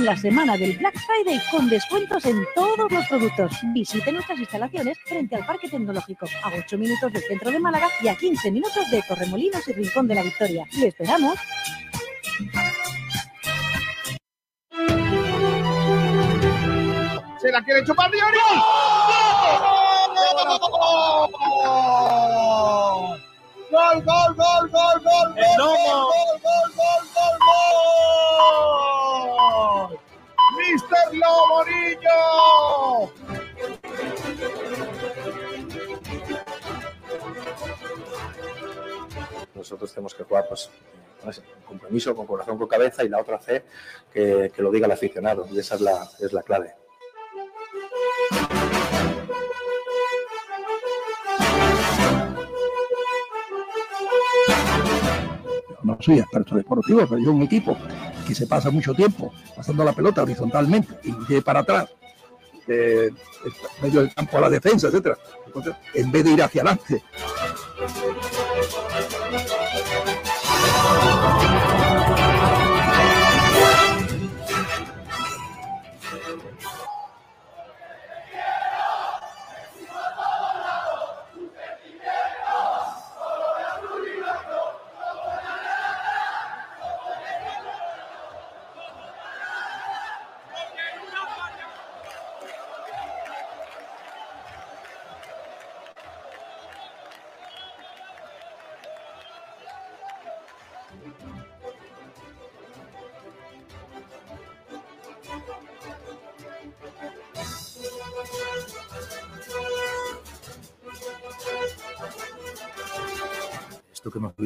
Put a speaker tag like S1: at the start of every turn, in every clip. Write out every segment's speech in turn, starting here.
S1: en la semana del Black Friday con descuentos en todos los productos. Visite nuestras instalaciones frente al Parque Tecnológico, a 8 minutos del centro de Málaga y a 15 minutos de Torremolinos y Rincón de la Victoria. ¡Le esperamos!
S2: Se la quiere chupar Diori. ¡Gol, gol, gol. ¡Gol, gol, gol, ¡Mister Lomo Niño!
S3: nosotros tenemos que jugar pues, con ese compromiso, con corazón, con cabeza y la otra C que, que lo diga el aficionado. Y esa es la, es la clave.
S4: no soy experto deportivo, pero yo un equipo que se pasa mucho tiempo pasando la pelota horizontalmente y de para atrás, de, de medio del campo a la defensa, etcétera. Entonces, en vez de ir hacia adelante.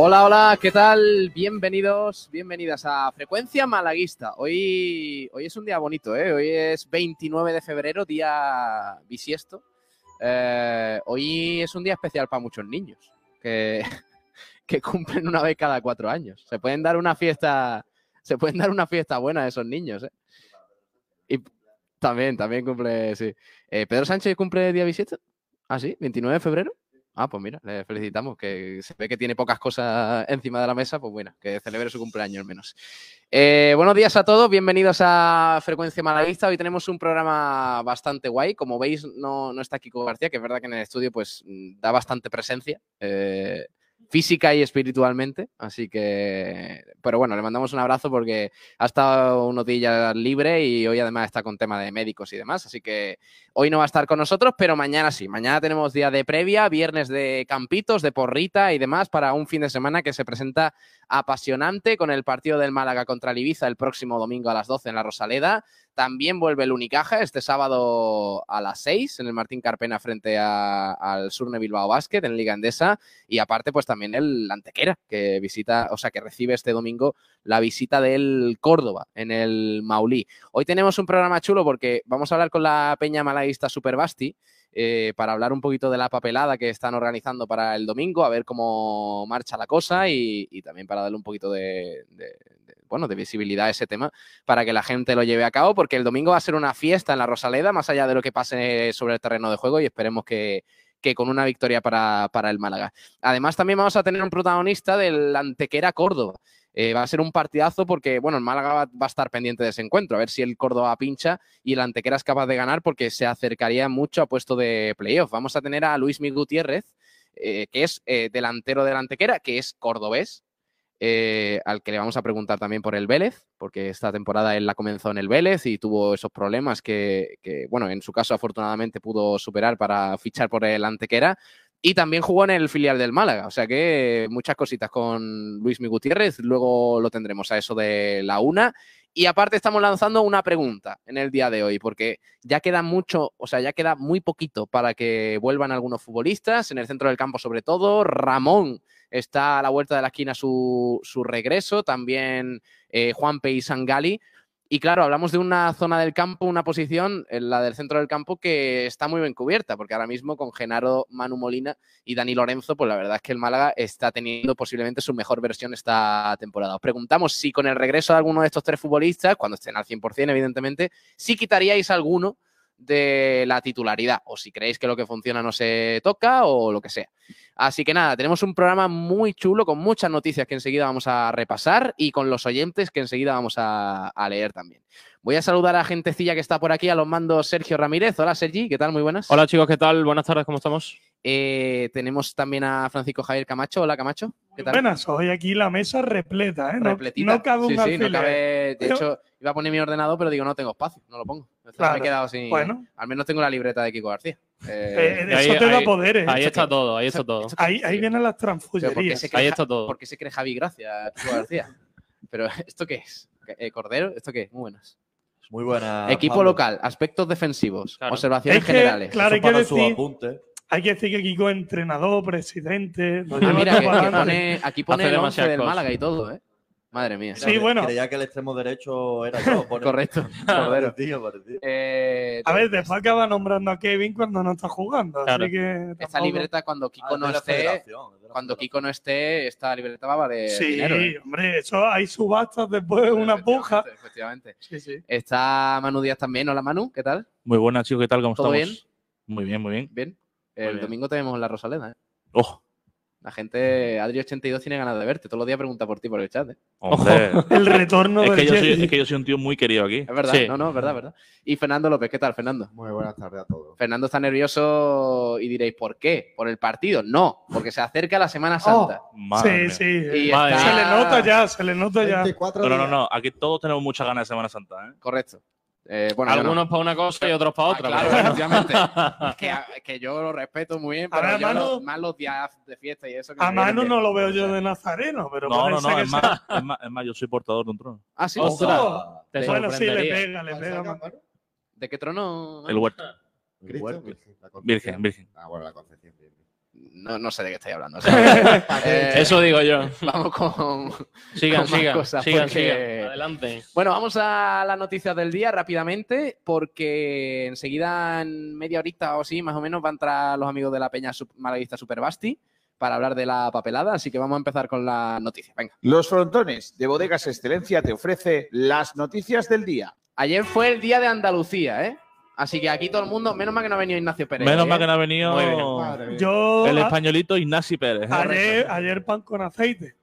S5: Hola, hola, ¿qué tal? Bienvenidos, bienvenidas a Frecuencia Malaguista. Hoy, hoy es un día bonito, ¿eh? Hoy es 29 de febrero, día bisiesto. Eh, hoy es un día especial para muchos niños que, que cumplen una vez cada cuatro años. Se pueden dar una fiesta, se pueden dar una fiesta buena a esos niños, ¿eh? Y también, también cumple, sí. Eh, ¿Pedro Sánchez cumple día bisiesto? Ah, sí, 29 de febrero. Ah, pues mira, le felicitamos, que se ve que tiene pocas cosas encima de la mesa, pues bueno, que celebre su cumpleaños al menos. Eh, buenos días a todos, bienvenidos a Frecuencia Malaguista. Hoy tenemos un programa bastante guay. Como veis, no, no está Kiko García, que es verdad que en el estudio pues da bastante presencia. eh, física y espiritualmente, así que, pero bueno, le mandamos un abrazo porque ha estado unos días libre y hoy además está con tema de médicos y demás, así que Hoy no va a estar con nosotros, pero mañana sí. Mañana tenemos día de previa, viernes de campitos, de porrita y demás para un fin de semana que se presenta apasionante con el partido del Málaga contra el Ibiza el próximo domingo a las 12 en la Rosaleda. También vuelve el Unicaja este sábado a las 6 en el Martín Carpena frente al Surne Bilbao Basket en Liga Endesa. Y aparte, pues también el Antequera, que visita, o sea, que recibe este domingo la visita del Córdoba en el Maulí. Hoy tenemos un programa chulo porque vamos a hablar con la Peña Malaguista Superbasti eh, para hablar un poquito de la papelada que están organizando para el domingo, a ver cómo marcha la cosa y, también para darle un poquito de, de- de, bueno, de visibilidad a ese tema para que la gente lo lleve a cabo, porque el domingo va a ser una fiesta en la Rosaleda, más allá de lo que pase sobre el terreno de juego y esperemos que, que con una victoria para, para el Málaga. Además, también vamos a tener un protagonista del Antequera Córdoba. Eh, va a ser un partidazo porque, bueno, el Málaga va, a estar pendiente de ese encuentro, a ver si el Córdoba pincha y el Antequera es capaz de ganar porque se acercaría mucho a puesto de playoff. Vamos a tener a Luis Miguel Gutiérrez, eh, que es eh, delantero del Antequera, que es cordobés, al que le vamos a preguntar también por el Vélez, porque esta temporada él la comenzó en el Vélez y tuvo esos problemas que, que, bueno, en su caso afortunadamente pudo superar para fichar por el Antequera. Y también jugó en el filial del Málaga, o sea que muchas cositas con Luis Mi Gutiérrez, luego lo tendremos a eso de la una. Y aparte estamos lanzando una pregunta en el día de hoy, porque ya queda mucho, o sea, ya queda muy poquito para que vuelvan algunos futbolistas, en el centro del campo sobre todo. Ramón está a la vuelta de la esquina su, su regreso, también eh, Juanpe y Sangali. Y claro, hablamos de una zona del campo, una posición, la del centro del campo, que está muy bien cubierta, porque ahora mismo con Genaro, Manu Molina y Dani Lorenzo, pues la verdad es que el Málaga está teniendo posiblemente su mejor versión esta temporada. Os preguntamos si con el regreso de alguno de estos tres futbolistas, cuando estén al 100%, evidentemente, si quitaríais alguno de la titularidad, o si creéis que lo que funciona no se toca, o lo que sea. Así que nada, tenemos un programa muy chulo con muchas noticias que enseguida vamos a repasar y con los oyentes que enseguida vamos a, leer también. Voy a saludar a gentecilla que está por aquí, a los mandos Sergio Ramírez. Hola Sergi, ¿qué tal? Muy buenas.
S6: Hola chicos, ¿qué tal? Buenas tardes, ¿cómo estamos?
S5: Eh, tenemos también a Francisco Javier Camacho. Hola Camacho, ¿qué tal?
S2: Buenas, hoy aquí la mesa repleta, ¿eh? No, cabe un
S5: sí, sí, no cabe- De
S2: Pero-
S5: hecho, iba a poner mi ordenador, pero digo, no tengo espacio, no lo pongo. Entonces
S2: Claro.
S5: me he quedado sin.
S2: Bueno.
S5: Al menos tengo la libreta de Kiko García. Eh,
S2: Eh,
S6: Ahí-
S2: eso te da
S6: ahí-
S2: poderes.
S6: Ahí está todo, ahí está todo.
S2: Ahí, ahí vienen las
S5: pero ¿por qué
S2: transfugerías.
S5: se cree
S6: Ahí está todo.
S5: ¿Por qué se cree Javi Gracia, Kiko García? Pero, ¿esto qué es? Eh, ¿Cordero? ¿Esto qué es? Muy buenas.
S7: Muy buena.
S5: Equipo
S7: Pablo.
S5: local, aspectos defensivos,
S6: Claro.
S5: observaciones
S2: Es que,
S5: generales.
S2: claro,
S7: Eso
S2: hay que
S7: para su
S2: decir-
S7: apunte.
S2: Hay que decir que Kiko es entrenador, presidente.
S5: Ah, mira, que, que pone, aquí pone
S6: Hace
S5: el 11
S6: demasiadas
S5: del
S6: cosas.
S5: Málaga y todo, ¿eh? Madre mía.
S2: Sí, bueno.
S7: Creía que el extremo derecho era yo.
S5: Correcto. Eh,
S2: A ver, después acaba nombrando a Kevin cuando no está jugando.
S6: Claro.
S2: Así que.
S5: esta libreta, cuando Kiko
S7: Ah, es
S5: no
S7: de
S5: esté,
S7: de
S5: cuando. Kiko no esté, esta libreta va a valer
S2: Sí,
S5: dinero. ¿eh?
S2: hombre, eso hay subastas después, una puja.
S5: Efectivamente, Efectivamente.
S2: Sí, sí.
S5: Está Manu Díaz también. Hola, Manu, ¿qué tal?
S6: Muy buenas chicos, ¿qué tal? ¿Cómo
S5: ¿Todo
S6: estamos?
S5: bien?
S6: Muy bien, muy bien.
S5: Bien. El
S6: bien.
S5: domingo tenemos en la Rosaleda, ¿eh?
S6: Oh,
S5: La gente, Adri82 tiene ganas de verte. Todos los días pregunta por ti por el chat, ¿eh?
S6: hombre.
S2: El retorno
S6: es, que yo soy, es que yo soy un tío muy querido aquí.
S5: Es verdad,
S6: Sí.
S5: no, no, es verdad, es verdad. Y Fernando López, ¿qué tal, Fernando?
S7: Muy buenas tardes a todos.
S5: Fernando está nervioso y diréis, ¿por qué? ¿Por el partido? No, porque se acerca la Semana Santa.
S6: Madre
S2: Sí,
S6: mía.
S2: sí.
S5: Y
S6: Madre
S5: está-
S2: Se le nota ya, se le nota ya.
S7: 24
S6: No, no, no. Aquí todos tenemos muchas ganas de Semana Santa, ¿eh?
S5: Correcto. Eh, bueno, no.
S6: Algunos para una cosa y otros para
S5: Ah,
S6: otra.
S5: claro,
S6: pero bueno.
S5: efectivamente. que, a- que yo lo respeto muy bien, pero
S2: Ahora,
S5: yo
S2: Manu-
S5: lo- más los días de fiesta y eso. que
S2: A Manu no lo veo yo de nazareno, pero
S6: No, no, no.
S2: que
S6: Es
S2: sea-
S6: más, es, más, es más, yo soy portador de un trono.
S5: Ah, sí.
S6: Ostras.
S2: Oh,
S6: Te
S2: Bueno, sí, le pega, le
S7: ¿Cuál
S2: pega.
S5: ¿De qué trono?
S6: El huerto.
S7: El huerto.
S6: Virgen, virgen.
S7: Ah, bueno, la Concepción. bien.
S5: No, no sé de qué estáis hablando. o sea, eh,
S6: Eso digo yo.
S5: Vamos con.
S6: Sigan,
S5: con más
S6: sigan.
S5: cosas,
S6: sigan,
S5: porque-
S6: sigan. Adelante.
S5: Bueno, vamos a las noticias del día rápidamente, porque enseguida, en media horita o así, más o menos, van a entrar los amigos de la Peña Malaguista Superbasti para hablar de la papelada. Así que vamos a empezar con las noticias. Venga.
S8: Los frontones de Bodegas Excelencia te ofrece las noticias del día.
S5: Ayer fue el día de Andalucía, ¿eh? Así que aquí todo el mundo, menos mal que no ha venido Ignacio Pérez.
S6: Menos
S5: ¿eh?
S6: mal que no ha venido.
S2: Yo
S6: el
S2: a-
S6: españolito Ignasi Pérez. ¿eh?
S2: ayer, ayer pan con aceite.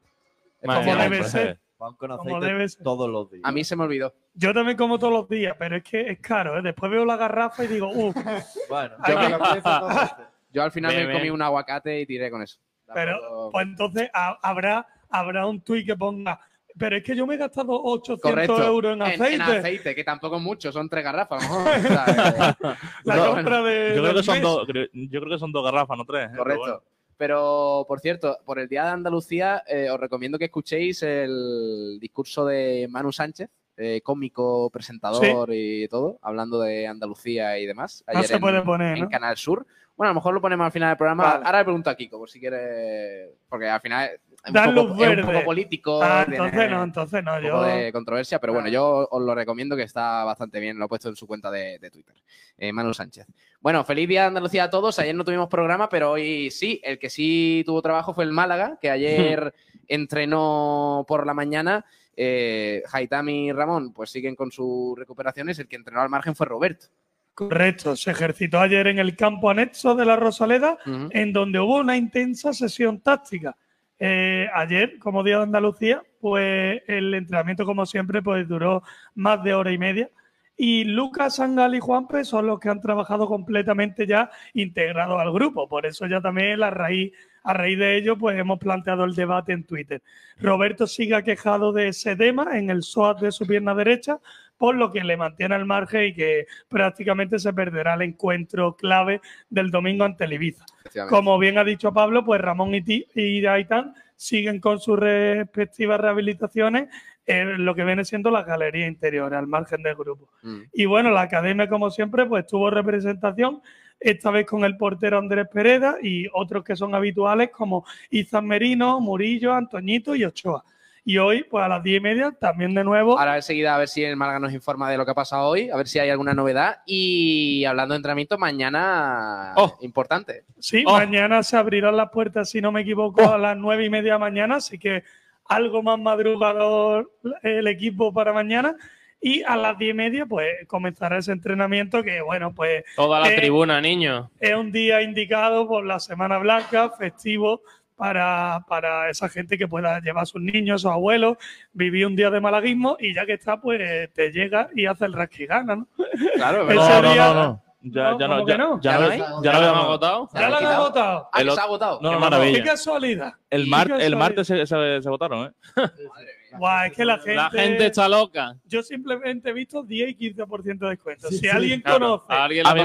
S6: Madre
S2: como
S6: mía,
S2: debe
S6: pues,
S2: ser.
S6: eh.
S7: Pan con
S2: Como
S7: aceite
S2: debe ser.
S7: todos los días.
S5: A mí se me olvidó.
S2: Yo también como todos los días, pero es que es caro. ¿eh? Después veo la garrafa y digo, uff,
S7: Bueno, yo
S2: que-.
S5: Yo al final
S6: Bien,
S5: me comí un aguacate y tiré con eso.
S2: pero pues entonces ha- habrá, habrá un tuit que ponga, pero es que yo me he gastado 800
S5: Correcto.
S2: euros en aceite.
S5: En, aceite, que tampoco es mucho, son tres garrafas. a lo mejor. O sea, eh,
S2: La
S5: No,
S2: compra de.
S6: Yo creo, que son dos, yo creo que son dos garrafas, no tres. ¿eh?
S5: Correcto.
S6: Pero bueno.
S5: Pero, por cierto, por el Día de Andalucía, eh, os recomiendo que escuchéis el discurso de Manu Sánchez, eh, cómico, presentador y todo, hablando de Andalucía y demás.
S2: No
S5: ayer
S2: se
S5: en-
S2: puede poner,
S5: en
S2: ¿no?
S5: Canal Sur. Bueno, a lo mejor lo ponemos al final del programa.
S2: Vale.
S5: Ahora le pregunto a Kiko, por si quiere. Porque al final es un,
S2: Da
S5: poco,
S2: luz
S5: es un
S2: verde.
S5: poco político.
S2: Ah,
S5: tiene
S2: entonces no, entonces no.
S5: un
S2: Yo,
S5: poco de controversia, pero bueno, yo os lo recomiendo que está bastante bien. Lo he puesto en su cuenta de, de Twitter. Eh, Manu Sánchez. Bueno, feliz día de Andalucía a todos. Ayer no tuvimos programa, pero hoy sí. El que sí tuvo trabajo fue el Málaga, que ayer entrenó por la mañana. Eh, Haitami y Ramón pues siguen con sus recuperaciones. El que entrenó al margen fue Roberto.
S2: correcto. Se ejercitó ayer en el campo anexo de la Rosaleda, en donde hubo una intensa sesión táctica. Eh, ayer, como Día de Andalucía, pues el entrenamiento, como siempre, pues duró más de hora y media. Y Lucas, Sangal y Juanpe son los que han trabajado completamente ya integrados al grupo. Por eso ya también a raíz, a raíz de ello, pues hemos planteado el debate en Twitter. Roberto sigue quejado de ese tema en el SOAT de su pierna derecha, por lo que le mantiene al margen y que prácticamente se perderá el encuentro clave del domingo ante el Ibiza. Como bien ha dicho Pablo, pues Ramón y Aitán siguen con sus respectivas rehabilitaciones en lo que viene siendo la galería interior, al margen del grupo.
S5: Mm.
S2: Y bueno, la academia, como siempre, pues tuvo representación, esta vez con el portero Andrés Pereda y otros que son habituales como Izan Merino, Murillo, Antoñito y Ochoa. Y hoy, pues a las 10 y media, también de nuevo.
S5: Ahora enseguida a ver si el Málaga nos informa de lo que ha pasado hoy, a ver si hay alguna novedad. Y hablando de entrenamiento, mañana
S6: Oh.
S5: importante.
S2: Sí,
S6: Oh.
S2: mañana se abrirán las puertas, si no me equivoco, a las nueve y media de mañana, así que algo más madrugador el equipo para mañana. Y a las diez y media, pues comenzará ese entrenamiento que, bueno, pues
S9: Toda la
S2: Eh,
S9: tribuna, niño.
S2: es un día indicado por la Semana Blanca, festivo para, para esa gente que pueda llevar a sus niños, sus abuelos, vivir un día de malaguismo y ya que está, pues te llega y hace el rasquigana, ¿no?
S5: Claro,
S2: Ese
S6: No, no,
S2: día-
S6: no, no. Ya,
S2: No,
S6: ya
S2: ¿cómo
S6: no, ya,
S2: no?
S6: ya
S5: ¿Ya
S6: no,
S5: no hay?
S6: ya
S9: ¿Ya
S6: no
S9: lo
S6: habíamos-
S9: agotado?
S2: Ya lo han agotado.
S5: Ah, se ha agotado.
S6: No,
S5: maravilla.
S2: Qué casualidad.
S6: El, mar-
S2: Qué
S6: el martes se, se, se votaron, ¿eh?
S2: Guau, es que la gente,
S9: La gente está loca.
S2: Yo simplemente he visto 10 y 15% de descuento.
S7: Sí,
S2: si
S7: sí.
S2: alguien
S9: Claro,
S2: conoce
S9: a alguien
S6: A
S9: algo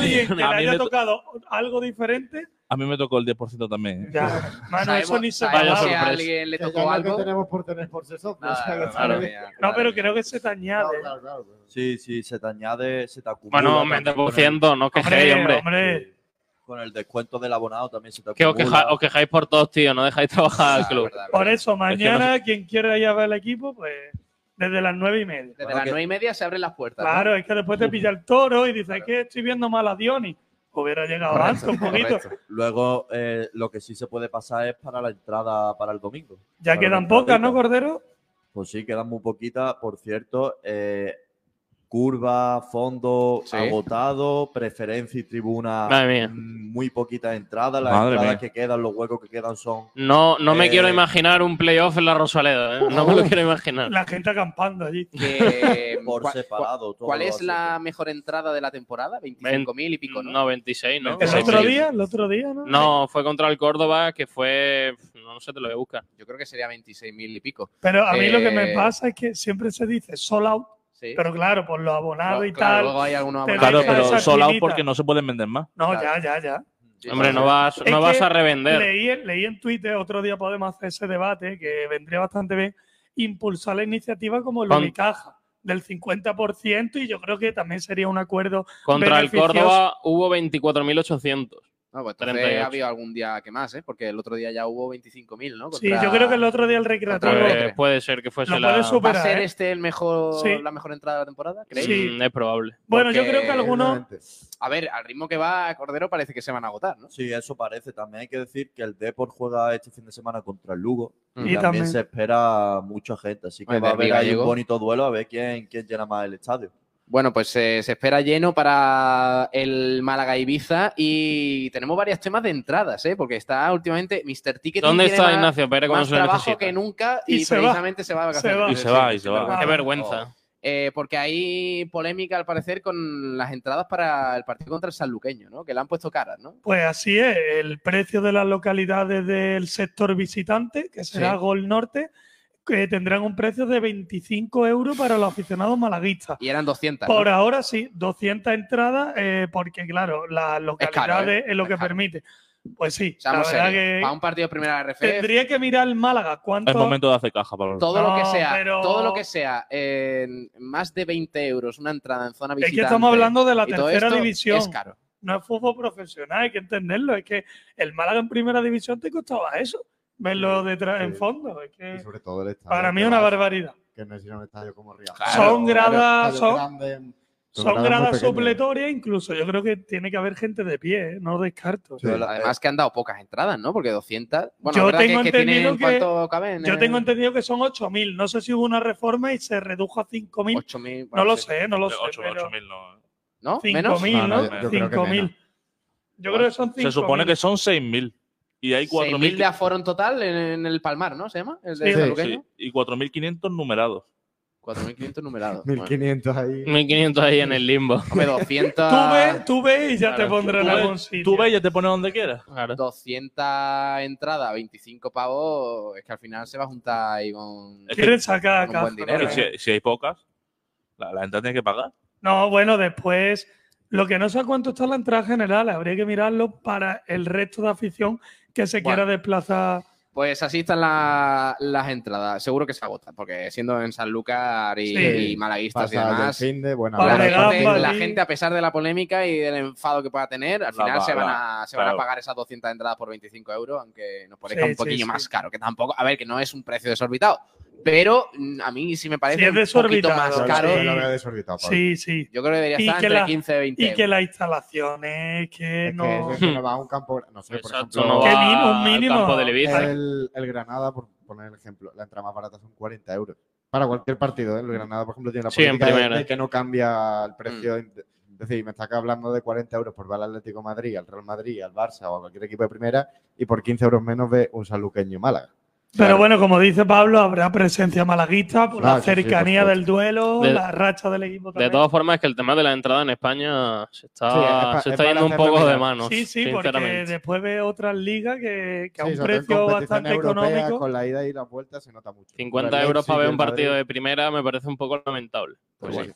S2: que le
S6: A
S2: haya tocado algo diferente,
S6: A mí me tocó el 10% también. ¿eh?
S2: ya, mano, eso ni se
S9: Vaya
S5: si a
S9: sorpresa.
S5: alguien le tocó
S7: que
S5: algo.
S7: tenemos por tener por ser socios.
S5: Nada,
S7: o sea, que
S5: claro,
S2: No,
S5: claro.
S2: pero creo que se te añade.
S7: Claro, claro, claro.
S10: Sí, sí, se te añade, se te acumula.
S9: Bueno,
S10: también
S9: 20%, no os quejéis,
S2: Hombre,
S9: hombre.
S10: Con el descuento del abonado también se te
S9: Que os,
S10: acumula.
S9: queja- os quejáis por todos, tío. No dejáis trabajar al
S5: Ah,
S9: club.
S5: verdad,
S2: por
S5: verdad.
S2: eso, mañana, quien quiera ir a ver el equipo, pues desde las nueve y media.
S5: Desde
S10: Bueno,
S5: las
S10: que-
S5: nueve y media se abren las puertas. ¿no?
S2: Claro, es que después te pilla el toro y dices, es que estoy viendo mal a Diony. Hubiera llegado antes un poquito.
S5: Correcto.
S10: Luego, eh, lo que sí se puede pasar es para la entrada para el domingo.
S2: Ya
S10: Para
S2: quedan pocas, ¿no. Cordero?
S10: Pues sí, quedan muy poquitas. Por cierto, eh, curva, fondo,
S5: Sí.
S10: agotado, preferencia y tribuna,
S9: Madre mía.
S10: mm, muy poquitas entradas. Las
S6: Madre
S10: entradas
S6: mía.
S10: que quedan, los huecos que quedan son.
S9: No, no me
S10: Eh,
S9: quiero imaginar un playoff en la Rosaleda. ¿eh? No me lo quiero imaginar.
S2: La gente acampando allí.
S5: Que-
S10: Por
S5: ¿cuál-
S10: separado, todo
S5: ¿Cuál es la mejor entrada de la temporada? 25.000 y pico, ¿no?
S9: No, 26, ¿no?
S2: El
S6: 26.
S2: otro día, el otro día, ¿no?
S9: No, fue contra el Córdoba, que fue. No, sé, te lo voy a buscar.
S5: Yo creo que sería 26.000 y pico.
S2: Pero a mí lo que me
S5: Eh,
S2: pasa es que siempre se dice sold out,
S5: Sí.
S2: pero claro, por los abonados
S5: Claro,
S2: y
S5: claro,
S2: tal.
S5: luego hay algunos
S2: te
S5: abonados
S6: Claro,
S5: que-
S6: pero solo porque no se pueden vender más.
S2: No,
S5: Claro.
S2: ya, ya, ya.
S5: Sí,
S9: Hombre, no vas,
S2: Es
S9: no vas a revender.
S2: Leí, en- leí en Twitter, otro día podemos hacer ese debate, que vendría bastante bien, impulsar la iniciativa como el Unicaja, del 50%, y yo creo que también sería un acuerdo
S9: Contra el. Córdoba hubo 24.800.
S5: No, pues entonces
S9: 38.
S5: ha habido algún día que más, ¿eh? Porque el otro día ya hubo 25.000, ¿no?
S2: Sí, yo creo que el otro día el recreativo
S9: Pues puede ser que fuese la.
S2: puede
S5: ¿Va a
S2: superar.
S5: ser
S2: ¿eh?
S5: este el mejor,
S2: Sí.
S5: la mejor entrada de la temporada? ¿Creéis?
S2: Sí.
S9: Mm, es probable.
S2: Bueno, yo creo que algunos.
S5: A ver, al ritmo que va Cordero parece que se van a agotar, ¿no?
S10: Sí, eso parece. También hay que decir que el Depor juega este fin de semana contra el Lugo.
S2: Y
S10: Y también,
S2: también-
S10: se espera mucha gente. Así que
S5: El
S10: va a haber ahí un bonito duelo a ver quién, quién llena más el estadio.
S5: Bueno, pues eh, se espera lleno para el Málaga Ibiza y tenemos varios temas de entradas, ¿eh? Porque está últimamente Mr. Ticket.
S9: ¿Dónde está Ignacio Pérez cuando
S5: Más
S9: se
S5: trabajo
S9: necesita?
S5: que nunca y,
S2: Y se va.
S5: precisamente se va,
S2: Se
S5: vacaciones.
S2: va.
S6: Y se va, y se va.
S9: Qué vergüenza.
S5: Eh, porque hay polémica, al parecer, con las entradas para el partido contra el sanluqueño, ¿no? Que le han puesto caras, ¿no?
S2: Pues así es, el precio de las localidades del sector visitante, que será
S5: Sí.
S2: Gol Norte, que tendrán un precio de 25 euros para los aficionados malaguistas.
S5: Y eran 200. ¿no?
S2: Por ahora sí, 200 entradas, eh, porque claro, las localidades
S5: ¿eh?
S2: es lo
S5: Es
S2: que
S5: caro.
S2: permite. Pues sí, la
S5: Seamos
S2: verdad
S5: serios.
S2: que
S5: Para un partido de primera RF,
S2: tendría que mirar el Málaga cuánto.
S6: Es momento de hacer caja para los.
S5: todo lo que sea,
S2: pero-
S5: todo lo que sea, eh, más de 20 euros una entrada en zona
S2: Es
S5: visitante.
S2: que estamos hablando de la
S5: todo
S2: tercera división.
S5: Es caro.
S2: No es fútbol profesional, hay que entenderlo. Es que el Málaga en primera división te costaba eso, verlo detrás en
S7: sí.
S2: fondo. Es
S7: Y
S2: que
S7: sobre todo el estadio.
S2: para mí
S7: que
S2: es una barbaridad.
S7: Que no es un estadio como Río.
S5: Claro,
S2: son gradas, son,
S7: grande,
S2: son
S7: gradas
S2: supletorias, incluso. Yo creo que tiene que haber gente de pie, ¿eh? no descarto.
S7: Sí.
S5: Además que han dado pocas entradas, ¿no? Porque 200... Bueno,
S2: Yo
S5: que-
S2: tengo
S5: que, tienen
S2: entendido que-
S5: caben.
S2: Yo
S5: eh,
S2: tengo entendido que son 8.000. No sé si hubo una reforma y se redujo a 5.000.
S5: 8.000.
S2: No
S5: bueno,
S2: lo
S5: sí.
S2: sé, no lo sé.
S6: 8,
S2: pero
S6: 8.000 no.
S5: ¿No? ¿Menos?
S2: 5.000,
S7: No,
S2: ¿no?
S7: no, yo- yo creo que
S2: 5.000.
S7: menos.
S2: Yo creo que son 5.000.
S6: Se supone que son 6.000. Y hay
S5: 6.000
S6: 4.000.
S5: de aforo en total en, en el Palmar, ¿no? ¿Se llama? El de
S2: Sí.
S6: Sí, y 4.500 numerados.
S5: 4.500 numerados. Bueno,
S7: 1500 ahí.
S9: 1.500 ahí en el limbo.
S5: hombre, 200...
S2: Tú ves, tú ves y ya
S9: Claro,
S2: te pondré en algún sitio.
S6: Tú ves y ya te pones donde quieras.
S9: Claro.
S5: 200 entradas, 25 pavos, es que al final se va a juntar ahí con...
S6: Es
S2: Quieren sacar
S5: con un buen
S2: caja,
S5: dinero,
S2: ¿no?
S6: Que si, si hay pocas, la, la entrada tiene que pagar.
S2: No, bueno, después, lo que no sé a cuánto está la entrada general, habría que mirarlo para el resto de afición que se
S5: Bueno.
S2: quiera desplazar
S5: Pues así están la- las entradas. Seguro que se agotan, porque siendo en Sanlúcar y,
S7: Sí.
S5: y malaguistas y
S7: Pasa
S5: demás,
S7: fin de buena
S5: la, gente, la a pesar de la polémica y del enfado que pueda tener, al final
S6: va-
S5: se, van a, se van a
S6: claro.
S5: pagar esas 200 entradas por 25 euros, aunque nos parezca
S2: Sí,
S5: un poquillo
S2: sí,
S5: más caro, que tampoco, a ver, que no es un precio desorbitado, pero mm, a mí sí me parece
S2: Sí, es
S5: un poquito más caro.
S2: Sí, sí.
S5: Yo creo que debería estar
S2: que
S5: entre
S2: la-
S5: 15 y 20
S2: Y que
S5: euros.
S2: las instalaciones que
S7: Es
S2: no.
S7: que, es que no va a un campo, no sé, por ejemplo.
S2: Un mínimo.
S9: campo Ibiza.
S7: el, el Granada, por poner el ejemplo, la entrada más barata son 40 euros. Para cualquier partido, ¿eh? el Granada, por ejemplo, tiene la
S9: Sí,
S7: política de-
S9: primera.
S7: de que no cambia el
S5: Mm.
S7: precio. Es decir, me está hablando de 40 euros por ver al Atlético de Madrid, al Real Madrid, al Barça o a cualquier equipo de primera y por 15 euros menos ve un sanluqueño Málaga.
S2: Pero bueno, como dice Pablo, habrá presencia malaguista por
S7: Ah,
S2: la
S7: sí, sí, por
S2: cercanía del duelo,
S9: De-
S2: la racha del equipo
S9: De
S2: también.
S9: todas formas, es que el tema de la entrada en España se está,
S7: Sí, es pa-
S9: se
S7: es
S9: está
S7: para
S9: yendo un poco de manos.
S2: Sí, sí, porque después ve otras ligas que, que a un precio bastante económico.
S7: Con la ida y la vuelta se nota mucho.
S9: 50
S7: El
S9: euros para ver un partido de primera me parece un poco lamentable.
S5: Pues
S9: bueno.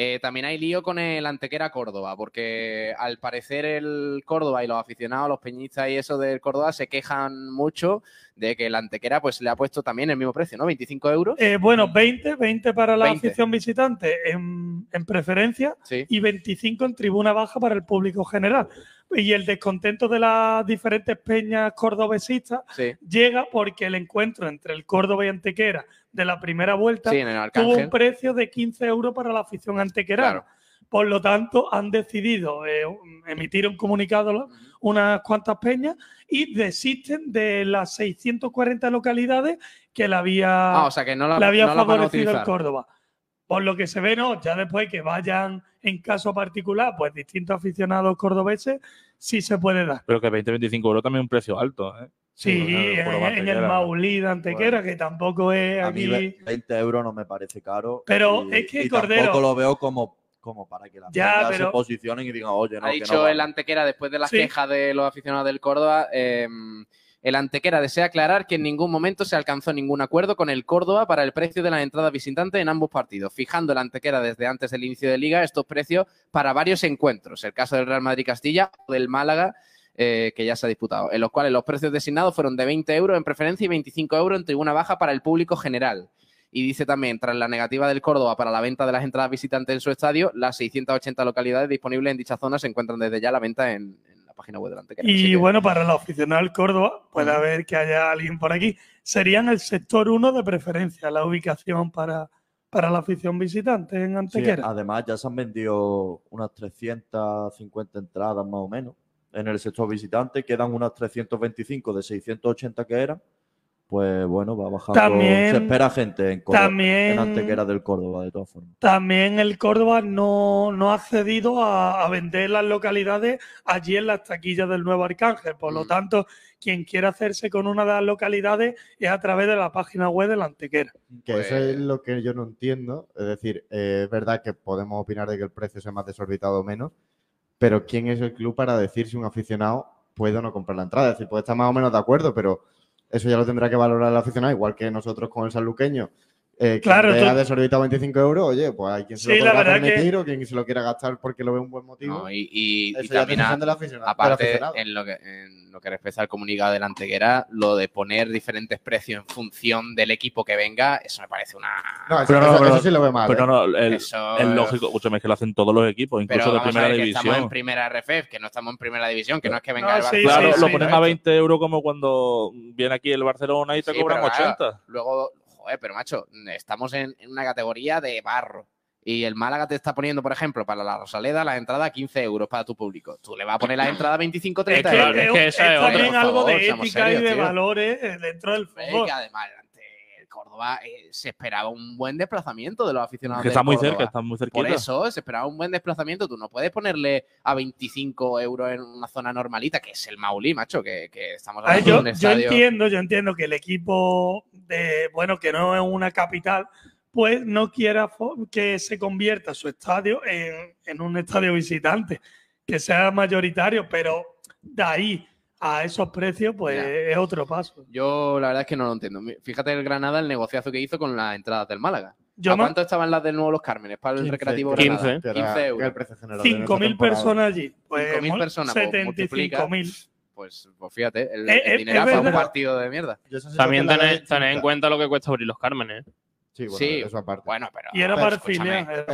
S5: Eh, también hay lío con el Antequera Córdoba, porque al parecer el Córdoba y los aficionados, los peñistas y eso del Córdoba se quejan mucho de que el Antequera pues le ha puesto también el mismo precio, ¿no? 25 euros.
S2: Eh, bueno, 20, 20 para la
S5: 20.
S2: afición visitante en, en preferencia
S5: Sí.
S2: y 25 en tribuna baja para el público general. Y el descontento de las diferentes peñas cordobesistas
S5: Sí,
S2: llega porque el encuentro entre el Córdoba y Antequera de la primera vuelta
S5: sí,
S2: tuvo un precio de 15 euros para la afición antequerana.
S5: Claro.
S2: Por lo tanto, han decidido eh, emitir un comunicado unas cuantas peñas y desisten de las 640 localidades que le había,
S5: Ah, o sea que no la,
S2: le había
S5: no
S2: favorecido el. Córdoba. Por lo que se ve, no, ya después que vayan en caso particular, pues distintos aficionados cordobeses, sí se puede dar.
S6: Pero que 20-25 euros también es un precio alto. ¿eh?
S2: Sí,
S6: bueno,
S2: en, el. Maulí de Antequera, que tampoco es
S10: A mí
S2: aquí.
S10: ve- 20 euros no me parece caro.
S2: Pero
S10: y-
S2: es que,
S10: y
S2: Cordero-
S10: tampoco lo veo como, como para que las
S2: Ya, pero-
S10: se posicionen y digan, oye, no,
S5: ha
S10: que
S5: dicho
S10: no
S5: el
S10: vale".
S5: Antequera después de las
S2: Sí.
S5: quejas de los aficionados del Córdoba. eh, el Antequera desea aclarar que en ningún momento se alcanzó ningún acuerdo con el Córdoba para el precio de las entradas visitantes en ambos partidos, fijando el Antequera desde antes del inicio de liga estos precios para varios encuentros, el caso del Real Madrid-Castilla o del Málaga, eh, que ya se ha disputado, en los cuales los precios designados fueron de 20 euros en preferencia y 25 euros en tribuna baja para el público general. Y dice también, tras la negativa del Córdoba para la venta de las entradas visitantes en su estadio, las 680 localidades disponibles en dicha zona se encuentran desde ya a la venta en, página web
S2: Y
S5: que-
S2: bueno, para los aficionados del Córdoba, puede haber que haya alguien por aquí. Serían el sector 1 de preferencia, la ubicación para, para la afición visitante en
S10: Sí,
S2: Antequera.
S10: además, ya se han vendido unas 350 entradas más o menos en el sector visitante. Quedan unas 325 de 680 que eran. Pues bueno, va bajando.
S2: También-
S10: se espera gente en, Córdoba,
S2: también-
S10: en Antequera del Córdoba, de todas formas.
S2: También el Córdoba no, no ha accedido a, a vender las localidades allí en las taquillas del Nuevo Arcángel. Por lo
S5: Mm.
S2: tanto, quien quiera hacerse con una de las localidades es a través de la página web de la Antequera.
S7: Que eso es lo que yo no entiendo. Es decir, eh, es verdad que podemos opinar de que el precio sea más desorbitado o menos, pero ¿quién es el club para decir si un aficionado puede o no comprar la entrada? Es decir, puede estar más o menos de acuerdo, pero eso ya lo tendrá que valorar el aficionado, igual que nosotros con el sanluqueño. Eh,
S2: Claro,
S7: claro,
S2: tú-
S7: ha desorbitado 25 euros, oye, pues hay quien se
S2: Sí,
S7: lo pueda
S2: verdad que-
S7: permitir o quien se lo quiera gastar porque lo ve un buen motivo.
S5: No, y, y- y también, a-
S7: del aficionado- del
S5: aparte,
S7: aficionado.
S5: en lo, que, en lo que respecta al comunicado de la Antequera, lo de poner diferentes precios en función del equipo que venga, eso me parece una.
S7: No, eso,
S6: Pero no,
S7: eso-
S6: pero-
S7: eso sí lo ve mal.
S6: Pero
S7: ¿eh?
S6: no, el-
S5: Eso-
S6: es lógico. Escúchame, es que lo hacen todos los equipos,
S5: Pero
S6: incluso de
S5: vamos a
S6: primera
S5: ver que estamos en
S6: división.
S5: primera RFF, que no estamos en primera división, que no es que venga
S2: No,
S5: el
S2: sí,
S5: Barcelona.
S6: Claro,
S2: sí,
S6: lo
S2: sí,
S6: ponen
S2: ¿no?
S6: a 20 euros como cuando viene aquí el Barcelona y te
S5: Sí,
S6: cobran
S5: pero claro,
S6: 80.
S5: Luego, joder, pero macho, estamos en, en una categoría de barro. Y el Málaga te está poniendo, por ejemplo, para la Rosaleda, la entrada 15 euros para tu público. Tú le vas a poner la entrada 25
S2: Es
S5: 30
S2: que,
S9: claro,
S5: euros.
S9: es que esa es
S2: también algo
S5: favor,
S2: de ética
S5: serios,
S2: y de
S5: tío.
S2: valores eh, dentro del fútbol.
S5: que además Córdoba eh, se esperaba un buen desplazamiento de los aficionados.
S6: Que está muy
S5: Córdoba.
S6: cerca, está muy cerquita.
S5: Por eso se esperaba un buen desplazamiento. Tú no puedes ponerle a 25 euros en una zona normalita, que es el Maulí, macho, que, que estamos hablando
S2: yo,
S5: de un
S2: yo entiendo, yo entiendo que el equipo de, bueno, que no es una capital, pues no quiera que se convierta su estadio en, en un estadio visitante, que sea mayoritario, pero de ahí a esos precios, pues
S5: Ya.
S2: es otro paso.
S5: Yo la verdad es que no lo entiendo. Fíjate el Granada, el negociazo que hizo con las entradas del Málaga.
S2: Yo
S5: ¿A cuánto estaban las del nuevo Los Cármenes para el
S7: 15,
S5: recreativo
S7: que era-
S5: Granada?
S9: 15.
S7: que era-
S5: 15
S7: que era
S5: euros.
S7: el precio general de esta
S2: 5.000
S7: temporada.
S2: personas allí. Pues
S5: 5.000
S2: mol-
S5: personas, pues, multiplica.
S2: 75.000.
S5: pues, pues fíjate, el,
S2: Eh,
S5: el
S2: eh,
S5: dinero para un partido de mierda.
S9: También tened, tened en cuenta lo que cuesta abrir los Cármenes. ¿Eh?
S7: Sí, bueno,
S5: Sí,
S7: eso aparte.
S5: bueno, pero.
S2: Y era
S7: Pero,
S2: para
S5: escúchame,
S2: filial.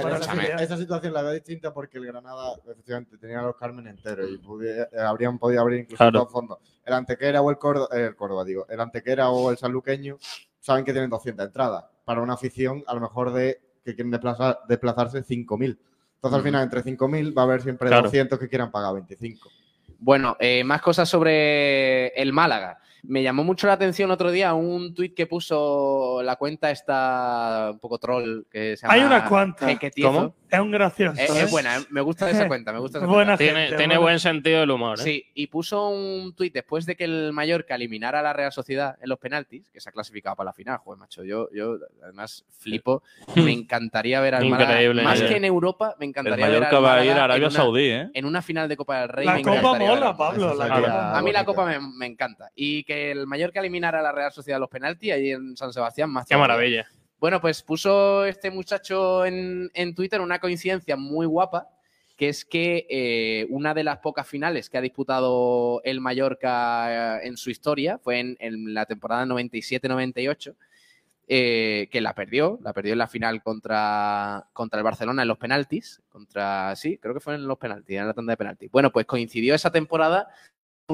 S2: era
S7: esa, situación la veo distinta porque el Granada efectivamente tenía a los Carmen enteros y pudi- eh, habrían podido abrir incluso
S6: Claro.
S7: dos fondos. El Antequera o el Córdoba, el Córdoba, digo, el Antequera o el Sanluqueño saben que tienen 200 entradas para una afición a lo mejor de que quieren desplazar, desplazarse 5.000. Entonces al final entre 5.000 va a haber siempre
S6: Claro.
S7: 200 que quieran pagar 25.
S5: Bueno, eh, más cosas sobre el Málaga. Me llamó mucho la atención otro día un tuit que puso la cuenta esta un poco troll que se llama
S2: Hay unas cuantas.
S5: Jequetiezo.
S9: ¿Cómo?
S2: Es un gracioso.
S5: Es,
S2: ¿eh?
S5: es buena, eh, me gusta esa cuenta, me gusta esa
S2: Buena
S5: cuenta.
S9: Tiene,
S2: gente,
S9: tiene
S2: buena.
S9: buen sentido del humor. ¿eh?
S5: Sí, y puso un tuit después de que el Mallorca eliminara a la Real Sociedad en los penaltis, que se ha clasificado para la final, joder, macho. Yo, yo además flipo. Me encantaría ver al Málaga.
S9: Increíble,
S5: Más
S9: eh.
S5: que en Europa, me
S6: El
S5: encantaría ver
S6: Mallorca
S5: al
S6: va a
S5: Málaga
S6: ir a Arabia
S5: en una,
S6: Saudí, ¿eh?
S5: en una final de Copa del Rey.
S2: La
S5: me
S2: copa mola. Pablo. La
S7: sería
S2: copa.
S5: A mí la. Copa me, me encanta. Y que el Mallorca eliminara a la Real Sociedad los penaltis allí en San Sebastián, más
S9: Qué maravilla.
S5: Bueno, pues puso este muchacho en, en Twitter una coincidencia muy guapa, que es que eh, una de las pocas finales que ha disputado el Mallorca eh, en su historia fue en, en la temporada 97-98, eh, que la perdió, la perdió en la final contra, contra el Barcelona en los penaltis, contra, sí, creo que fue en los penaltis, en la tanda de penaltis. Bueno, pues coincidió esa temporada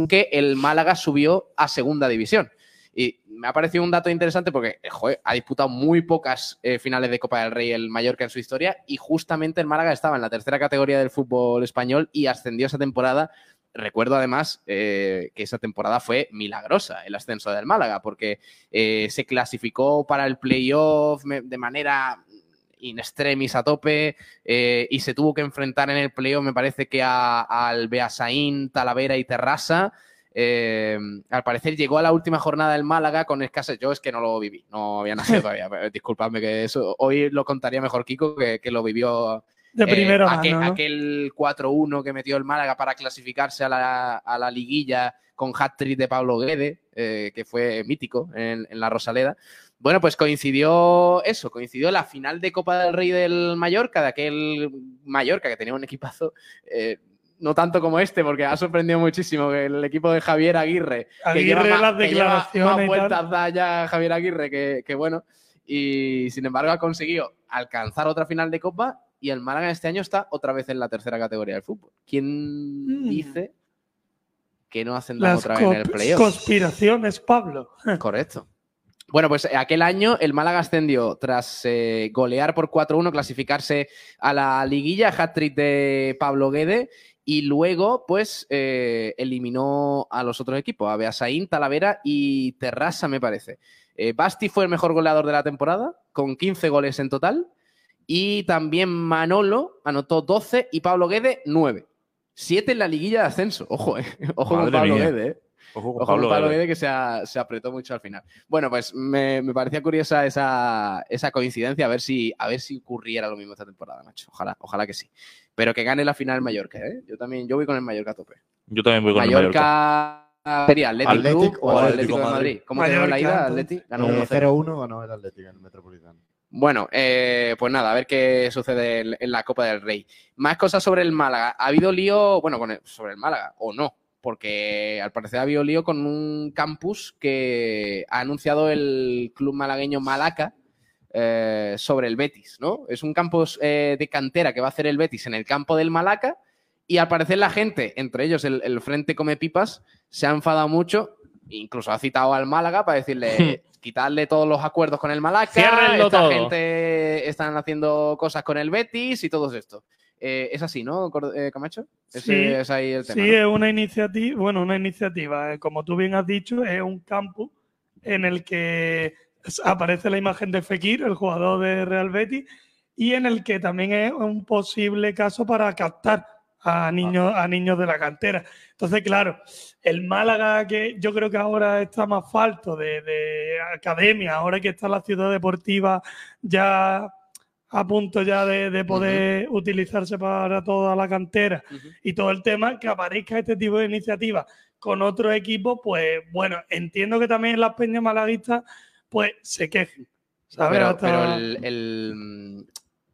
S5: que el Málaga subió a segunda división. Y me ha parecido un dato interesante porque, eh, joder, ha disputado muy pocas eh, finales de Copa del Rey el Mallorca en su historia y justamente el Málaga estaba en la tercera categoría del fútbol español y ascendió esa temporada. Recuerdo además eh, que esa temporada fue milagrosa el ascenso del Málaga porque se clasificó para el playoff de manera in extremis a tope eh, y se tuvo que enfrentar en el playoff, me parece que a- al Beasaín, Talavera y Terrassa. Eh, al parecer llegó a la última jornada del Málaga con escasez. Yo es que no lo viví, no había nacido todavía. Disculpadme que eso hoy lo contaría mejor Kiko, que, que lo vivió
S2: De
S5: eh,
S2: primera
S5: aquel,
S2: ¿no?
S5: aquel 4-1 que metió el Málaga para clasificarse a la, a la liguilla con hat-trick de Pablo Guede, eh, que fue mítico en, en la Rosaleda. Bueno, pues coincidió eso, coincidió la final de Copa del Rey del Mallorca, de aquel Mallorca que tenía un equipazo, eh, no tanto como este, porque ha sorprendido muchísimo que el equipo de Javier Aguirre, que
S2: Aguirre,
S5: más,
S2: las
S5: que lleva
S2: declaraciones
S5: más vueltas da ya Javier Aguirre que, que bueno, y sin embargo ha conseguido alcanzar otra final de Copa y el Málaga este año está otra vez en la tercera categoría del fútbol. ¿Quién
S2: Mm.
S5: dice que no ascendamos
S2: Las
S5: otra vez en el playoff?
S2: conspiraciones, Pablo.
S5: Correcto. Bueno, pues eh, aquel año el Málaga ascendió tras eh, golear por 4-1, clasificarse a la liguilla, hat-trick de Pablo Guede, y luego, pues, eh, eliminó a los otros equipos, a Beasaín, Talavera y Terrassa, me parece. Eh, Basti fue el mejor goleador de la temporada, con 15 goles en total, y también Manolo anotó 12 y Pablo Guede 9. 7 en la liguilla de ascenso. Ojo, eh. Ojo con Pablo
S6: mía.
S5: Guede, eh.
S6: Ojo con
S5: Ojo con
S6: Pablo
S5: Pablo
S6: Guede.
S5: Guede que se, a- se apretó mucho al final. Bueno, pues me, me parecía curiosa esa, esa coincidencia, a ver, si, a ver si ocurriera lo mismo esta temporada, macho. Ojalá, ojalá que sí. Pero que gane la final el Mallorca, ¿eh? Yo también, yo voy con el Mallorca a tope.
S6: Yo también voy con el Mallorca.
S5: Mallorca sería Atlético,
S7: o
S5: o
S7: Atlético
S5: Atlético de
S7: Madrid.
S5: Madrid. ¿Cómo quedó la
S2: Mallorca,
S5: ida? Atleti ganó
S7: Eh,
S5: 1-0.
S7: 0-1 ganó el Atlético en el Metropolitano.
S5: Bueno, eh, pues nada, a ver qué sucede en, en la Copa del Rey. Más cosas sobre el Málaga. Ha habido lío, bueno, con el- sobre el Málaga, o no, porque al parecer ha habido lío con un campus que ha anunciado el club malagueño Malaca eh, sobre el Betis, ¿no? Es un campus eh, de cantera que va a hacer el Betis en el campo del Malaca y al parecer la gente, entre ellos el, el Frente Come Pipas, se ha enfadado mucho, incluso ha citado al Málaga para decirle quitarle todos los acuerdos con el Malaca,
S9: Ciérrenlo
S5: esta
S9: todo.
S5: gente están haciendo cosas con el Betis y todo esto. Eh, es así, ¿no, eh, Camacho? Ese
S2: Sí,
S5: es ahí el tema.
S2: Sí,
S5: ¿no?
S2: es una iniciativa, bueno, una iniciativa, eh, como tú bien has dicho, es un campus en el que aparece la imagen de Fekir, el jugador de Real Betis, y en el que también es un posible caso para captar a niños, a niños de la cantera. Entonces, claro, el Málaga, que yo creo que ahora está más falto de, de academia, ahora que está la ciudad deportiva ya a punto ya de, de poder utilizarse para toda la cantera y todo el tema, que aparezca este tipo de iniciativas con otros equipos, pues bueno, entiendo que también las peñas malaguistas pues se quejen. ¿sabes?
S5: Pero,
S2: Hasta-
S5: pero el, el, mm,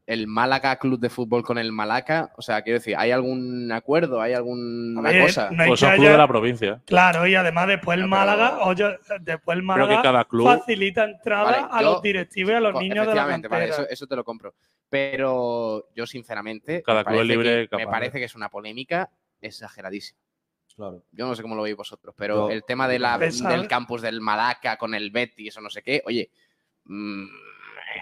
S5: el Málaga Club de Fútbol con el Malaca, o sea, quiero decir, ¿hay algún acuerdo? ¿Hay alguna
S2: ver,
S5: cosa?
S2: no hay
S6: Pues son club
S2: haya-
S6: de la provincia.
S2: Claro, y además después el Málaga, oye, después el
S6: Creo
S2: Málaga
S6: que cada club.
S2: facilita entrada
S5: Vale,
S2: a
S5: yo-
S2: los directivos y a los
S5: Co-
S2: niños de la cantera.
S5: vale, eso, eso te lo compro. Pero yo, sinceramente,
S6: Cada
S5: me
S6: club
S5: parece
S6: libre
S5: que- me
S6: de-
S5: parece que es una polémica exageradísima.
S10: Claro.
S5: Yo no sé cómo lo veis vosotros, pero
S10: Yo-
S5: el tema de la,
S2: Pesa-
S5: del campus del Malaca con el Betis o no sé qué, oye, mm,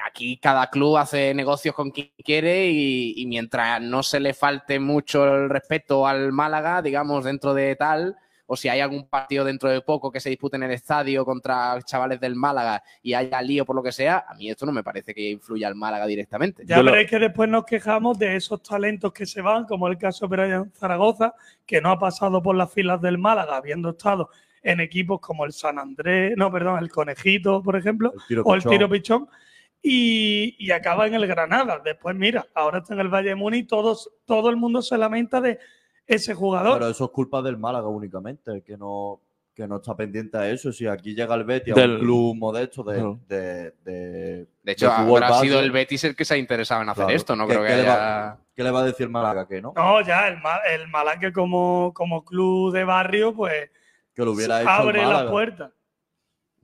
S5: aquí cada club hace negocios con quien quiere y, y mientras no se le falte mucho el respeto al Málaga, digamos, dentro de tal, o si hay algún partido dentro de poco que se dispute en el estadio contra chavales del Málaga y haya lío por lo que sea, a mí esto no me parece que influya al Málaga directamente.
S2: Ya
S6: Yo lo-
S2: veréis que después nos quejamos de esos talentos que se van, como el caso de Brian Zaragoza, que no ha pasado por las filas del Málaga, habiendo estado en equipos como el San Andrés, no, perdón, el Conejito, por ejemplo,
S10: El
S2: o el. Tiro Pichón, y, y acaba en el Granada. Después, mira, ahora está en el Valle de Muni, todos, todo el mundo se lamenta de ese jugador.
S10: Pero eso es culpa del Málaga únicamente, que no, que no está pendiente a eso. Si aquí llega el Betis a
S6: Del-
S10: un club modesto de,
S6: No.
S10: de, de-
S5: De hecho, habrá sido el Betis el que se ha interesado en hacer
S10: claro,
S5: esto, no
S10: ¿qué-
S5: creo que
S10: qué le va- ¿Qué le va a decir Málaga? Que no,
S2: No, ya, el, el Malaque como, como club de barrio, pues
S10: que lo hubiera hecho
S2: abre las
S10: Málaga.
S2: puertas.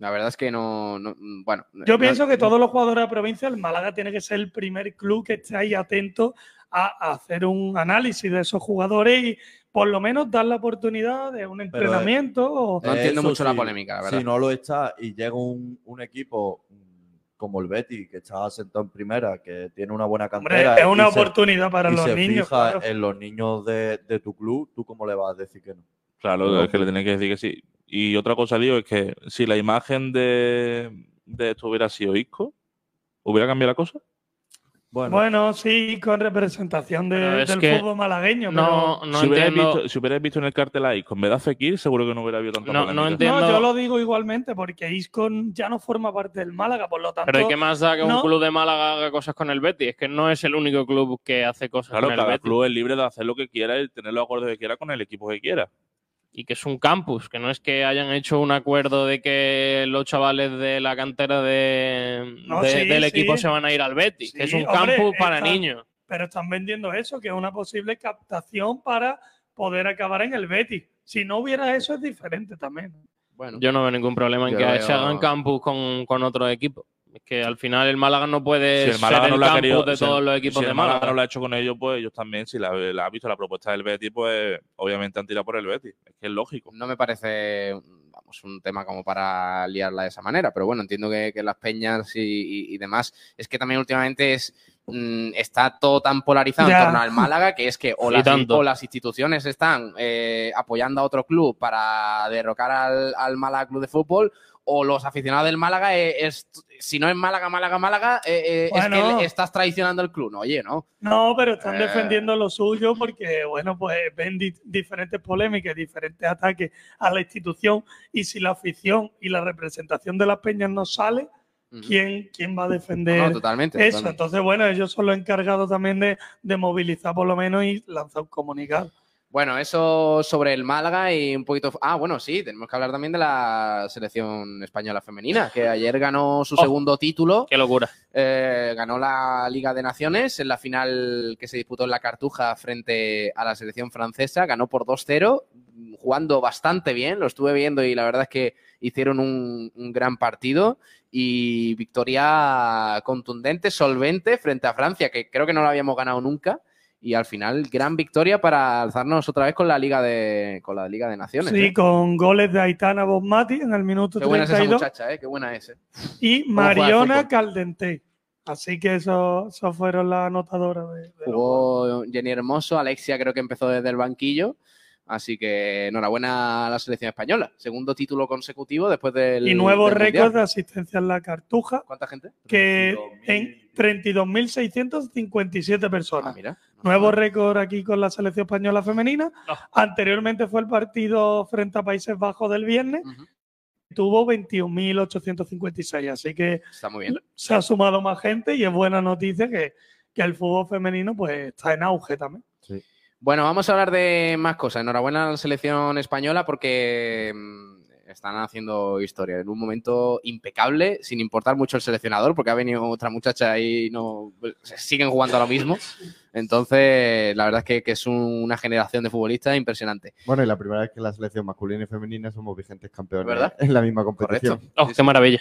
S5: La verdad es que no, no- bueno.
S2: Yo
S5: no-
S2: pienso que todos los jugadores de la provincia, el Málaga tiene que ser el primer club que esté ahí atento a, a hacer un análisis de esos jugadores y por lo menos dar la oportunidad de un
S10: Pero, eh,
S2: entrenamiento. o-
S5: No entiendo
S10: Eso
S5: mucho la polémica, la verdad.
S10: Si no lo está y llega un, un equipo mm, como el Betis, que está sentado en primera, que tiene una buena
S2: Hombre,
S10: cantera.
S2: es una
S10: y se-
S2: oportunidad para
S10: y
S2: los
S10: se
S2: niños.
S10: fija
S2: claro.
S10: en los niños de, de tu club, ¿tú cómo le vas a decir que no?
S6: Claro, es que le tienen que decir que sí. Y otra cosa, digo, es que si la imagen de, de esto hubiera sido Isco, ¿hubiera cambiado la cosa?
S10: Bueno,
S2: Bueno, sí, con representación de-
S9: Pero es
S2: del fútbol malagueño.
S9: No, no
S6: si, hubierais
S9: entiendo.
S6: visto, si hubierais visto en el cartel a Isco en vez de Fekir, seguro que no hubiera habido tanta
S9: No- no
S2: pero-
S9: entiendo.
S2: no, yo lo digo igualmente porque Isco ya no forma parte del Málaga, por lo tanto.
S9: Pero ¿y qué más da que un club de Málaga haga cosas con el Betis? Es que no es el único club que hace cosas
S6: Claro,
S9: con el
S6: cada
S9: Betis.
S6: club es libre de hacer lo que quiera y tener los acuerdos que quiera con el equipo que quiera.
S9: Y que es un campus, que no es que hayan hecho un acuerdo de que los chavales de la cantera de,
S2: No,
S9: de-
S2: sí,
S9: del
S2: sí.
S9: equipo se van a ir al Betis, que es un
S2: hombre,
S9: campus para
S2: está-
S9: niños.
S2: pero están vendiendo eso, que es una posible captación para poder acabar en el Betis. Si no hubiera eso, es diferente también.
S5: Bueno,
S9: Yo no veo ningún problema en que
S5: lo
S9: se
S5: veo-
S9: hagan campus con, con otro equipo. Es que al final el Málaga no puede
S6: Si el Málaga
S9: ser
S6: no
S9: el
S6: querido,
S9: de
S6: si el-
S9: todos los equipos
S6: si
S9: de
S6: el Málaga
S9: Málaga.
S6: no lo ha hecho con ellos, pues ellos también, si la, la ha visto la propuesta del Betis, pues obviamente han tirado por el Betis. Es que es lógico.
S5: no me parece vamos, un tema como para liarla de esa manera, pero bueno, entiendo que, que las peñas y, y- y demás. Es que también últimamente es mm, está todo tan polarizado
S2: Ya.
S5: en torno al Málaga que es que o, las, o las instituciones están eh, apoyando a otro club para derrocar al, al Málaga Club de Fútbol o los aficionados del Málaga eh, es, si no es Málaga, Málaga, Málaga, eh, eh, es que estás traicionando el club. No, oye, no.
S2: No, pero están
S5: Eh.
S2: defendiendo lo suyo porque, bueno, pues ven di- diferentes polémicas, diferentes ataques a la institución y si la afición y la representación de las peñas no sale. ¿quién, quién va a defender
S5: No, totalmente.
S2: eso?
S5: totalmente.
S2: Entonces, bueno, ellos son los encargados también de, de movilizar por lo menos y lanzar un comunicado.
S5: Bueno, eso sobre el Málaga y un poquito. Ah, bueno, sí, tenemos que hablar también de la selección española femenina, que ayer ganó su
S9: Oh.
S5: segundo título.
S9: Qué locura.
S5: Eh, ganó la Liga de Naciones en la final que se disputó en la Cartuja frente a la selección francesa. Ganó por 2-0, jugando bastante bien, lo estuve viendo y la verdad es que hicieron un, un gran partido y victoria contundente, solvente frente a Francia, que creo que no lo habíamos ganado nunca. Y al final, gran victoria para alzarnos otra vez con la Liga de, con la Liga de Naciones.
S2: Sí,
S5: ¿eh?
S2: con goles de Aitana Bonmati en el minuto
S5: Qué buena es esa
S2: 32
S5: muchacha, ¿eh? Qué buena es. ¿eh?
S2: y Mariona? Caldente. Así que eso, eso fueron las anotadoras de, de.
S5: Jugó Jenny Hermoso, Alexia creo que empezó desde el banquillo. Así que enhorabuena a la selección española. Segundo título consecutivo después del.
S2: Y nuevo récord de asistencia en la Cartuja,
S5: ¿Cuánta gente?
S2: que en 32.657
S5: Ah,
S2: personas.
S5: mira.
S2: Nuevo récord aquí con la selección española femenina. Anteriormente fue el partido frente a Países Bajos del viernes.
S5: Ujú.
S2: Tuvo 21.856. Así que
S5: Está muy bien.
S2: se ha sumado más gente y es buena noticia que, que el fútbol femenino pues está en auge también.
S5: Bueno, vamos a hablar de más cosas. Enhorabuena a la selección española porque mm, están haciendo historia en un momento impecable, sin importar mucho el seleccionador, porque ha venido otra muchacha y no siguen jugando a lo mismo. Entonces, la verdad es que, que es un- una generación de futbolistas impresionante.
S7: Bueno, y la primera vez que la selección masculina y femenina somos vigentes campeones
S5: ¿Verdad?
S7: en la misma competición.
S5: Correcto.
S9: Oh, qué maravilla.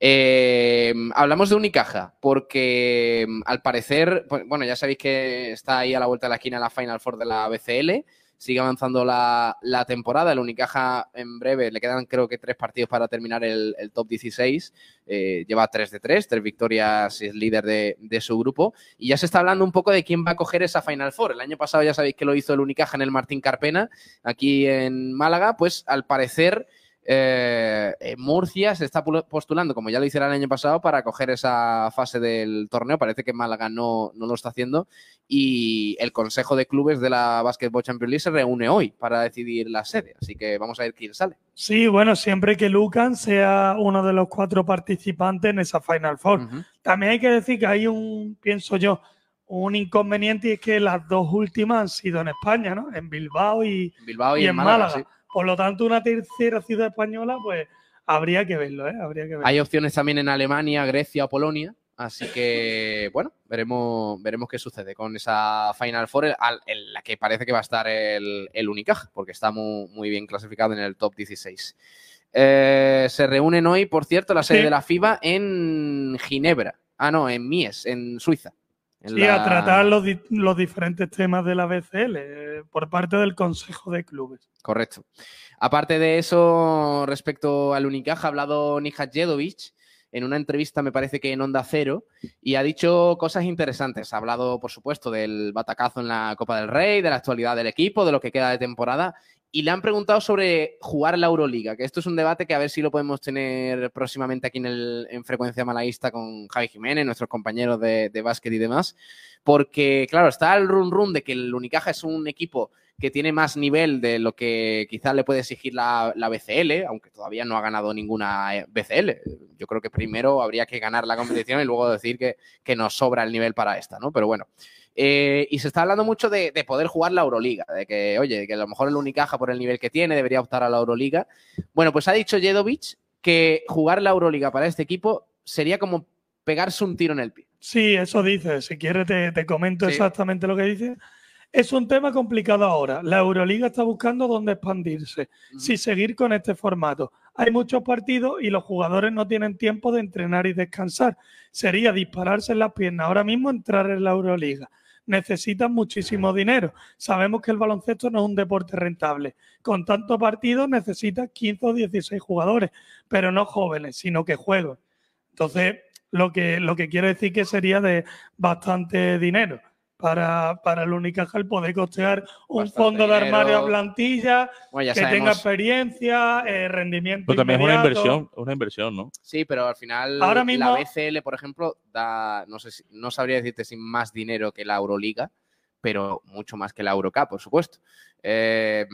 S5: Eh, hablamos de Unicaja, porque mm, al parecer, pues, bueno, ya sabéis que está ahí a la vuelta de la esquina la Final Four de la BCL. Sigue avanzando la, la temporada. El Unicaja en breve le quedan, creo que, tres partidos para terminar el, top 16. Eh, lleva 3 de 3, tres victorias, es líder de, de su grupo. Y ya se está hablando un poco de quién va a coger esa Final Four. El año pasado ya sabéis que lo hizo el Unicaja en el Martín Carpena, aquí en Málaga. Pues al parecer. Eh, eh, Murcia se está postulando, como ya lo hiciera el año pasado, para coger esa fase del torneo. Parece que Málaga no, no lo está haciendo. Y el Consejo de Clubes de la Basketball Champions League se reúne hoy para decidir la sede. Así que vamos a ver quién sale.
S2: Sí, bueno, siempre que Lucan sea uno de los cuatro participantes en esa Final Four. También hay que decir que hay un, pienso yo, un inconveniente y es que las dos últimas han sido en España, ¿no? En Bilbao y,
S5: Bilbao y,
S2: y
S5: en Málaga. sí.
S2: Por lo tanto, una tercera ciudad española, pues habría que verlo, ¿eh? Habría que verlo.
S5: Hay opciones también en Alemania, Grecia o Polonia. Así que, bueno, veremos, veremos qué sucede con esa Final Four en la que parece que va a estar el, el Unicaja, porque está muy, muy bien clasificado en el top 16. Eh, se reúnen hoy, por cierto, la sede
S2: Sí.
S5: de la FIBA en Ginebra. Ah, no, en Mies, en Suiza.
S2: Sí,
S5: la-
S2: a tratar los, di- los diferentes temas de la BCL eh, por parte del Consejo de Clubes.
S5: Correcto. Aparte de eso, respecto al Unicaja, ha hablado Nihat Jedovic en una entrevista, me parece que en Onda Cero, y ha dicho cosas interesantes. Ha hablado, por supuesto, del batacazo en la Copa del Rey, de la actualidad del equipo, de lo que queda de temporada, y le han preguntado sobre jugar la Euroliga, que esto es un debate que a ver si lo podemos tener próximamente aquí en, el, en Frecuencia Malaguista con Javi Jiménez, nuestros compañeros de, de básquet y demás, porque, claro, está el run run de que el Unicaja es un equipo que tiene más nivel de lo que quizás le puede exigir la, la BCL, aunque todavía no ha ganado ninguna eh, BCL. Yo creo que primero habría que ganar la competición y luego decir que, que nos sobra el nivel para esta, ¿no? Pero bueno. Eh, y se está hablando mucho de, de poder jugar la Euroliga, de que, oye, que a lo mejor el Unicaja por el nivel que tiene debería optar a la Euroliga. Bueno, pues ha dicho Jedovic que jugar la Euroliga para este equipo sería como pegarse un tiro en el pie.
S2: Sí, eso dice. Si quieres te, te comento
S5: Sí.
S2: exactamente lo que dice. Es un tema complicado ahora. La Euroliga está buscando dónde expandirse, si seguir con este formato. Hay muchos partidos y los jugadores no tienen tiempo de entrenar y descansar. Sería dispararse en las piernas ahora mismo entrar en la Euroliga. Necesitan muchísimo dinero. Sabemos que el baloncesto no es un deporte rentable. Con tantos partidos necesitas 15 o 16 jugadores, pero no jóvenes, sino que jueguen. Entonces, lo que, lo que quiero decir que sería de bastante dinero para, para el Unicaja poder costear un
S5: Bastante
S2: fondo de
S5: dinero.
S2: armario a plantilla
S5: Bueno, ya
S2: que tenga
S5: sabemos.
S2: experiencia, eh, rendimiento.
S6: Pero también es una
S2: inmediato.
S6: inversión, una inversión, ¿no?
S5: Sí, pero al final
S2: Ahora mismo-
S5: la BCL, por ejemplo, da, no sé si- no sabría decirte si más dinero que la Euroliga, pero mucho más que la Eurocup, por supuesto. Eh,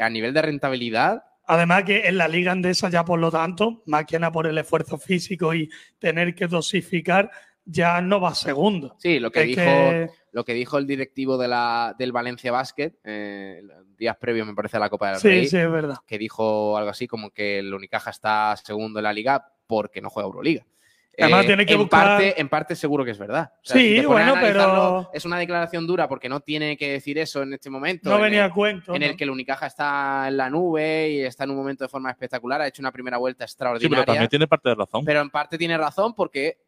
S5: a nivel de rentabilidad,
S2: Además que en la liga andesa ya por lo tanto, más que nada por el esfuerzo físico y tener que dosificar, ya no va segundo.
S5: sí, lo que
S2: Es
S5: dijo
S2: que-
S5: lo que dijo el directivo de la, del Valencia Basket, eh, días previos me parece a la Copa del
S2: Sí,
S5: Rey,
S2: sí, es verdad.
S5: que dijo algo así como que el Unicaja está segundo en la liga porque no juega Euroliga.
S2: Además,
S5: Eh,
S2: tiene que
S5: en,
S2: buscar-
S5: parte, en parte seguro que es verdad. O sea,
S2: Sí,
S5: si
S2: bueno, pero-
S5: Es una declaración dura porque no tiene que decir eso en este momento.
S2: No
S5: en
S2: venía
S5: el-
S2: a cuento.
S5: en
S2: ¿no?
S5: el que el Unicaja está en la nube y está en un momento de forma espectacular, ha hecho una primera vuelta
S6: Sí,
S5: extraordinaria.
S6: pero también tiene parte de razón.
S5: pero en parte tiene razón porque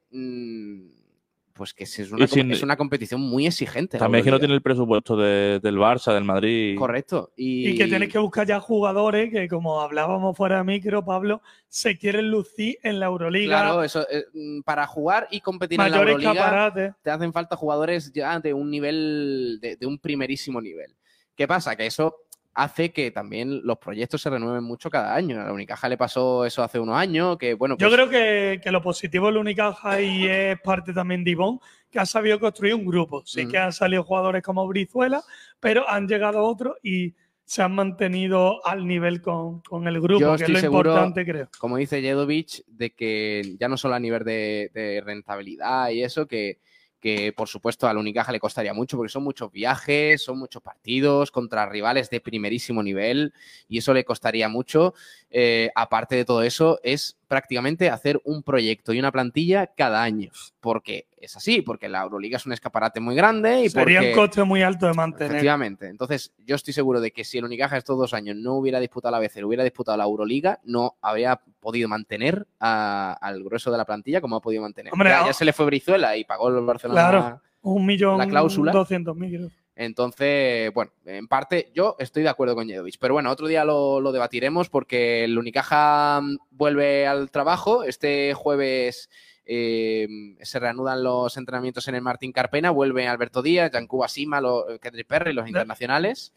S5: pues que es una,
S6: sin-
S5: es una competición muy exigente.
S6: También es que no tiene el presupuesto de- del Barça, del Madrid.
S5: Correcto. Y,
S2: Y que tienes que buscar ya jugadores que, como hablábamos fuera de micro, Pablo, se quieren lucir en la Euroliga.
S5: Claro, eso, eh, mm, para jugar y competir en la
S2: mayores
S5: Euroliga
S2: escaparates.
S5: te hacen falta jugadores ya de un nivel, de, de un primerísimo nivel. ¿Qué pasa? Que eso hace que también los proyectos se renueven mucho cada año. A la Unicaja le pasó eso hace unos años, que bueno,
S2: Yo
S5: pues,
S2: creo que, que lo positivo del Unicaja y es parte también de Ivonne, que ha sabido construir un grupo. Sí que han salido jugadores como Brizuela, pero han llegado otros y se han mantenido al nivel con, con el grupo,
S5: Yo
S2: que es lo
S5: seguro-
S2: importante, creo.
S5: como dice Jedovic, de que ya no solo a nivel de, de rentabilidad y eso, que, que por supuesto a la Unicaja le costaría mucho porque son muchos viajes, son muchos partidos contra rivales de primerísimo nivel y eso le costaría mucho. Eh, aparte de todo eso, es prácticamente hacer un proyecto y una plantilla cada año, porque es así, porque la Euroliga es un escaparate muy grande y
S2: Sería
S5: porque...
S2: un coste muy alto de mantener.
S5: Efectivamente. Entonces, yo estoy seguro de que si el Unicaja estos dos años no hubiera disputado la BCL, hubiera disputado la Euroliga, no habría podido mantener a- al grueso de la plantilla como ha podido mantener.
S2: Hombre,
S5: ya,
S2: ah-
S5: ya se le fue Brizuela y pagó el Barcelona
S2: Claro, un millón
S5: la cláusula.
S2: doscientos mil.
S5: Entonces, bueno, en parte yo estoy de acuerdo con Jedovic, pero bueno, otro día lo, lo debatiremos porque el Unicaja mm, vuelve al trabajo. Este jueves eh, se reanudan los entrenamientos en el Martín Carpena, vuelve Alberto Díaz, Yancuba Sima, Kendrick Perry, los internacionales.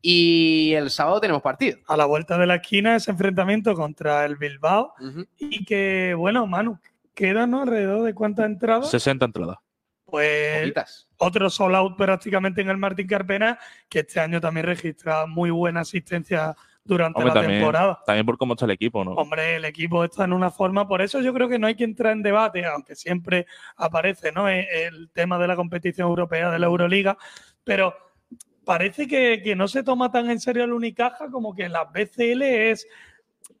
S5: Y el sábado tenemos partido.
S2: A la vuelta de la esquina ese enfrentamiento contra el Bilbao y que, bueno, Manu, quedan ¿no? alrededor de cuántas entradas.
S6: 60 entradas.
S2: Pues otro sold out prácticamente en el Martín Carpena, que este año también registra muy buena asistencia durante
S6: Hombre,
S2: la
S6: también,
S2: temporada.
S6: también por cómo está el equipo, ¿no?
S2: Hombre, el equipo está en una forma, por eso yo creo que no hay que entrar en debate, aunque siempre aparece ¿no? el, el tema de la competición europea de la Euroliga, pero parece que, que no se toma tan en serio el Unicaja como que la BCL es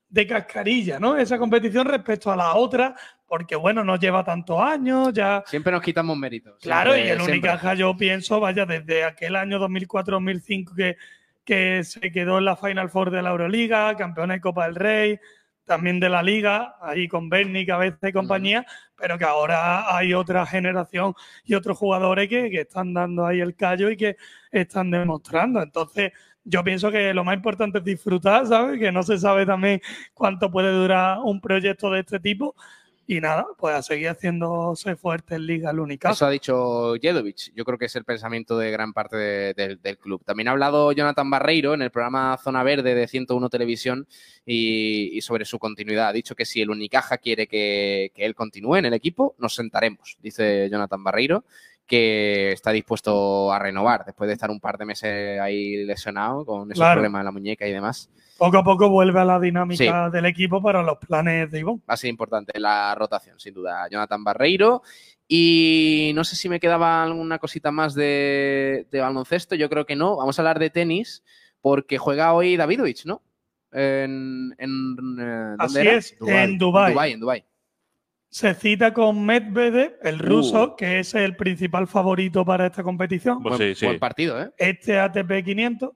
S2: de cascarilla, ¿no? Esa competición respecto a la otra, porque bueno, no lleva tantos años, ya
S5: Siempre nos quitamos méritos.
S2: Claro,
S5: siempre,
S2: y el. Unicaja yo pienso, vaya, desde aquel año 2004-2005 que, que se quedó en la Final Four de la Euroliga, campeón de Copa del Rey, también de la Liga, ahí con Berni, Cabeza y compañía, pero que ahora hay otra generación y otros jugadores que, que están dando ahí el callo y que están demostrando. Entonces, yo pienso que lo más importante es disfrutar, ¿sabes? Que no se sabe también cuánto puede durar un proyecto de este tipo. Y nada, pues a seguir haciéndose fuerte en Liga el Unicaja.
S5: Eso ha dicho Jedovic. Yo creo que es el pensamiento de gran parte de- del- club. También ha hablado Jonathan Barreiro en el programa Zona Verde de 101 Televisión y, sobre su continuidad. Ha dicho que si el Unicaja quiere que él continúe en el equipo, nos sentaremos, dice Jonathan Barreiro, que está dispuesto a renovar después de estar un par de meses ahí lesionado con esos
S2: Claro.
S5: problemas en la muñeca y demás.
S2: Poco a poco vuelve a la dinámica
S5: Sí.
S2: del equipo para los planes de Ivonne.
S5: Va a ser importante la rotación, sin duda. Jonathan Barreiro. Y no sé si me quedaba alguna cosita más de, de baloncesto. Yo creo que no. Vamos a hablar de tenis porque juega hoy Davidovich, ¿no? En, en, eh, ¿dónde
S2: Así
S5: era?
S2: es, en Dubái.
S5: En Dubái, en Dubái.
S2: Se cita con Medvedev, el
S5: Uh.
S2: ruso, que es el principal favorito para esta competición.
S6: Pues sí, sí.
S5: Buen partido, ¿eh?
S2: Este ATP 500.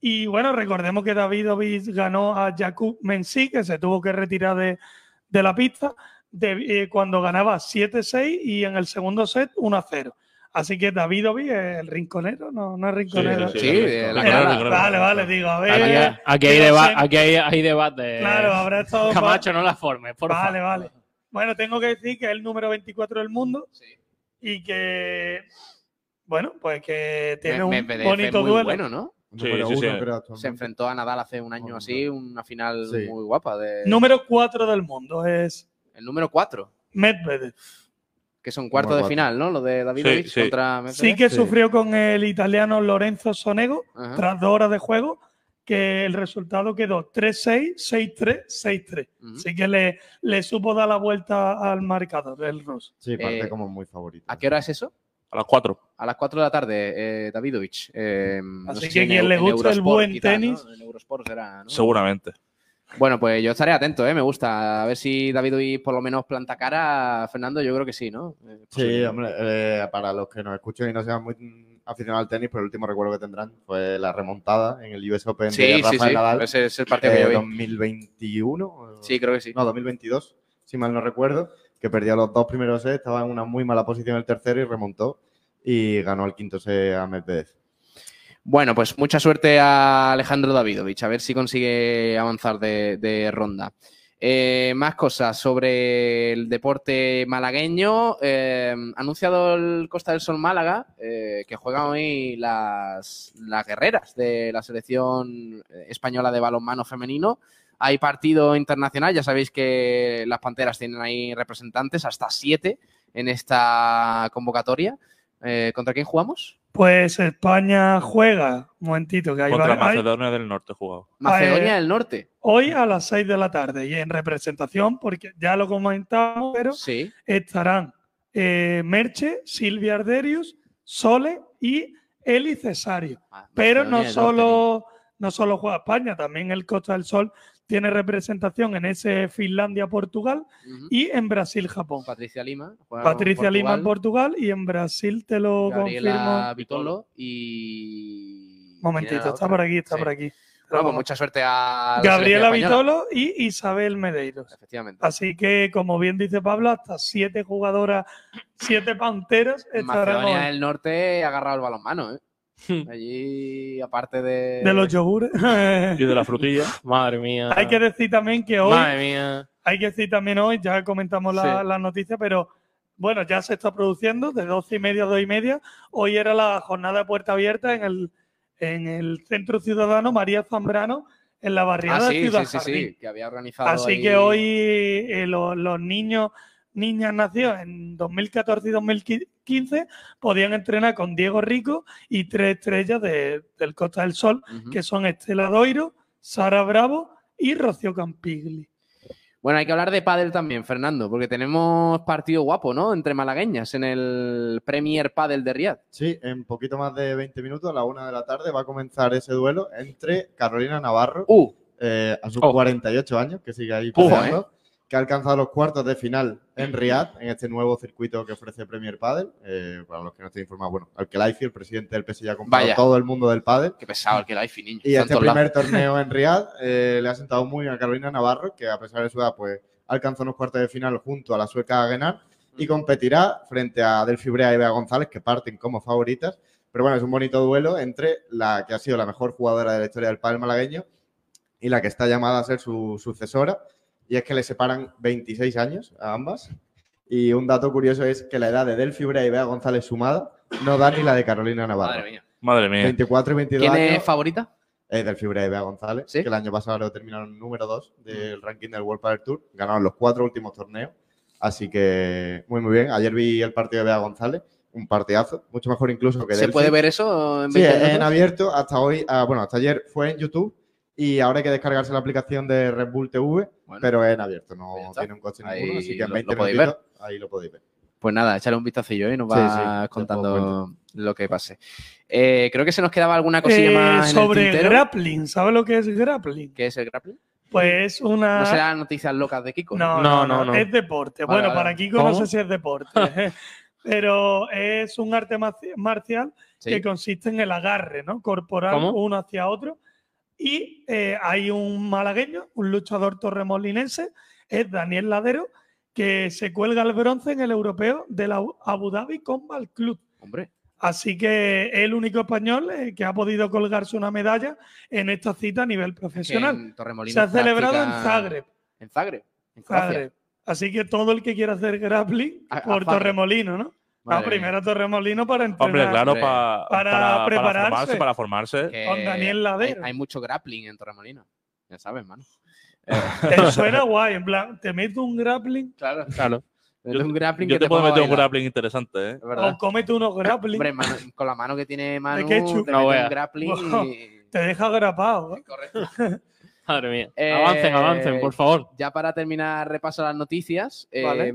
S2: Y bueno, recordemos que Davidovich ganó a Jakub Mensik, que se tuvo que retirar de, de la pista de- eh, cuando ganaba 7-6 y en el segundo set 1-0. Así que Davidovich es el rinconero, no, no es rinconero.
S9: sí, sí, Sí,
S2: Eh,
S9: la.
S2: Vale, vale, digo, a ver.
S9: Aquí, aquí hay, deba- aquí hay, hay debate.
S2: Claro, habrá estado.
S9: Camacho, no la formes, por
S2: Vale,
S9: favor.
S2: vale. Bueno, tengo que decir que es el número 24 del mundo y que, bueno, pues que tiene
S5: Me-
S2: un bonito duelo.
S5: bueno, ¿no?
S6: Sí, Número sí, uno, sí. creo, actualmente.
S5: Se enfrentó a Nadal hace un año así, una final
S2: Sí.
S5: muy guapa. De...
S2: Número 4 del mundo es
S5: El número 4.
S2: Medvedev.
S5: Que son cuartos de final, ¿no? Lo de
S2: sí.
S5: contra Medvedev.
S2: Sí que sufrió con el italiano Lorenzo Sonego
S5: Ajá.
S2: tras dos horas de juego, que el resultado quedó 3-6, 6-3, 6-3. Así que le, le supo dar la vuelta al marcador el ruso.
S7: Sí, parte
S5: Eh,
S7: como muy favorito.
S5: ¿A qué hora es eso?
S6: A las 4.
S5: A las 4 de la tarde, eh, Davidovich. Eh, no
S2: Así
S5: sé
S2: que
S5: si en
S2: quien le
S5: en
S2: guste el buen
S5: quizás, ¿no?
S2: tenis.
S5: En Eurosport será, ¿no?
S6: Seguramente.
S5: Bueno, pues yo estaré atento, ¿eh? Me gusta. A ver si Davidovich por lo menos planta cara. Fernando, yo creo que sí, ¿no? Eh,
S7: Sí, hombre, eh, para los que nos escuchen y no sean muy aficionados al tenis, pero el último recuerdo que tendrán fue la remontada en el US Open
S5: Sí,
S7: de
S5: sí,
S7: Rafael
S5: sí.
S7: Nadal.
S5: Ese es el partido que
S7: eh,
S5: yo vi.
S7: 2021.
S5: Sí, creo que sí.
S7: No, 2022, si mal no recuerdo, que perdió los dos primeros sets, estaba en una muy mala posición el tercero y remontó y ganó el quinto set a Medvedev.
S5: Bueno, pues mucha suerte a Alejandro Davidovich, a ver si consigue avanzar de, de ronda. Eh, más cosas sobre el deporte malagueño. Eh, anunciado el Costa del Sol Málaga eh, que juegan hoy las, las guerreras de la selección española de balonmano femenino. Hay partido internacional, ya sabéis que las Panteras tienen ahí representantes, hasta siete en esta convocatoria. Eh, ¿Contra quién jugamos?
S2: Pues España juega, un momentito, que hay
S6: Contra
S2: va- hay-
S6: Macedonia del Norte jugado.
S5: Macedonia
S2: Eh,
S5: del Norte.
S2: Hoy a las 6 de la tarde y en representación, porque ya lo comentamos, pero estarán eh, Merche, Silvia Arderius, Sole y Eli Cesario. Pero no solo, no solo juega España, también el Costa del Sol tiene representación en ese Finlandia-Portugal y en Brasil-Japón.
S5: Patricia Lima.
S2: Patricia Lima en
S5: Portugal,
S2: y en Brasil te lo
S5: Gabriela
S2: confirmo.
S5: Vitolo y.
S2: Momentito,
S5: ¿quién era la
S2: está por aquí, está
S5: Sí.
S2: por aquí.
S5: Bueno, pues mucha suerte a. la
S2: Gabriela. Vitolo y Isabel Medeiros.
S5: Efectivamente.
S2: Así que, como bien dice Pablo, hasta siete jugadoras, siete panteras estarán
S5: Macedonia del Norte ha agarrado el balonmano, ¿eh? Allí, aparte de.
S2: de los yogures.
S6: Y de la frutilla.
S9: Madre mía.
S2: hay que decir también que hoy,
S9: Madre mía.
S2: hay que decir también hoy, ya comentamos la,
S9: Sí.
S2: la noticia, pero bueno, ya se está produciendo de doce y media a dos y media. Hoy era la jornada de puerta abierta en el, en el Centro Ciudadano María Zambrano, en la barriada
S5: Ah,
S2: de Ciudad
S5: sí, sí,
S2: Jardín.
S5: sí, que había organizado.
S2: Así
S5: ahí-
S2: que hoy eh, lo- los niños, niñas nacidos en 2014 y 2015 podían entrenar con Diego Rico y tres estrellas de- del Costa del Sol, que son Estela Doiro, Sara Bravo y Rocío Campigli.
S5: Bueno, hay que hablar de pádel también, Fernando, porque tenemos partido guapo, ¿no? Entre malagueñas en el Premier Padel de Riyadh.
S7: Sí, en poquito más de 20 minutos, a la una de la tarde, va a comenzar ese duelo entre Carolina Navarro,
S5: Uh,
S7: eh, a sus
S9: Oh.
S7: 48 años, que sigue ahí peleando, que ha alcanzado los cuartos de final en Riyadh, en este nuevo circuito que ofrece Premier Padel. Eh, para los que no estén informados, bueno, Alkelaifi, el presidente del PSG, ha comprado
S5: Vaya.
S7: todo el mundo del pádel.
S5: qué pesado el hay, niño.
S7: Y este
S5: lados.
S7: primer torneo en Riyadh eh, le ha sentado muy bien a Carolina Navarro, que a pesar de su edad, pues alcanzó unos cuartos de final junto a la sueca Aguenar y competirá frente a Delphi Brea y Bea González, que parten como favoritas. Pero bueno, es un bonito duelo entre la que ha sido la mejor jugadora de la historia del pádel malagueño y la que está llamada a ser su sucesora. Y es que le separan 26 años a ambas. Y un dato curioso es que la edad de Delphi Brea y Bea González sumada no da ni la de Carolina Navarro.
S5: Madre mía.
S6: Madre mía.
S7: 24 y 22
S5: ¿Quién
S7: años.
S5: es favorita?
S7: Es del Fibra de Bea González,
S5: ¿Sí?
S7: que el año pasado lo terminaron número 2 del ranking del World Padel Tour. Ganaron los cuatro últimos torneos. Así que muy, muy bien. Ayer vi el partido de Bea González, un partidazo, mucho mejor incluso que
S5: ¿Se
S7: Delphi.
S5: puede ver eso en
S7: Sí,
S5: 20
S7: en abierto hasta hoy, ah, bueno, hasta ayer fue en YouTube y ahora hay que descargarse la aplicación de Red Bull TV,
S5: Bueno,
S7: pero es en abierto, no tiene un coste
S5: Ahí
S7: ninguno, así que en
S5: lo-
S7: 20
S5: lo podéis
S7: minutitos ahí lo podéis ver.
S5: Pues nada, échale un vistacillo y nos
S7: Sí, sí,
S5: vas contando lo que pase. Eh, creo que se nos quedaba alguna cosilla
S2: Eh,
S5: más en el
S2: sobre
S5: tintero.
S2: grappling, ¿sabes lo que es grappling?
S5: ¿Qué es el grappling?
S2: Pues es una...
S5: No serán noticias locas de Kiko.
S2: No,
S9: No,
S2: no, no,
S9: no, no.
S2: es deporte.
S5: Vale,
S2: bueno,
S5: vale.
S2: para Kiko
S9: ¿Cómo?
S2: no sé si es deporte, pero es un arte marci- marcial
S5: Sí.
S2: que consiste en el agarre, ¿no? Corporal
S9: ¿Cómo?
S2: uno hacia otro. Y eh, hay un malagueño, un luchador torremolinense, es Daniel Ladero, que se cuelga el bronce en el europeo de la Abu Dhabi Combat Club.
S5: Hombre,
S2: Así que es el único español eh, que ha podido colgarse una medalla en esta cita a nivel profesional. Se ha celebrado en Zagreb.
S5: En Zagreb. En Croacia.
S2: Zagreb. Así que todo el que quiera hacer grappling
S5: A-
S2: por. Torremolino, ¿no?
S5: Madre
S2: no, primero Torremolino para entrenar.
S6: Hombre, claro, pa-
S2: Para
S6: para,
S2: prepararse.
S6: para formarse, para formarse.
S5: Que
S2: Con Daniel Ladero.
S5: hay mucho grappling en Torremolinos. Ya sabes, mano.
S2: Te suena guay, en plan, te meto un grappling
S5: Claro.
S9: Claro.
S5: Es un grappling
S6: Yo
S5: que
S6: te puedo meter un grappling interesante, ¿eh?
S2: O cómete unos grappling,
S5: Hombre, mano- con la mano que tiene Manu,
S2: ketchup.
S5: te
S9: No
S5: un grappling
S2: Wow.
S5: y...
S2: te deja grapado. ¿eh?
S5: Correcto.
S9: Madre mía.
S5: Eh,
S9: Avancen, avancen, por favor.
S5: Ya para terminar, repaso las noticias.
S2: Vale.
S5: eh,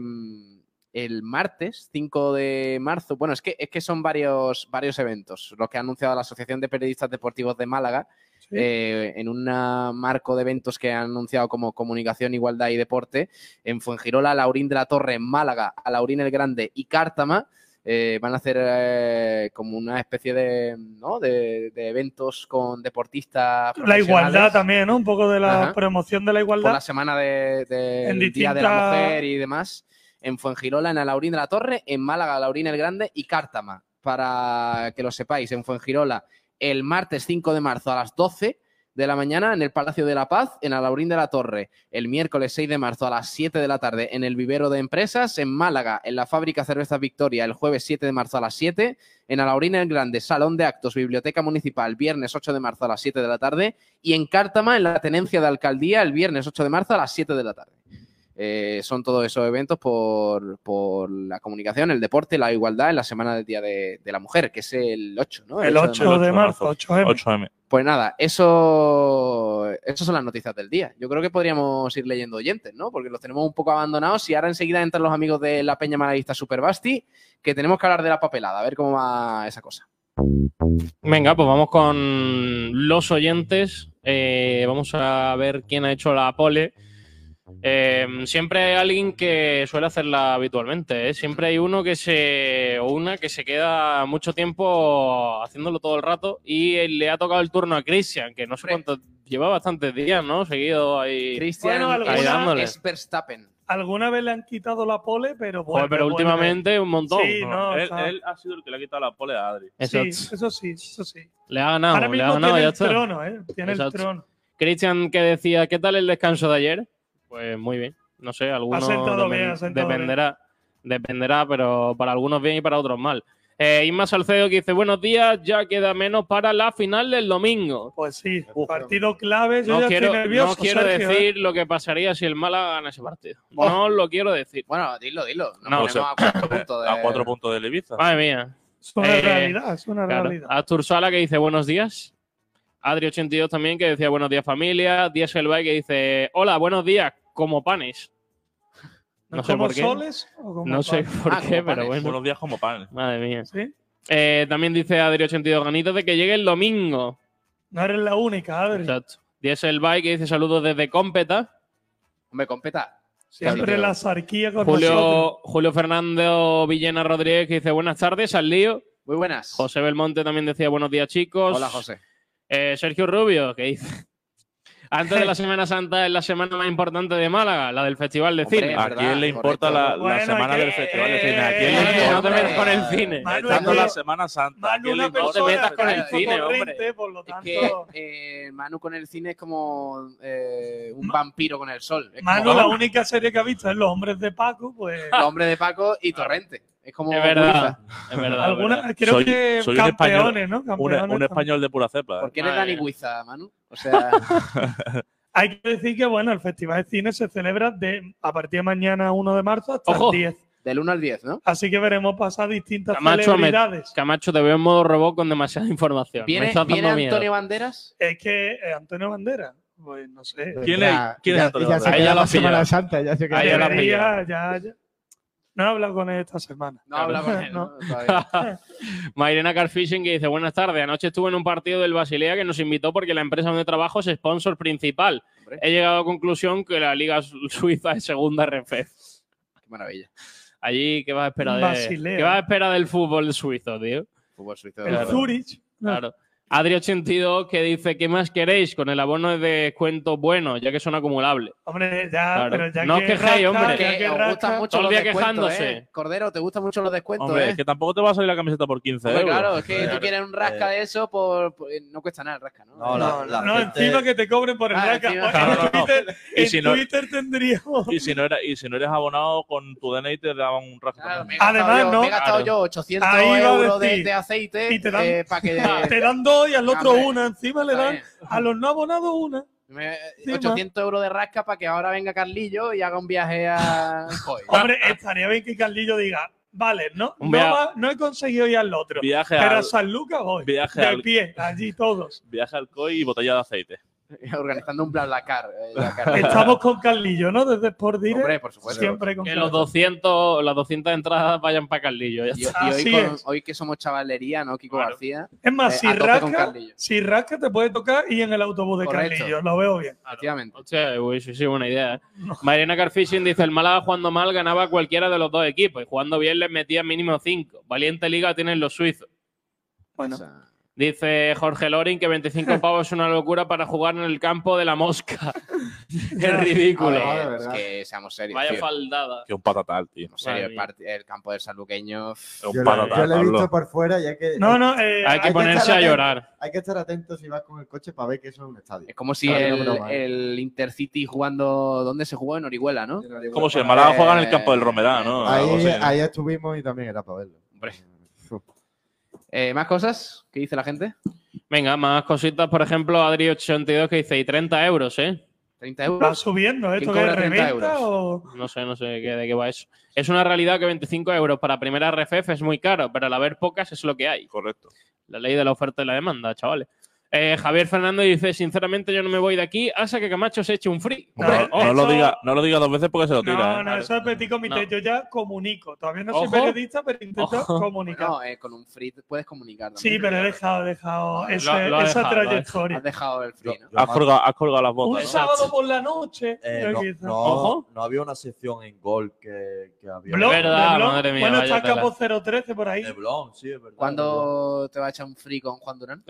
S5: el martes 5 de marzo, bueno, es que, es que son varios, varios eventos los que ha anunciado la Asociación de Periodistas Deportivos de Málaga
S2: Sí.
S5: eh, en un marco de eventos que han anunciado como Comunicación, Igualdad y Deporte en Fuengirola, Laurín de la Torre, en Málaga, a Laurín el Grande y Cártama. eh, van a hacer eh, como una especie de, ¿no? de, de eventos con deportistas.
S2: la igualdad también, ¿no? Un poco de la
S5: Ajá.
S2: promoción de la
S5: por
S2: igualdad.
S5: la semana de, de-
S2: En
S5: del Día de la Mujer y demás, en Fuengirola, en Alaurín de la Torre, en Málaga, Laurín el Grande y Cártama. Para que lo sepáis, en Fuengirola, el martes 5 de marzo a las 12 de la mañana en el Palacio de la Paz, en Alaurín de la Torre, el miércoles 6 de marzo a las 7 de la tarde en el Vivero de Empresas, en Málaga, en la Fábrica Cervezas Victoria, el jueves 7 de marzo a las 7, en Alaurín el Grande, Salón de Actos, Biblioteca Municipal, viernes 8 de marzo a las 7 de la tarde, y en Cártama, en la Tenencia de Alcaldía, el viernes 8 de marzo a las 7 de la tarde. Eh, son todos esos eventos por, por la comunicación, el deporte, la igualdad en la semana del Día de, de la Mujer, que es el 8, ¿no?
S2: El 8 de marzo, 8M.
S6: 8M.
S5: Pues nada, eso, eso son las noticias del día. Yo creo que podríamos ir leyendo oyentes, ¿no? Porque los tenemos un poco abandonados y ahora enseguida entran los amigos de la Peña Malaguista Superbasti, que tenemos que hablar de la papelada, a ver cómo va esa cosa.
S9: Venga, pues vamos con los oyentes. Eh, vamos a ver quién ha hecho la pole. Eh, siempre hay alguien que suele hacerla habitualmente. ¿eh? Siempre hay uno que se. o una que se queda mucho tiempo haciéndolo todo el rato. Y le ha tocado el turno a Christian, que no sé cuánto. Lleva bastantes días, ¿no? Seguido ahí.
S5: Cristian
S2: Bueno,
S9: ahí
S2: alguna
S9: dándole.
S5: es Verstappen.
S2: Alguna vez le han quitado la pole, pero
S9: Joder,
S2: bueno.
S9: pero últimamente un montón.
S2: Sí, no,
S6: él, él ha sido el que le ha quitado la pole a Adri.
S2: Sí, eso sí, eso sí.
S9: Le ha ganado,
S2: Ahora
S9: le
S2: mismo
S9: ha ganado,
S2: tiene
S9: ya
S2: el
S9: está.
S2: trono, ¿eh? Tiene
S9: Exacto.
S2: el trono.
S9: Cristian que decía, ¿qué tal el descanso de ayer? Pues muy bien. No sé, algunos
S2: sentado
S9: depen-
S2: bien, ha sentado
S9: dependerá, dependerá, pero para algunos bien y para otros mal. Eh, Isma Salcedo que dice, buenos días, ya queda menos para la final del domingo.
S2: Pues sí, partido clave. Yo
S9: No
S2: ya
S9: quiero,
S2: estoy nervioso.
S9: no quiero
S2: Sergio, ¿eh?
S9: decir lo que pasaría si el Málaga gana ese partido.
S2: Oh.
S9: No lo quiero decir.
S5: Bueno, dilo, dilo. Nos
S9: No, o sea,
S5: a cuatro puntos de...
S6: A cuatro puntos del Ibiza.
S9: Madre mía.
S2: Es una
S9: Eh,
S2: realidad, es una
S9: Claro.
S2: realidad.
S9: Astur Sala que dice buenos días. Adri82 también que decía buenos días familia. Dieselby que dice hola, buenos días, como panes. No sé
S2: ¿Como
S9: por qué.
S2: soles o como
S9: No sé
S2: panes?
S9: por
S5: Ah,
S9: qué, pero
S5: panes.
S9: bueno.
S6: Buenos días como pan.
S9: Madre mía.
S2: ¿Sí?
S9: Eh, también dice Adri82 ganitos de que llegue el domingo.
S2: No eres la única, Adri.
S9: Exacto. Dieselby que dice saludos desde Cómpeta.
S5: Hombre, competa.
S2: Siempre la zarquía con nosotros.
S9: Julio, Julio Fernando Villena Rodríguez que dice buenas tardes al lío.
S5: Muy buenas.
S9: José Belmonte también decía buenos días chicos.
S5: Hola, José.
S9: Eh, Sergio Rubio, que dice. Antes de la Semana Santa es la semana más importante de Málaga, la del Festival de
S5: Hombre,
S9: Cine.
S6: ¿A
S5: verdad,
S6: quién le importa la, la
S2: Bueno,
S6: semana
S2: que-
S6: del Festival de Cine? ¿A quién le
S2: eh,
S9: no te
S6: importa?
S9: metas con el cine.
S2: Manu,
S6: Estando
S2: es
S6: la Semana Santa. ¿A
S2: Manu,
S6: quién le
S2: una
S6: importa?
S9: te
S2: persona
S9: metas con el cine, hombre.
S2: corriente, por lo
S5: Es que eh, Manu con el cine es como eh, un vampiro con el sol. Es
S2: Manu,
S5: como
S2: la única serie que ha visto es Los Hombres de Paco, pues
S5: el hombre de Paco y Torrente. Es como
S9: Es verdad, es verdad. es
S2: alguna,
S9: verdad.
S2: creo
S6: Soy-
S2: que
S6: soy un español-
S2: campeones, ¿no?
S6: Un,
S2: Campeones
S6: un
S2: también.
S6: español de pura cepa.
S5: ¿Por
S6: ¿eh?
S5: qué eres Dani. Guiza, Manu? O sea,
S2: Hay que decir que, bueno, el Festival de Cine se celebra de, a partir de mañana 1 de marzo hasta
S9: Ojo.
S2: el 10.
S5: del 1 al 10, ¿no?
S2: Así que veremos pasar distintas
S9: Camacho, me-
S2: celebridades.
S9: Camacho, te veo en modo robot con demasiada información. Me
S5: ¿Viene, viene
S9: dando miedo.
S5: Antonio Banderas?
S2: Es que eh, Antonio Bandera, pues no sé.
S6: ¿Quién, es-
S11: Ya-
S6: quién es
S11: ya-
S6: Antonio
S11: ya se
S6: Banderas?
S9: Ahí ya
S11: queda
S9: lo
S11: la. Semana Santa, ya se queda.
S9: Ahí ya lo has
S2: Debería, ya, ya. No he hablado con él esta semana.
S5: No habla con él,
S2: No.
S9: Mairena Carfishing que dice buenas tardes. Anoche estuve en un partido del Basilea que nos invitó porque la empresa donde trabajo es sponsor principal.
S5: Hombre,
S9: He llegado a la conclusión que la Liga Su- Suiza es segunda RF.
S5: qué maravilla.
S9: Allí, ¿qué vas a esperar, de,
S2: Basilea.
S9: ¿qué vas a esperar del fútbol suizo, tío?
S5: Fútbol suizo.
S2: El
S9: Claro.
S2: Zurich.
S9: Claro. Adri82 que dice, ¿qué más queréis con el abono de descuento bueno, ya que son acumulables?
S2: Hombre, ya,
S9: Claro.
S2: pero ya
S9: No
S2: que
S9: os quejéis,
S2: rasca,
S9: hombre.
S5: Que
S2: que
S5: os
S2: rasca,
S5: gustan mucho los
S9: quejándose.
S5: ¿eh? Cordero, ¿te gustan mucho los descuentos,
S6: Hombre,
S5: eh?
S6: es que tampoco te va a salir la camiseta por 15
S5: Hombre,
S6: euros.
S5: claro, es que tú
S10: Claro.
S5: quieres un rasca de eso, por, por- no cuesta nada el rasca, ¿no?
S10: No, la-
S2: No,
S10: la
S2: no,
S10: gente-
S2: encima que te cobren por el
S5: Ah,
S2: En
S6: Claro, no.
S2: Twitter,
S6: Y
S2: en
S6: si no-
S2: Twitter tendríamos.
S6: Y si no eres, y si no eres abonado con tu DNI te daban un
S5: gastado,
S2: Además,
S5: yo,
S2: no.
S5: me he gastado
S6: Claro.
S5: yo 800
S2: Ahí iba a
S5: euros de, aceite
S2: Y te dan-
S5: eh, para que...
S2: Te dan dos y al otro
S5: Hombre,
S2: una. Encima le dan
S5: bien.
S2: a los no abonados una.
S5: Me-
S2: Encima.
S5: 800 euros de rasca para que ahora venga Carlillo y haga un viaje a... Joder.
S2: Hombre, estaría bien que Carlillo diga, vale, no, no,
S9: via-
S2: va- no he conseguido ir al otro.
S6: Viaje
S2: Pero a
S6: al,
S2: San Lucas voy.
S6: viaje
S2: De
S6: al,
S2: pie, allí todos.
S6: viaje al COI y botella de aceite.
S5: Organizando un plan Lacar. eh, Dakar.
S2: Estamos con Carlillo, ¿no? Desde Sport Direct.
S5: Hombre, por supuesto.
S2: Siempre con
S9: Que los
S2: Carlillo.
S9: 200, las 200 entradas vayan para Carlillo. ya
S5: Y, hoy, con- que somos chavalería, ¿no? Kiko
S9: Claro.
S5: García.
S2: Es más,
S5: eh,
S2: si rasca,
S5: Carlillo.
S2: si rasca te puede tocar y en el autobús de
S5: Correcto.
S2: Carlillo. Lo veo bien.
S5: Efectivamente.
S9: Hostia, uy, sí, sí, buena idea. ¿eh? Mariana Carfishing dice: el Málaga jugando mal ganaba cualquiera de los dos equipos y jugando bien les metía mínimo 5. Valiente liga tienen los suizos.
S2: Bueno,
S5: O sea,
S9: Dice Jorge Lorin que 25 pavos es una locura para jugar en el campo de la mosca. es ridículo.
S5: a ver,
S11: de
S5: es que seamos serios.
S9: Vaya
S5: tío.
S9: faldada.
S6: Que un patatal, tío.
S5: Serios,
S9: Madre
S5: el, campo del.
S6: Es un
S11: Yo, lo-
S6: patatal,
S11: yo lo he visto
S6: Pablo.
S11: por fuera y hay que,
S2: no, no, eh,
S9: Hay que
S11: que
S9: ponerse a
S11: atento.
S9: llorar.
S11: hay que estar atento si vas con el coche para ver que eso es un estadio.
S5: Es como si
S11: Claro,
S5: el,
S11: no, eh.
S5: el Intercity jugando. ¿Dónde se jugó? En Orihuela, ¿no?
S6: Como si el Málaga juega en el campo del
S5: Eh,
S6: Romerá, ¿no?
S11: Ahí, ahí estuvimos y también era para verlo.
S5: Hombre. Eh, ¿Más cosas? ¿Qué dice la gente?
S9: Venga, más cositas. Por ejemplo, Adri82 que dice: y 30 euros, ¿eh?
S5: 30
S2: Va
S5: euros.
S2: subiendo, ¿esto
S5: ¿Quién
S2: que es
S5: cobra 30
S2: reventa
S5: euros?
S2: o...?
S9: No sé, no sé qué- de qué va eso. Es una realidad que 25 euros para primera RFF es muy caro, pero al haber pocas es lo que hay.
S6: Correcto.
S9: La ley de la oferta y la demanda, chavales. Eh, Javier Fernando dice, sinceramente yo no me voy de aquí hasta que Camacho se eche un free.
S6: No,
S9: Hombre,
S6: no lo diga, no lo diga dos veces porque se lo tira.
S2: No,
S6: ¿eh?
S2: no, eso es petit comité.
S9: No.
S2: Yo ya comunico. Todavía no soy
S9: Ojo.
S2: periodista, pero intento
S9: Ojo.
S2: comunicar.
S5: No, eh, con un free puedes comunicar también.
S2: sí, pero he dejado, he dejado ese-
S9: lo ha
S2: esa
S9: dejado,
S2: trayectoria.
S5: Has dejado el free, ¿no?
S6: Has colgado, has colgado las
S2: Un
S6: botas. ¿no?
S2: sábado por la noche.
S10: eh, no, no-
S9: Ojo.
S10: no había una sección en Gol que, que había.
S2: Blog,
S9: Es verdad, madre mía,
S2: Bueno, está. Capo 013 por ahí.
S10: De Blon, sí, es verdad.
S5: ¿Cuándo te va a echar un free con Juan Durán?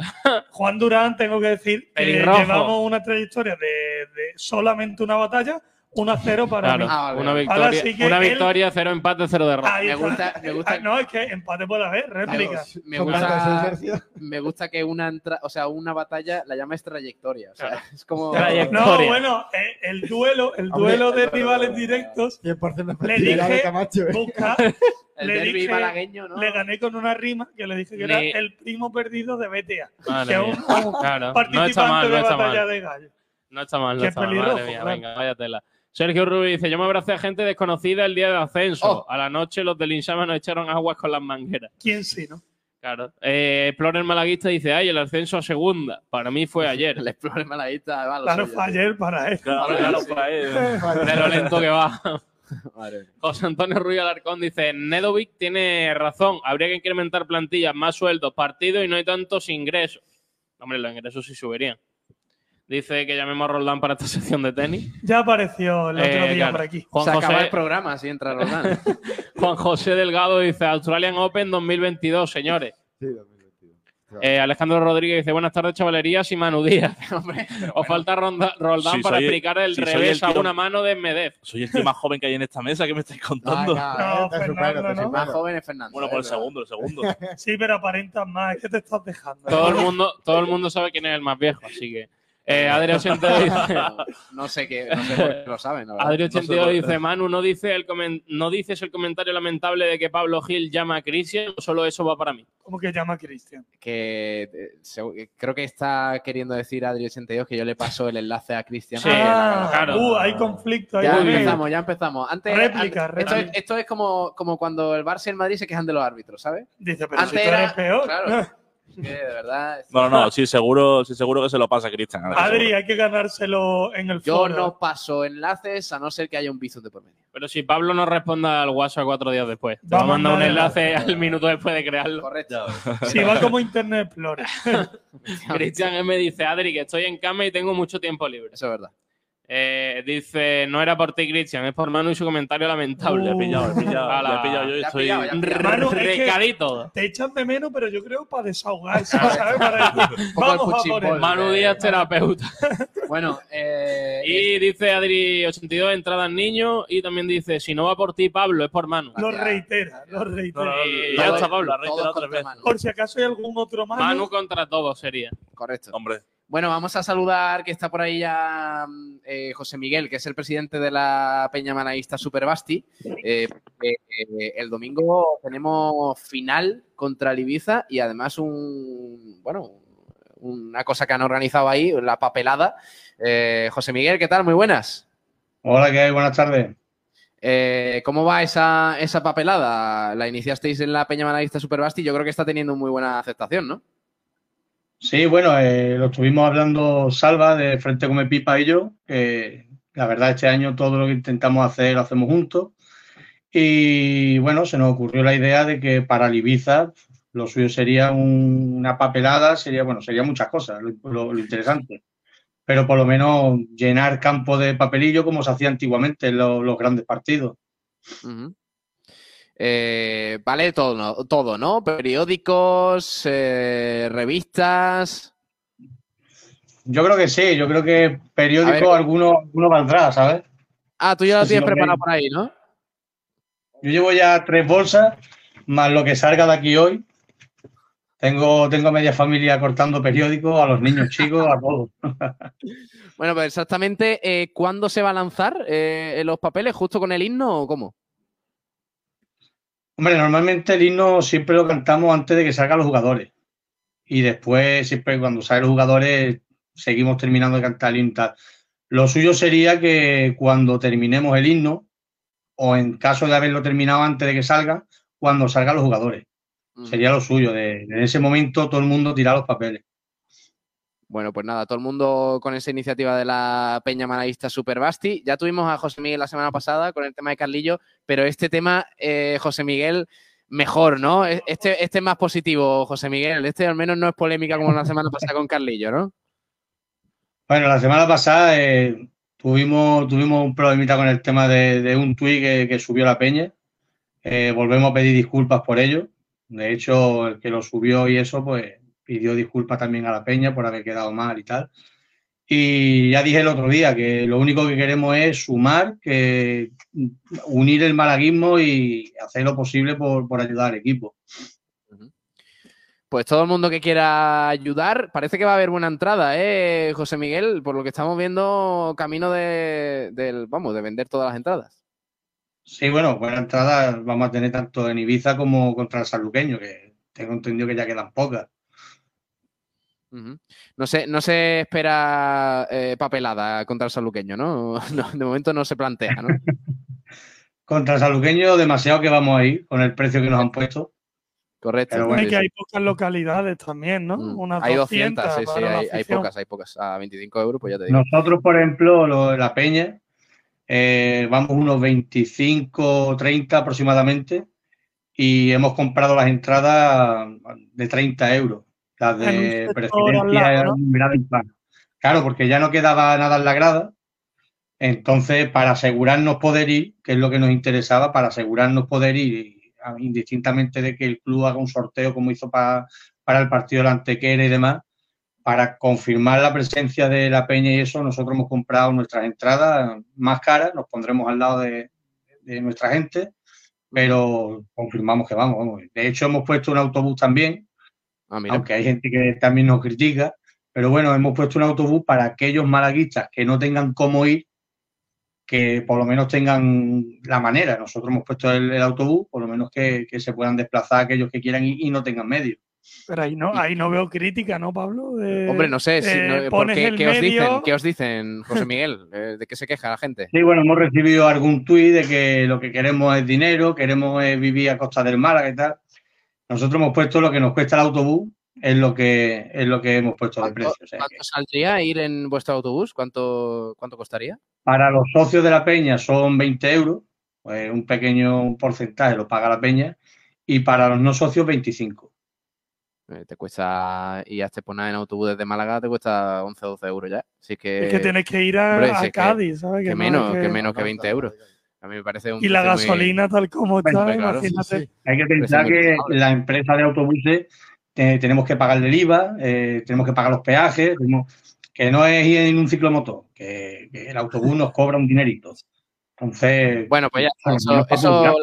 S2: Juan Durán, tengo que decir que llevamos una trayectoria de, de solamente una batalla, 1-0 para
S9: Claro,
S2: mí.
S5: Ah, vale,
S9: una victoria,
S2: sí
S9: una
S2: él-
S9: victoria, cero empate, cero derrota.
S5: Me gusta, me gusta,
S2: Ah, no, es que empate puede haber, réplica.
S5: me
S11: Con tanto
S5: gusta, me gusta que una, entra- o sea, una batalla la llames trayectoria. O sea,
S9: Claro.
S5: es como.
S9: Trayectoria.
S2: No, bueno, eh, el duelo, el
S11: Hombre,
S2: duelo de
S11: pero-
S2: rivales directos,
S11: 100% de
S2: Le
S11: de
S2: dije-
S11: Camacho, ¿eh?
S2: busca,
S5: El
S2: le dije-
S5: malagueño, ¿no?
S2: le gané con una rima que le dije que
S9: Ni-
S2: era el primo perdido de BTA, que un,
S9: Claro, no
S2: participante
S9: está mal, no
S2: de
S9: está
S2: batalla
S9: mal.
S2: de gallo.
S9: No está mal, no está mal. Madre mía,
S2: claro.
S9: venga, vaya tela. Sergio Rubio dice, yo me abracé a gente desconocida el día de ascenso.
S5: Oh.
S9: A la noche los del Insama nos echaron aguas con las mangueras.
S2: ¿Quién sí, no?
S9: Claro. Eh, Explorer Malaguista dice, ay, el ascenso a segunda. Para mí fue ayer.
S5: El Explorer malaguista va a lo
S2: Claro, fue ayer para él.
S6: Claro, claro, para él.
S9: De lo lento que va.
S5: Madre.
S9: José Antonio Ruiz Alarcón dice, Nedovic tiene razón. Habría que incrementar plantillas, más sueldos, partidos y no hay tantos ingresos. Hombre, los ingresos sí subirían. Dice que llamemos a Roldán para esta sección de tenis.
S2: Ya apareció el otro
S9: Eh,
S2: día
S9: claro.
S2: por aquí.
S9: Juan
S5: Se acaba
S9: José,
S5: el programa si entra Roldán.
S9: Juan José Delgado dice Australian Open 2022, señores.
S11: Sí, 2022.
S9: Eh, Alejandro Rodríguez dice buenas tardes, chavalerías y Manu Díaz.
S5: Hombre,
S9: Os falta Ronda- Roldán para
S6: el-
S9: explicar el revés
S6: el
S9: a una mano de Medvedev.
S6: Soy el tío más joven que hay en esta mesa. ¿Qué me estáis contando?
S11: Ah,
S2: No,
S11: te
S2: Fernando, ¿no?
S5: Más joven es Fernando.
S6: Bueno, por el segundo, el segundo.
S2: Sí, pero aparentas más. Es que te estás dejando.
S9: Todo el mundo, todo el mundo sabe quién es el más viejo, así que. Eh, Adri82 dice.
S5: No, sé qué, no sé por qué lo saben. la verdad.
S9: Adri
S6: No sé
S9: 82
S6: por qué.
S9: dice, Manu, ¿no, dice el comen- ¿no dices el comentario lamentable de que Pablo Gil llama a Cristian? ¿O Solo eso va para mí.
S2: ¿Cómo que llama Cristian?
S5: Que eh, creo que está queriendo decir Adri82 que yo le paso el enlace a Cristian.
S9: Sí,
S2: ah,
S9: claro.
S2: Uh, hay conflicto ahí.
S5: Ya empezamos, ya empezamos. Antes,
S2: Réplica,
S5: antes- esto, es,
S2: réplica.
S5: esto es como, como cuando el Barça y el Madrid se quejan de los árbitros, ¿sabes?
S2: Dice, pero si
S5: Antes era-
S2: eres peor.
S5: claro. Que de verdad.
S6: No, no, no, sí, seguro, sí, seguro que se lo pasa a Cristian.
S2: Adri, hay que ganárselo en el
S5: Yo
S2: foro.
S5: no paso enlaces a no ser que haya un bizum de por medio.
S9: Pero si Pablo no responda al WhatsApp cuatro días después, te
S2: Va a
S9: mandar un enlace al minuto después de crearlo.
S5: Correcto.
S2: Si va como Internet Explorer.
S9: Cristian M dice, Adri, que estoy en cama y tengo mucho tiempo libre.
S5: Eso es verdad.
S9: Eh, dice, no era por ti, Cristian, es por Manu y su comentario lamentable.
S6: Le he pillado, he pillado, he pillado yo estoy.
S5: pillado.
S2: Manu, es que-
S9: Recadito.
S2: Te echan de menos, pero yo creo para desahogarse, ¿sabes? Para decir, vamos a por él.
S9: Manu Díaz, terapeuta.
S5: Bueno, eh,
S9: Y dice Adri82, entradas niños. Y también dice, si no va por ti, Pablo, es por Manu.
S2: Lo reitera, lo reitera.
S6: No, no, no,
S9: Y
S6: no,
S9: ya está, Pablo.
S6: la reitero
S5: todos
S6: otra vez.
S5: Manu.
S2: Por si acaso hay algún otro Manu.
S9: Manu contra todos sería.
S5: Correcto.
S6: Hombre,
S5: Bueno, vamos a saludar que está por ahí ya eh, José Miguel, que es el presidente de la Peña Manaísta Superbasti. Eh, eh, el domingo tenemos final contra el Ibiza y además un bueno una cosa que han organizado ahí, la papelada. José Miguel, ¿qué tal? Muy buenas.
S12: Hola, ¿qué hay? Buenas tardes.
S5: Eh, ¿Cómo va esa, esa papelada? La iniciasteis en la Peña Manaísta Superbasti y yo creo que está teniendo muy buena aceptación, ¿no?
S12: Sí, bueno, eh, lo estuvimos hablando Salva de Frente Come Pipa y yo, que la verdad este año todo lo que intentamos hacer lo hacemos juntos. Y bueno, se nos ocurrió la idea de que para el Ibiza lo suyo sería un- una papelada, sería, bueno, sería muchas cosas, lo, interesante. Pero por lo menos llenar campo de papelillo como se hacía antiguamente en los, grandes partidos.
S5: Eh, vale todo, ¿no? todo, ¿no? Periódicos, eh, revistas.
S12: Yo creo que sí, yo creo que periódico alguno, alguno valdrá, ¿sabes?
S5: Ah, tú ya lo tienes preparado por ahí, ¿no?
S12: Yo llevo ya tres bolsas, más lo que salga de aquí hoy. Tengo, tengo media familia cortando periódicos, a los niños chicos, a todos.
S5: Bueno, pues exactamente, eh, ¿cuándo se va a lanzar los papeles? ¿Justo con el himno o cómo?
S12: Hombre, normalmente el himno siempre lo cantamos antes de que salgan los jugadores. Y después, siempre cuando salen los jugadores, seguimos terminando de cantar el himno. tal. Lo suyo sería que cuando terminemos el himno, o en caso de haberlo terminado antes de que salga, cuando salgan los jugadores. Sería lo suyo, de, en ese momento todo el mundo tirar los papeles.
S5: Bueno, pues nada, todo el mundo con esa iniciativa de la Peña Malaguista Super Basti. Ya tuvimos a José Miguel la semana pasada con el tema de Carlillo, pero este tema, eh, José Miguel, mejor, ¿no? E- Este, este es más positivo, José Miguel. Este al menos no es polémica como la semana pasada con Carlillo, ¿no?
S12: Bueno, la semana pasada eh, tuvimos, tuvimos un problemita con el tema de, un tuit que, que subió la Peña. Eh, volvemos a pedir disculpas por ello. De hecho, el que lo subió y eso, pues pidió disculpas también a la Peña por haber quedado mal y tal. Y ya dije el otro día que lo único que queremos es sumar, que unir el malaguismo y hacer lo posible por, por ayudar al equipo.
S5: Pues todo el mundo que quiera ayudar, parece que va a haber buena entrada, ¿eh, José Miguel? Por lo que estamos viendo, camino de, del, vamos, de vender todas las entradas.
S12: Sí, bueno, buena entrada vamos a tener tanto en Ibiza como contra el Sanluqueño, que tengo entendido que ya quedan pocas.
S5: No se, no se espera eh, papelada contra el saluqueño, ¿no? No, De momento no se plantea, ¿no?
S12: Contra el Sanluqueño, demasiado que vamos a ir con el precio que nos han puesto.
S5: Correcto.
S12: Pero bueno,
S2: que hay pocas localidades también, ¿no? Unas
S5: Mm. Hay 200, sí, sí, hay, pocas, hay pocas. A 25 euros, pues ya te digo.
S12: Nosotros, por ejemplo, lo la Peña, eh, vamos unos 25, 30 aproximadamente y hemos comprado las entradas de 30 euros, las de presidencia
S2: lado, ¿no?
S12: Claro, porque ya no quedaba nada en la grada. Entonces, para asegurarnos poder ir, que es lo que nos interesaba, para asegurarnos poder ir, indistintamente de que el club haga un sorteo como hizo para, para el partido de la Antequera y demás, para confirmar la presencia de la Peña y eso, nosotros hemos comprado nuestras entradas más caras, nos pondremos al lado de, de nuestra gente, pero confirmamos que vamos, vamos. De hecho, hemos puesto un autobús también,
S5: Ah, mira.
S12: aunque hay gente que también nos critica, pero bueno, hemos puesto un autobús para aquellos malaguistas que no tengan cómo ir, que por lo menos tengan la manera. Nosotros hemos puesto el, el autobús, por lo menos que, que se puedan desplazar aquellos que quieran ir y no tengan medios.
S2: Pero ahí no, ahí no veo crítica, ¿no, Pablo? De-
S5: Hombre, no sé, si,
S2: eh,
S5: no, ¿por qué, os dicen? ¿Qué os dicen, José Miguel? Eh, ¿De qué se queja la gente?
S12: Sí, bueno, hemos recibido algún tuit de que lo que queremos es dinero, queremos es vivir a costa del Málaga y tal. Nosotros hemos puesto lo que nos cuesta el autobús, es lo que, es lo que hemos puesto de precio. o sea,
S5: ¿Cuánto saldría ir en vuestro autobús? ¿Cuánto, cuánto costaría?
S12: Para los socios de la Peña son 20 euros, pues un pequeño porcentaje lo paga la Peña, y para los no socios 25.
S5: Eh, te cuesta, y hazte poner en autobús desde Málaga, te cuesta 11 o 12 euros ya. Así que,
S2: Es que tienes que ir a,
S5: Hombre,
S2: a
S5: si es que-
S2: Cádiz, ¿sabes?
S5: Que,
S2: no
S5: menos, que menos que 20 euros. A mí me parece un
S2: Y la
S5: muy-
S2: gasolina tal como está,
S5: claro,
S2: imagínate.
S12: Hay que pensar que la empresa de autobuses eh, tenemos que pagarle el IVA, eh, tenemos que pagar los peajes, tenemos- que no es ir en un ciclomotor, que, que el autobús nos cobra un dinerito. Entonces,
S5: Bueno, pues ya Eso,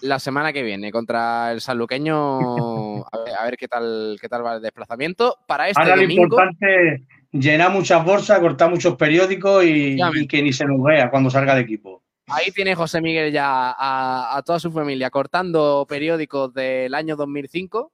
S5: la semana que viene contra el sanluqueño, a ver, a ver qué tal qué tal va el desplazamiento. Para este
S12: Ahora lo
S5: domingo,
S12: importante es llenar muchas bolsas, cortar muchos periódicos y, y que ni se nos vea cuando salga el equipo.
S5: Ahí tiene José Miguel ya a, a toda su familia cortando periódicos del año 2005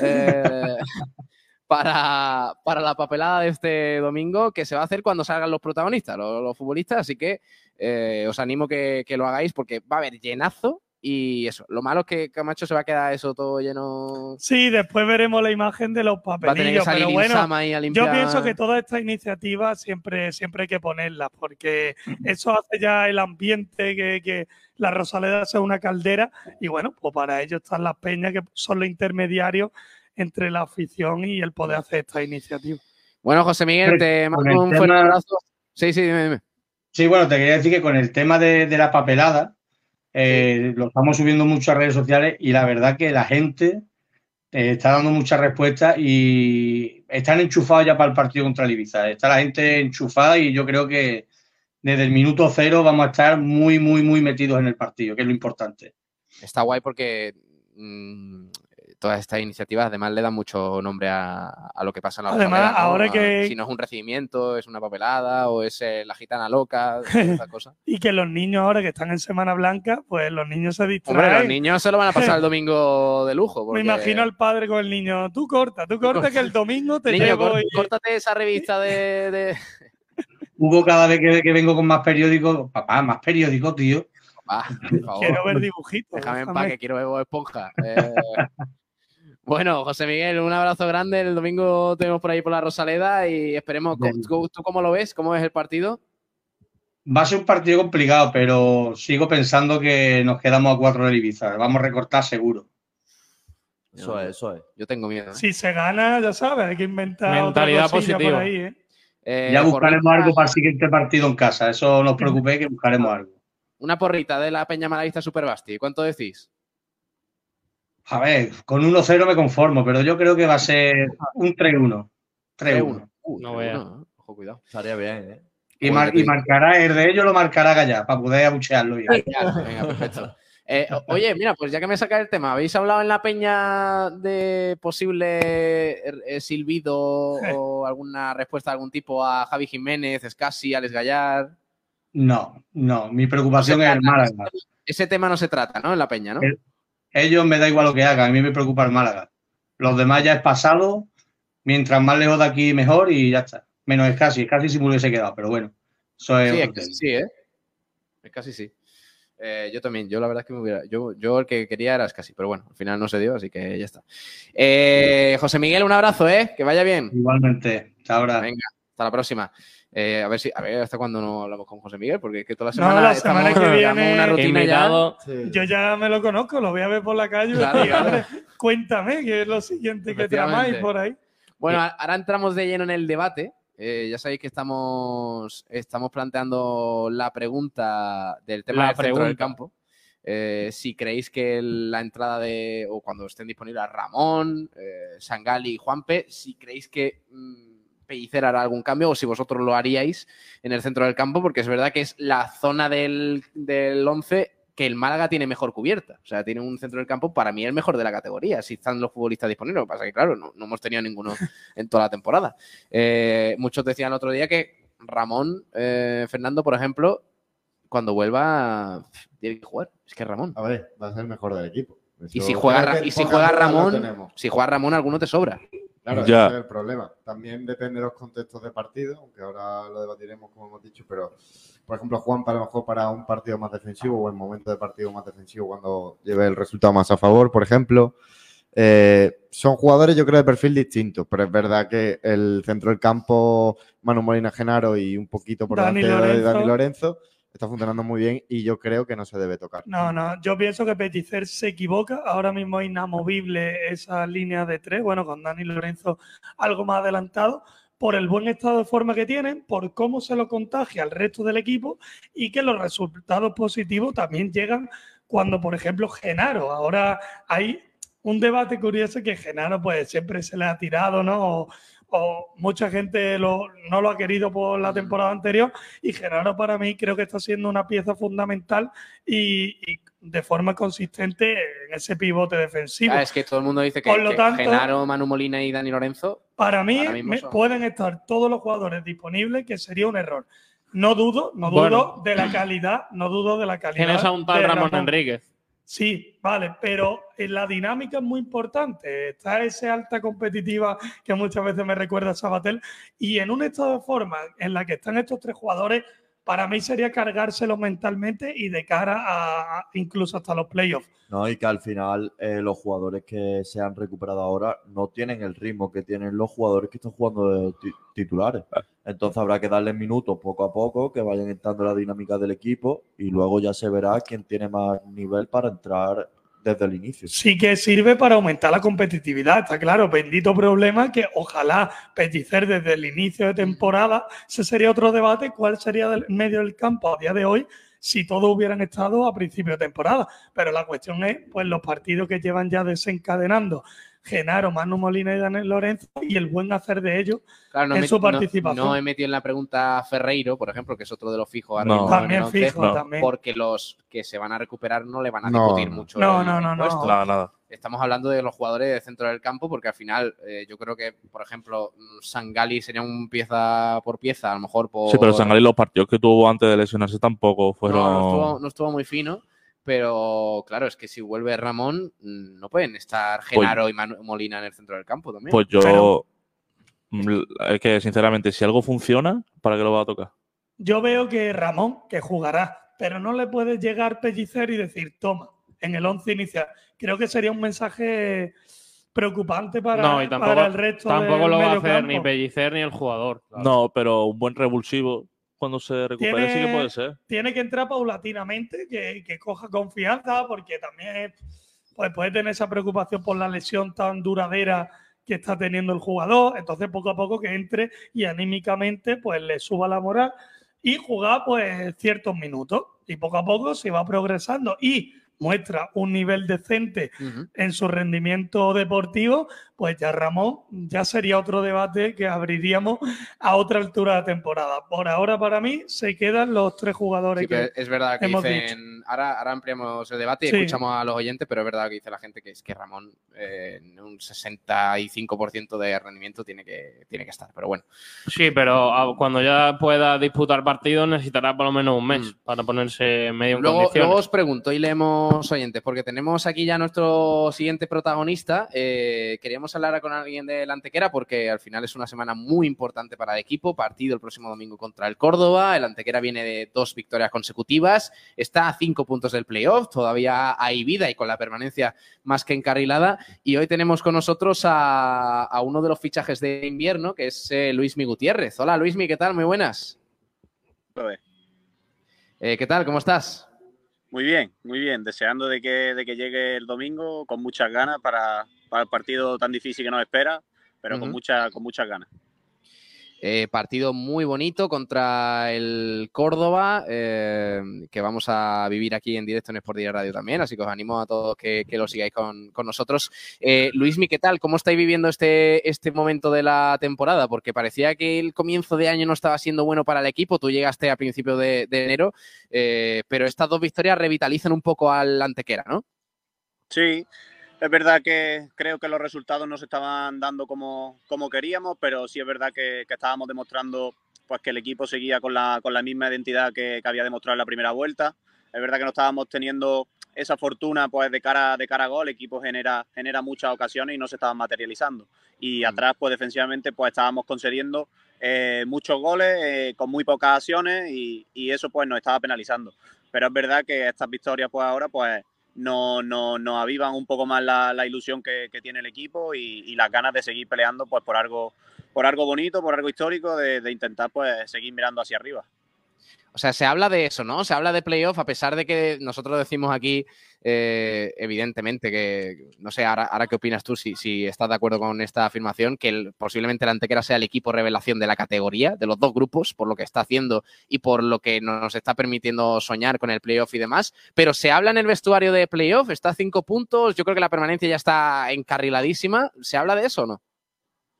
S5: eh, para, para la papelada de este domingo que se va a hacer cuando salgan los protagonistas, los, los futbolistas. Así que eh, os animo que, que lo hagáis porque va a haber llenazo. Y eso, lo malo es que Camacho se va a quedar eso todo lleno.
S2: Sí, después veremos la imagen de los
S5: Va a tener que
S2: papelillos,
S5: salir
S2: pero bueno, yo pienso que todas estas iniciativas siempre, siempre hay que ponerlas, porque eso hace ya el ambiente que, que la Rosaleda sea una caldera, y bueno, pues para ello están las peñas que son los intermediarios entre la afición y el poder hacer estas iniciativas.
S5: Bueno, José Miguel, te mando un fuerte abrazo. Sí, sí, dime, dime.
S12: Sí, bueno, te quería decir que con el tema de, de la papelada, eh, lo estamos subiendo mucho a redes sociales y la verdad que la gente eh, está dando muchas respuestas y están enchufados ya para el partido contra el Ibiza. Está la gente enchufada y yo creo que desde el minuto cero vamos a estar muy, muy, muy metidos en el partido, que es lo importante.
S5: Está guay porque mm, todas estas iniciativas además le dan mucho nombre a, a lo que pasa en la
S2: Además, ahora que-
S5: Si no es un recibimiento, es una papelada o es eh, la gitana loca, todas esas cosas.
S2: Y que los niños ahora que están en Semana Blanca, pues los niños se distraen.
S5: Hombre, los niños se lo van a pasar el domingo de lujo.
S2: Me imagino al padre con el niño, tú corta, tú corta, que el domingo te
S5: Niño,
S2: llevo
S5: cór-
S2: y-
S5: córtate esa revista de, de-
S12: Hugo, cada vez que, que vengo con más periódicos, papá, más periódicos, tío.
S5: Va, por favor.
S2: Quiero ver dibujitos.
S5: Déjame en paz que quiero ver Bob Esponja. Eh, bueno, José Miguel, un abrazo grande. El domingo tenemos por ahí por la Rosaleda y esperemos. ¿Tú, tú cómo lo ves? ¿Cómo ves el partido?
S12: Va a ser un partido complicado, pero sigo pensando que nos quedamos a cuatro del Ibiza. Vamos a recortar seguro.
S10: Eso es, eso es.
S5: Yo tengo miedo. ¿eh?
S2: Si se gana, ya sabes, hay que inventar
S9: Mentalidad
S2: otra
S9: positiva.
S2: por ahí, ¿eh?
S5: Eh,
S12: ya buscaremos
S5: porrita-
S12: algo para el siguiente partido en casa. Eso no os preocupéis que buscaremos algo.
S5: Una porrita de la Peña Malaguista Superbasti. ¿Cuánto decís?
S12: A ver, con 1-0 me conformo, pero yo creo que va a ser un 3-1. 3-1.
S5: Uh,
S9: No
S5: 3-1,
S9: veas.
S5: ¿eh? Ojo, cuidado.
S10: Estaría bien, ¿eh?
S12: Y, mar- y marcará, el de ellos lo marcará Gallá, para poder abuchearlo bien.
S5: Venga, perfecto. Eh, oye, mira, pues ya que me saca el tema, ¿habéis hablado en la peña de posible eh, silbido o alguna respuesta de algún tipo a Javi Jiménez, Escasi, Alex Gallar?
S12: No, no, mi preocupación es el Málaga.
S5: Ese tema no se trata, ¿no? En la peña, ¿no?
S12: El- Ellos me da igual lo que hagan, a mí me preocupa el Málaga. Los demás ya es pasado, mientras más lejos de aquí mejor y ya está. Menos es casi, casi si me hubiese quedado, pero bueno, eso es
S5: Sí, es
S12: tema.
S5: sí, ¿eh? Es casi sí. Eh, yo también, yo la verdad es que me hubiera. Yo, yo el que quería era casi, pero bueno, al final no se dio, así que ya está. Eh, José Miguel, un abrazo, ¿eh? Que vaya bien.
S12: Igualmente, hasta ahora.
S5: Venga, hasta la próxima. Eh, a ver si, a ver hasta cuándo no hablamos con José Miguel, porque es que toda la
S2: No,
S5: semana
S2: la
S5: estamos-
S2: semana que viene-
S5: una rutina ya.
S2: Yo ya me lo conozco, lo voy a ver por la calle. y
S5: Claro,
S2: decir,
S5: claro.
S2: "Hombre, Cuéntame, qué es lo siguiente que tramáis
S5: Efectivamente.
S2: por ahí.
S5: Bueno, ahora entramos de lleno en el debate. Eh, ya sabéis que estamos, estamos planteando la pregunta del tema
S9: La
S5: del centro del
S9: pregunta.
S5: campo. Eh, si creéis que la entrada de, o cuando estén disponibles Ramón, eh, Sangali y Juanpe, si creéis que mm, Pellicer hará algún cambio o si vosotros lo haríais en el centro del campo, porque es verdad que es la zona del, del 11 que el Málaga tiene mejor cubierta. O sea, tiene un centro del campo para mí el mejor de la categoría, si están los futbolistas disponibles. Lo que pasa es que, claro, no, no hemos tenido ninguno en toda la temporada. Eh, muchos decían el otro día que Ramón, eh, Fernando, por ejemplo, cuando vuelva, tiene que jugar. Es que Ramón.
S7: A ver, va a ser el mejor del equipo.
S5: Y si juega, y si juega Ramón, si juega Ramón, alguno te sobra.
S7: Claro,
S6: Ya.
S7: ese es el problema. También depende de los contextos de partido, aunque ahora lo debatiremos como hemos dicho, pero por ejemplo Juan para lo mejor para un partido más defensivo o en momento de partido más defensivo cuando lleve el resultado más a favor, por ejemplo. Eh, son jugadores yo creo de perfil distinto, pero es verdad que el centro del campo, Manu Molina Genaro y un poquito por
S2: Dani
S7: delante de. Dani Lorenzo está funcionando muy bien y yo creo que no se debe tocar.
S2: No, no, yo pienso que Pellicer se equivoca. Ahora mismo es inamovible esa línea de tres, bueno, con Dani Lorenzo algo más adelantado, por el buen estado de forma que tienen, por cómo se lo contagia al resto del equipo y que los resultados positivos también llegan cuando, por ejemplo, Genaro. Ahora hay un debate curioso que Genaro pues siempre se le ha tirado, ¿no? O mucha gente lo- no lo ha querido por la temporada anterior y Genaro para mí creo que está siendo una pieza fundamental y, y de forma consistente en ese pivote defensivo.
S5: Ah, es que todo el mundo dice que,
S2: Por lo
S5: que
S2: tanto-
S5: Genaro, Manu Molina y Dani Lorenzo.
S2: Para mí me- pueden estar todos los jugadores disponibles, que sería un error. No dudo, no dudo
S9: Bueno.
S2: de la calidad, no dudo de la calidad.
S9: Tienes a un tal
S2: de
S9: Ramón Enríquez.
S2: Sí, vale, pero en la dinámica es muy importante. Está esa alta competitiva que muchas veces me recuerda a Sabatel. Y en un estado de forma en la que están estos tres jugadores, para mí sería cargárselos mentalmente y de cara a, a- incluso hasta los playoffs.
S10: No, y que al final eh, los jugadores que se han recuperado ahora no tienen el ritmo que tienen los jugadores que están jugando de ti- titulares. Entonces habrá que darles minutos poco a poco, que vayan entrando en la dinámica del equipo y luego ya se verá quién tiene más nivel para entrar desde el inicio.
S2: sí que sirve para aumentar la competitividad, está claro. Bendito problema que ojalá Pellicer desde el inicio de temporada, ese sería otro debate, cuál sería el medio del campo a día de hoy si todos hubieran estado a principio de temporada. Pero la cuestión es, pues, los partidos que llevan ya desencadenando Genaro, Manu Molina y Daniel Lorenzo y el buen hacer de ellos
S5: Claro, no,
S2: en
S5: he
S2: su
S5: no-
S2: participación.
S5: no he metido en la pregunta a Ferreiro, por ejemplo, que es otro de los fijos. ahora
S2: No.
S5: mismo
S2: También fijo, No. también.
S5: Porque los que se van a recuperar no le van a discutir
S2: no.
S5: mucho.
S2: No,
S5: el-
S2: no,
S5: el
S2: no, no.
S6: Nada, nada.
S5: Estamos hablando de los jugadores de centro del campo, porque al final eh, yo creo que, por ejemplo, Sangali sería un pieza por pieza, a lo mejor por.
S6: Sí, pero Sangali los partidos que tuvo antes de lesionarse tampoco fueron.
S5: No, no estuvo, no estuvo muy fino, pero claro, es que si vuelve Ramón, mm, no pueden estar Genaro y Manu- Molina en el centro del campo también.
S6: Pues yo. mm, Es que, sinceramente, si algo funciona, ¿para qué lo va a tocar?
S2: yo veo que Ramón, que jugará, pero no le puedes llegar Pellicer y decir, toma, en el 11 inicial. Creo que sería un mensaje preocupante para,
S9: no, y tampoco,
S2: para el resto
S9: tampoco
S2: del
S9: lo va a hacer
S2: campo.
S9: ni Pellicer ni el jugador.
S6: No, pero un buen revulsivo cuando se recupere sí que puede ser.
S2: tiene que entrar paulatinamente, que, que coja confianza, porque también pues, puede tener esa preocupación por la lesión tan duradera que está teniendo el jugador. Entonces, poco a poco que entre y anímicamente pues le suba la moral y jugar pues ciertos minutos. Y poco a poco se va progresando y muestra un nivel decente en su rendimiento deportivo, pues ya Ramón ya sería otro debate que abriríamos a otra altura de temporada. Por ahora, para mí, se quedan los tres jugadores
S5: Sí,
S2: que
S5: es verdad que
S2: hemos
S5: dicen,
S2: dicho.
S5: ahora, ahora ampliamos el debate y
S2: Sí.
S5: escuchamos a los oyentes, pero es verdad que dice la gente que es que Ramón eh, en un 65% de rendimiento tiene que, tiene que estar, pero bueno.
S9: Sí, pero ah, cuando ya pueda disputar partidos necesitará por lo menos un mes para ponerse medio en
S5: Mm. Luego,
S9: condiciones.
S5: luego os pregunto y leemos oyentes, porque tenemos aquí ya nuestro siguiente protagonista. Eh, queríamos hablar con alguien del Antequera porque al final es una semana muy importante para el equipo. Partido el próximo domingo contra el Córdoba. El Antequera viene de dos victorias consecutivas. Está a cinco puntos del playoff. Todavía hay vida y con la permanencia más que encarrilada. Y hoy tenemos con nosotros a, a uno de los fichajes de invierno, que es eh, Luismi Gutiérrez. Hola Luismi, ¿qué tal? Muy buenas. Eh, ¿Qué tal? ¿Cómo estás?
S13: Muy bien, muy bien. Deseando de que, de que llegue el domingo con muchas ganas para, para el partido tan difícil que nos espera, pero con, mucha, con muchas ganas.
S5: Eh, partido muy bonito contra el Córdoba, eh, que vamos a vivir aquí en directo en Sport Radio también, así que os animo a todos que, que lo sigáis con, con nosotros. Eh, Luismi, ¿qué tal? ¿Cómo estáis viviendo este, este momento de la temporada? Porque parecía que el comienzo de año no estaba siendo bueno para el equipo, tú llegaste a principios de, de enero, eh, pero estas dos victorias revitalizan un poco al Antequera, ¿no?
S13: Sí, es verdad que creo que los resultados no se estaban dando como, como queríamos, pero sí es verdad que, que estábamos demostrando pues, que el equipo seguía con la, con la misma identidad que, que había demostrado en la primera vuelta. Es verdad que no estábamos teniendo esa fortuna pues, de, cara, de cara a gol, el equipo genera, genera muchas ocasiones y no se estaban materializando. Y atrás, pues defensivamente, pues estábamos concediendo eh, muchos goles eh, con muy pocas acciones y, y eso pues nos estaba penalizando. Pero es verdad que estas victorias pues ahora pues nos no, nos avivan un poco más la, la ilusión que, que tiene el equipo y, y las ganas de seguir peleando pues por algo, por algo bonito, por algo histórico, de, de intentar pues seguir mirando hacia arriba.
S5: O sea, se habla de eso, ¿no? Se habla de playoff, a pesar de que nosotros decimos aquí, eh, evidentemente, que no sé, ahora, qué opinas tú, si, si estás de acuerdo con esta afirmación, que posiblemente el Antequera sea el equipo revelación de la categoría, de los dos grupos, por lo que está haciendo y por lo que nos está permitiendo soñar con el playoff y demás. Pero se habla en el vestuario de playoff, está a cinco puntos, yo creo que la permanencia ya está encarriladísima. ¿Se habla de eso o no?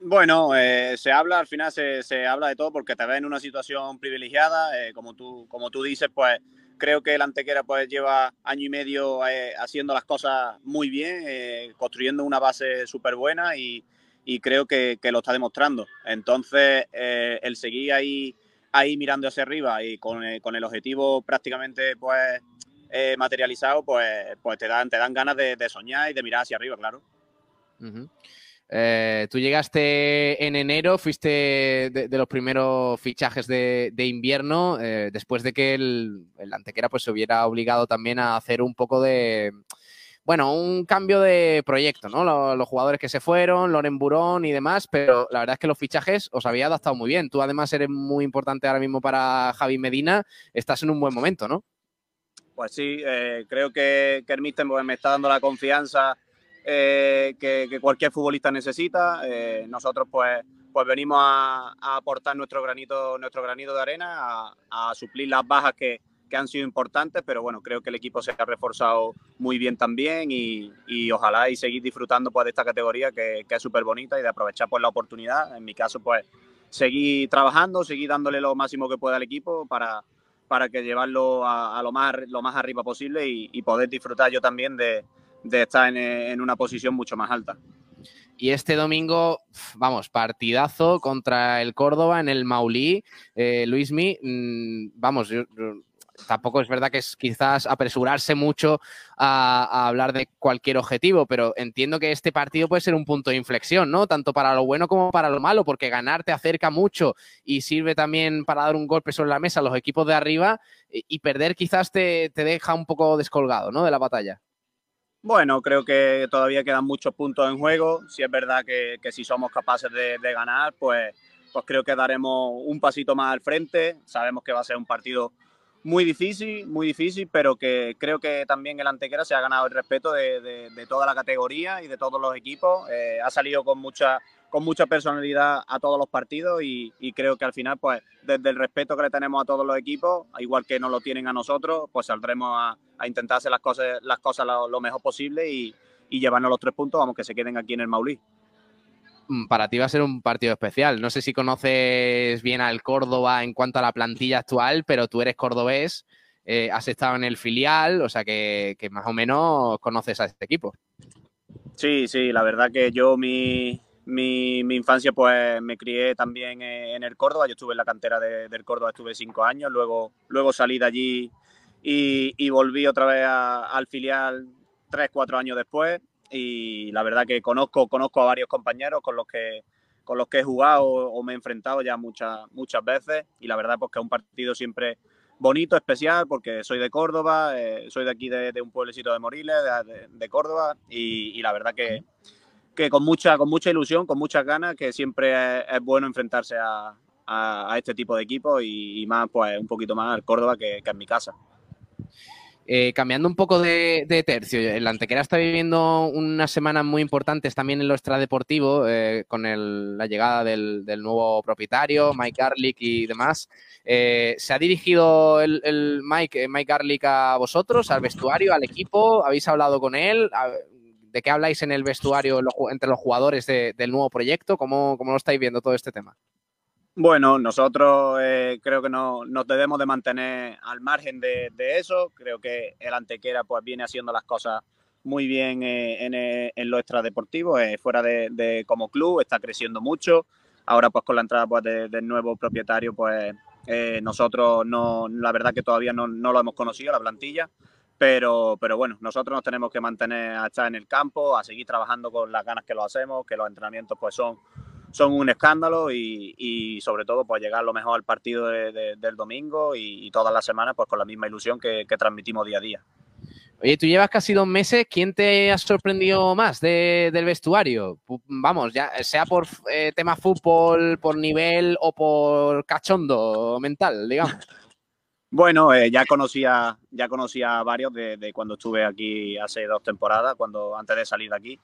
S13: Bueno, eh, se habla, al final se, se habla de todo porque te ves en una situación privilegiada, eh, como, tú, como tú dices, pues creo que el Antequera pues lleva año y medio eh, haciendo las cosas muy bien, eh, construyendo una base súper buena y, y creo que, que lo está demostrando. Entonces, el seguir ahí, ahí mirando hacia arriba y con, con el objetivo prácticamente pues materializado, pues, pues te, dan, te dan ganas de, soñar y de mirar hacia arriba, claro.
S5: Ujú. Eh, tú llegaste en enero, fuiste de, los primeros fichajes de, invierno, eh, después de que el, Antequera pues, se hubiera obligado también a hacer un poco de, bueno, un cambio de proyecto, ¿no? Lo- Los, jugadores que se fueron, Loren Burón y demás, pero la verdad es que los fichajes os había adaptado muy bien. Tú además eres muy importante ahora mismo para Javi Medina, estás en un buen momento, ¿no?
S13: Pues sí, eh, creo que, que pues, me está dando la confianza eh, que, que cualquier futbolista necesita. Eh, nosotros pues, pues venimos a, a aportar nuestro granito, nuestro granito de arena, a, a suplir las bajas que, que han sido importantes, pero bueno, creo que el equipo se ha reforzado muy bien también y, y ojalá y seguir disfrutando pues, de esta categoría que, que es súper bonita y de aprovechar pues, la oportunidad. En mi caso, pues seguir trabajando, seguir dándole lo máximo que pueda al equipo para, para que llevarlo a, a lo, más, lo más arriba posible y, y poder disfrutar yo también de, de estar en, en una posición mucho más alta.
S5: Y este domingo, vamos, partidazo contra el Córdoba en el Maulí. Eh, Luismi, mm, vamos, yo, tampoco es verdad que es quizás apresurarse mucho a, a hablar de cualquier objetivo, pero entiendo que este partido puede ser un punto de inflexión, ¿no? Tanto para lo bueno como para lo malo, porque ganar te acerca mucho y sirve también para dar un golpe sobre la mesa a los equipos de arriba y, y perder quizás te, te deja un poco descolgado, ¿no? De la batalla.
S13: Bueno, creo que todavía quedan muchos puntos en juego. Si es verdad que, si somos capaces de, ganar, pues, pues creo que daremos un pasito más al frente. Sabemos que va a ser un partido muy difícil, muy difícil, pero que creo que también el Antequera se ha ganado el respeto de toda la categoría y de todos los equipos. Eh, ha salido con mucha, con mucha personalidad a todos los partidos y, y creo que al final, pues desde el respeto que le tenemos a todos los equipos, igual que nos lo tienen a nosotros, pues saldremos a, a intentar hacer las cosas, las cosas lo, lo mejor posible y, y llevarnos los tres puntos, vamos, que se queden aquí en el Maulí.
S5: Mm, Para ti va a ser un partido especial. No sé si conoces bien al Córdoba en cuanto a la plantilla actual, pero tú eres cordobés, eh, has estado en el filial, o sea que, que más o menos conoces a este equipo.
S13: Sí, sí, la verdad que yo mi, mi, mi infancia pues me crié también en el Córdoba, yo estuve en la cantera de- del Córdoba, estuve cinco años, luego, luego salí de allí y, y volví otra vez a- al filial tres, cuatro años después. Y la verdad que conozco, conozco a varios compañeros con los que con los que he jugado o me he enfrentado ya muchas, muchas veces. Y la verdad pues que es un partido siempre bonito, especial, porque soy de Córdoba, eh, soy de aquí de, de un pueblecito de Moriles, de, de- de Córdoba, y, y la verdad que, que con, mucha, con mucha ilusión, con muchas ganas, que siempre es, bueno enfrentarse a, a- este tipo de equipos y, más, pues un poquito más al Córdoba que, que en mi casa.
S5: Eh, cambiando un poco de, tercio, el Antequera está viviendo unas semanas muy importantes también en lo extradeportivo, eh, con la llegada del, nuevo propietario, Mike Garlic y demás. Eh, ¿Se ha dirigido el, Mike, Mike Garlic a vosotros, al vestuario, al equipo? ¿Habéis hablado con él? ¿De qué habláis en el vestuario entre los jugadores de- del nuevo proyecto? ¿Cómo, ¿Cómo lo estáis viendo todo este tema?
S13: Bueno, nosotros eh, creo que no, nos debemos de mantener al margen de, eso. Creo que el Antequera pues viene haciendo las cosas muy bien eh, en, eh, en lo extradeportivo, fuera de, de como club, está creciendo mucho. Ahora pues con la entrada pues, de- del nuevo propietario pues nosotros no, la verdad que todavía no, no lo hemos conocido, la plantilla, pero, pero bueno, nosotros nos tenemos que mantener a estar en el campo, a seguir trabajando con las ganas que lo hacemos, que los entrenamientos pues son son un escándalo y, y sobre todo pues llegar lo mejor al partido de- de- del domingo y, y todas las semanas pues con la misma ilusión que, que transmitimos día a día.
S5: Oye, tú llevas casi dos meses. ¿Quién te ha sorprendido más de- del vestuario? Vamos, ya sea por eh, tema fútbol, por nivel o por cachondo mental, digamos.
S13: Bueno, eh, ya conocía ya conocía a varios de, de cuando estuve aquí hace dos temporadas, cuando antes de salir de aquí.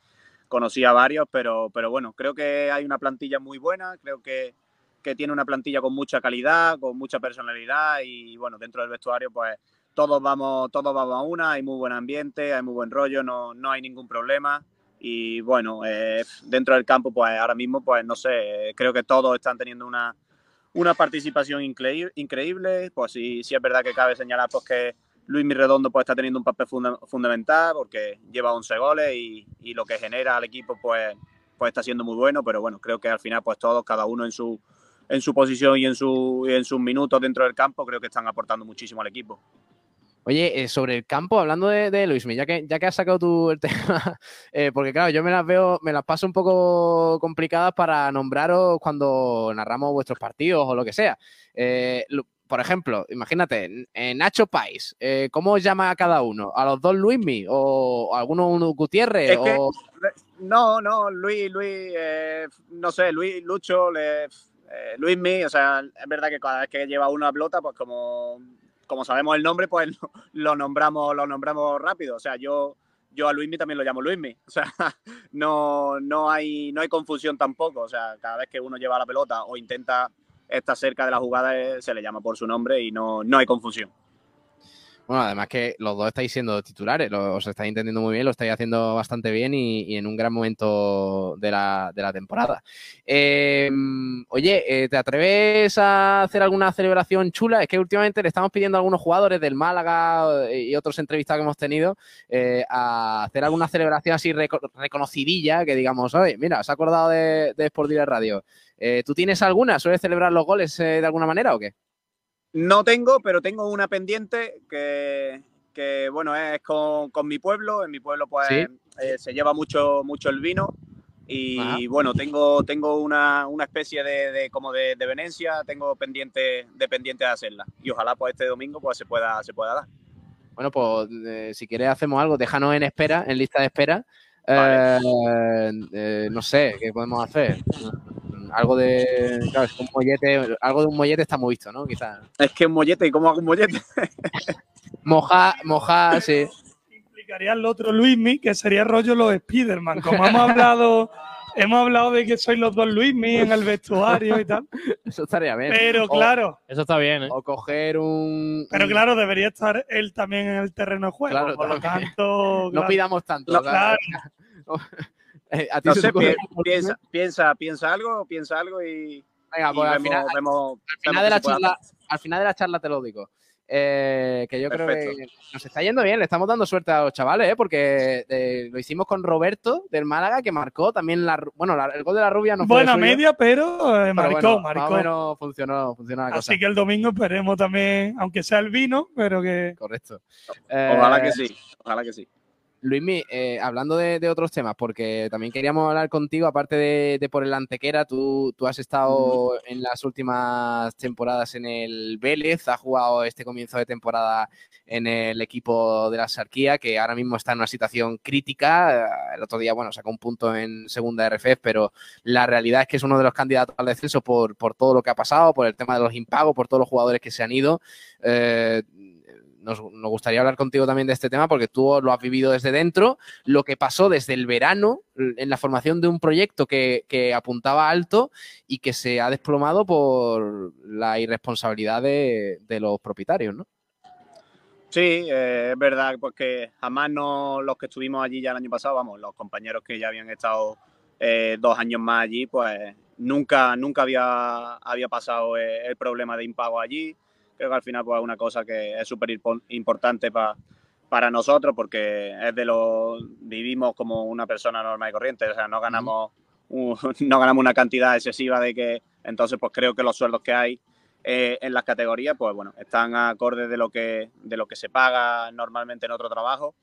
S13: Conocí a varios, pero, pero bueno, creo que hay una plantilla muy buena, creo que, que tiene una plantilla con mucha calidad, con mucha personalidad y bueno, dentro del vestuario pues todos vamos, todos vamos a una, hay muy buen ambiente, hay muy buen rollo, no, no hay ningún problema. Y bueno, eh, dentro del campo pues ahora mismo pues no sé, creo que todos están teniendo una, una participación increíble. Pues sí, sí es verdad que cabe señalar pues, que Luis Mirredondo pues, está teniendo un papel funda- fundamental porque lleva 11 goles y, y lo que genera al equipo pues, pues está siendo muy bueno, pero bueno, creo que al final pues todos, cada uno en su, en su posición y en, su, y en sus minutos dentro del campo, creo que están aportando muchísimo al equipo.
S5: Oye, eh, sobre el campo, hablando de, de Luismi, ya que, ya que has sacado tú el tema, eh, porque claro, yo me las veo, me las paso un poco complicadas para nombraros cuando narramos vuestros partidos o lo que sea. Eh, por ejemplo, imagínate, Nacho Pais, ¿cómo os llama a cada uno? ¿A los dos Luismi? ¿O a alguno uno Gutiérrez?
S13: Es que-
S5: o...
S13: No, no, Luis, Luis, eh, no sé, Luis, Lucho, le, eh, Luismi, o sea, es verdad que cada vez que lleva uno a pelota, pues como, como sabemos el nombre, pues lo, nombramos, lo nombramos rápido. O sea, yo, yo a Luismi también lo llamo Luismi. O sea, no, no hay, no hay confusión tampoco. O sea, cada vez que uno lleva la pelota o intenta estar cerca de la jugada, eh, se le llama por su nombre y no, no hay confusión.
S5: Bueno, además que los dos estáis siendo titulares, os estáis entendiendo muy bien, lo estáis haciendo bastante bien y, en un gran momento de la, de la temporada. Eh, oye, ¿te atreves a hacer alguna celebración chula? Es que últimamente le estamos pidiendo a algunos jugadores del Málaga eh, y otros entrevistas que hemos tenido eh, a hacer alguna celebración así reco- reconocidilla, que digamos, oye, mira, se ha acordado de, de Sport Radio. Eh, ¿Tú tienes alguna? ¿Sueles celebrar los goles eh, de alguna manera o qué?
S13: No tengo, pero tengo una pendiente que, que, bueno, es con, con mi pueblo. En mi pueblo, pues,
S5: Sí.
S13: eh, se lleva mucho, mucho el vino. Y
S5: Ajá.
S13: bueno, tengo, tengo una, una especie de, de- como de, de venencia, tengo pendiente de pendiente de hacerla. Y ojalá pues este domingo pues se pueda, se pueda dar.
S5: Bueno, pues eh, si quieres hacemos algo, déjanos en espera, en lista de espera.
S13: Vale.
S5: Eh, eh, no sé, ¿qué podemos hacer? Algo de. Claro, es que un mollete, algo de un mollete está muy visto, ¿no? Quizás.
S13: Es que un mollete, ¿y cómo hago un mollete?
S5: Moja, moja, sí.
S2: Implicaría el otro Luismi, que sería rollo los Spiderman. Como hemos hablado, hemos hablado de que sois los dos Luismi en el vestuario y tal.
S5: Eso estaría bien.
S2: Pero
S5: O-
S2: claro,
S9: Eso está bien, ¿eh?
S5: O coger un.
S2: pero claro, debería estar él también en el terreno de juego.
S5: Claro,
S2: por lo tanto,
S5: No pidamos tanto.
S2: No,
S5: claro. a ti
S13: No
S5: se
S13: sé, pi- piensa, piensa, piensa algo, piensa algo y,
S5: Venga,
S13: y
S5: pues al final,
S13: vemos-
S5: al
S13: vemos
S5: final
S13: qué
S5: de la charla, al final de la charla te lo digo. Eh, que yo creo que nos está yendo bien, le estamos dando suerte a los chavales, ¿eh? porque eh, lo hicimos con Roberto del Málaga, que marcó también la, bueno, la- el gol de la rubia no
S2: Buena media, pero eh,
S5: pero
S2: marcó,
S5: bueno,
S2: marcó.
S5: Más o menos funcionó, funcionó la cosa.
S2: Así que el domingo esperemos también, aunque sea el vino, pero que.
S5: Correcto.
S13: Ojalá que sí, ojalá que sí.
S5: Luismi, eh, hablando de, de otros temas, porque también queríamos hablar contigo, aparte de, de por el Antequera, tú, tú has estado en las últimas temporadas en el Vélez, has jugado este comienzo de temporada en el equipo de la Sarquía, que ahora mismo está en una situación crítica. El otro día, bueno, sacó un punto en segunda RFF, pero la realidad es que es uno de los candidatos al descenso por, por todo lo que ha pasado, por el tema de los impagos, por todos los jugadores que se han ido. Eh, nos, nos gustaría hablar contigo también de este tema porque tú lo has vivido desde dentro, lo que pasó desde el verano en la formación de un proyecto que, que apuntaba alto y que se ha desplomado por la irresponsabilidad de, de los propietarios, ¿no?
S13: Sí, eh, es verdad, pues que jamás no, los que estuvimos allí ya el año pasado, vamos, los compañeros que ya habían estado eh, dos años más allí, pues nunca, nunca había, había pasado eh, el problema de impago allí. Creo que al final pues, es una cosa que es súper impo- importante pa- para nosotros porque es de lo vivimos como una persona normal y corriente, o sea, no ganamos, un- no ganamos una cantidad excesiva de que, entonces pues creo que los sueldos que hay eh, en las categorías, pues bueno, están acordes de lo que de lo que se paga normalmente en otro trabajo,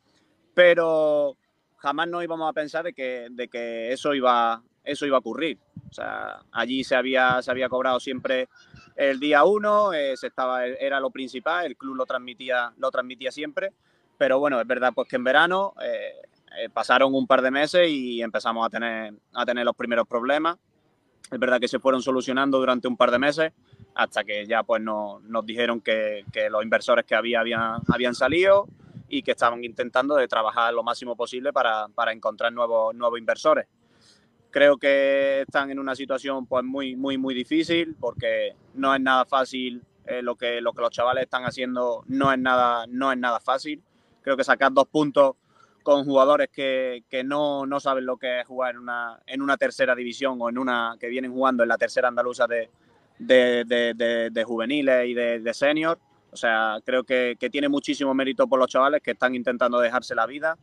S13: pero jamás nos íbamos a pensar de que, de que eso iba eso iba a ocurrir. O sea, allí se había se había cobrado siempre el día uno, eh, estaba era lo principal, el club lo transmitía lo transmitía siempre, pero bueno, es verdad pues que en verano eh, eh, pasaron un par de meses y empezamos a tener a tener los primeros problemas. Es verdad que se fueron solucionando durante un par de meses hasta que ya pues no- nos dijeron que, que los inversores que había habían, habían salido y que estaban intentando de trabajar lo máximo posible para, para encontrar nuevos, nuevos inversores. Creo que están en una situación pues muy, muy, muy difícil porque no es nada fácil eh, lo, que, lo que los chavales están haciendo, no es nada, no es nada fácil. Creo que sacar dos puntos con jugadores que, que no, no saben lo que es jugar en una, en una tercera división o en una que vienen jugando en la tercera andaluza de, de, de- de- juveniles y de senior. O sea, creo que, que tiene muchísimo mérito por los chavales que están intentando dejarse la vida,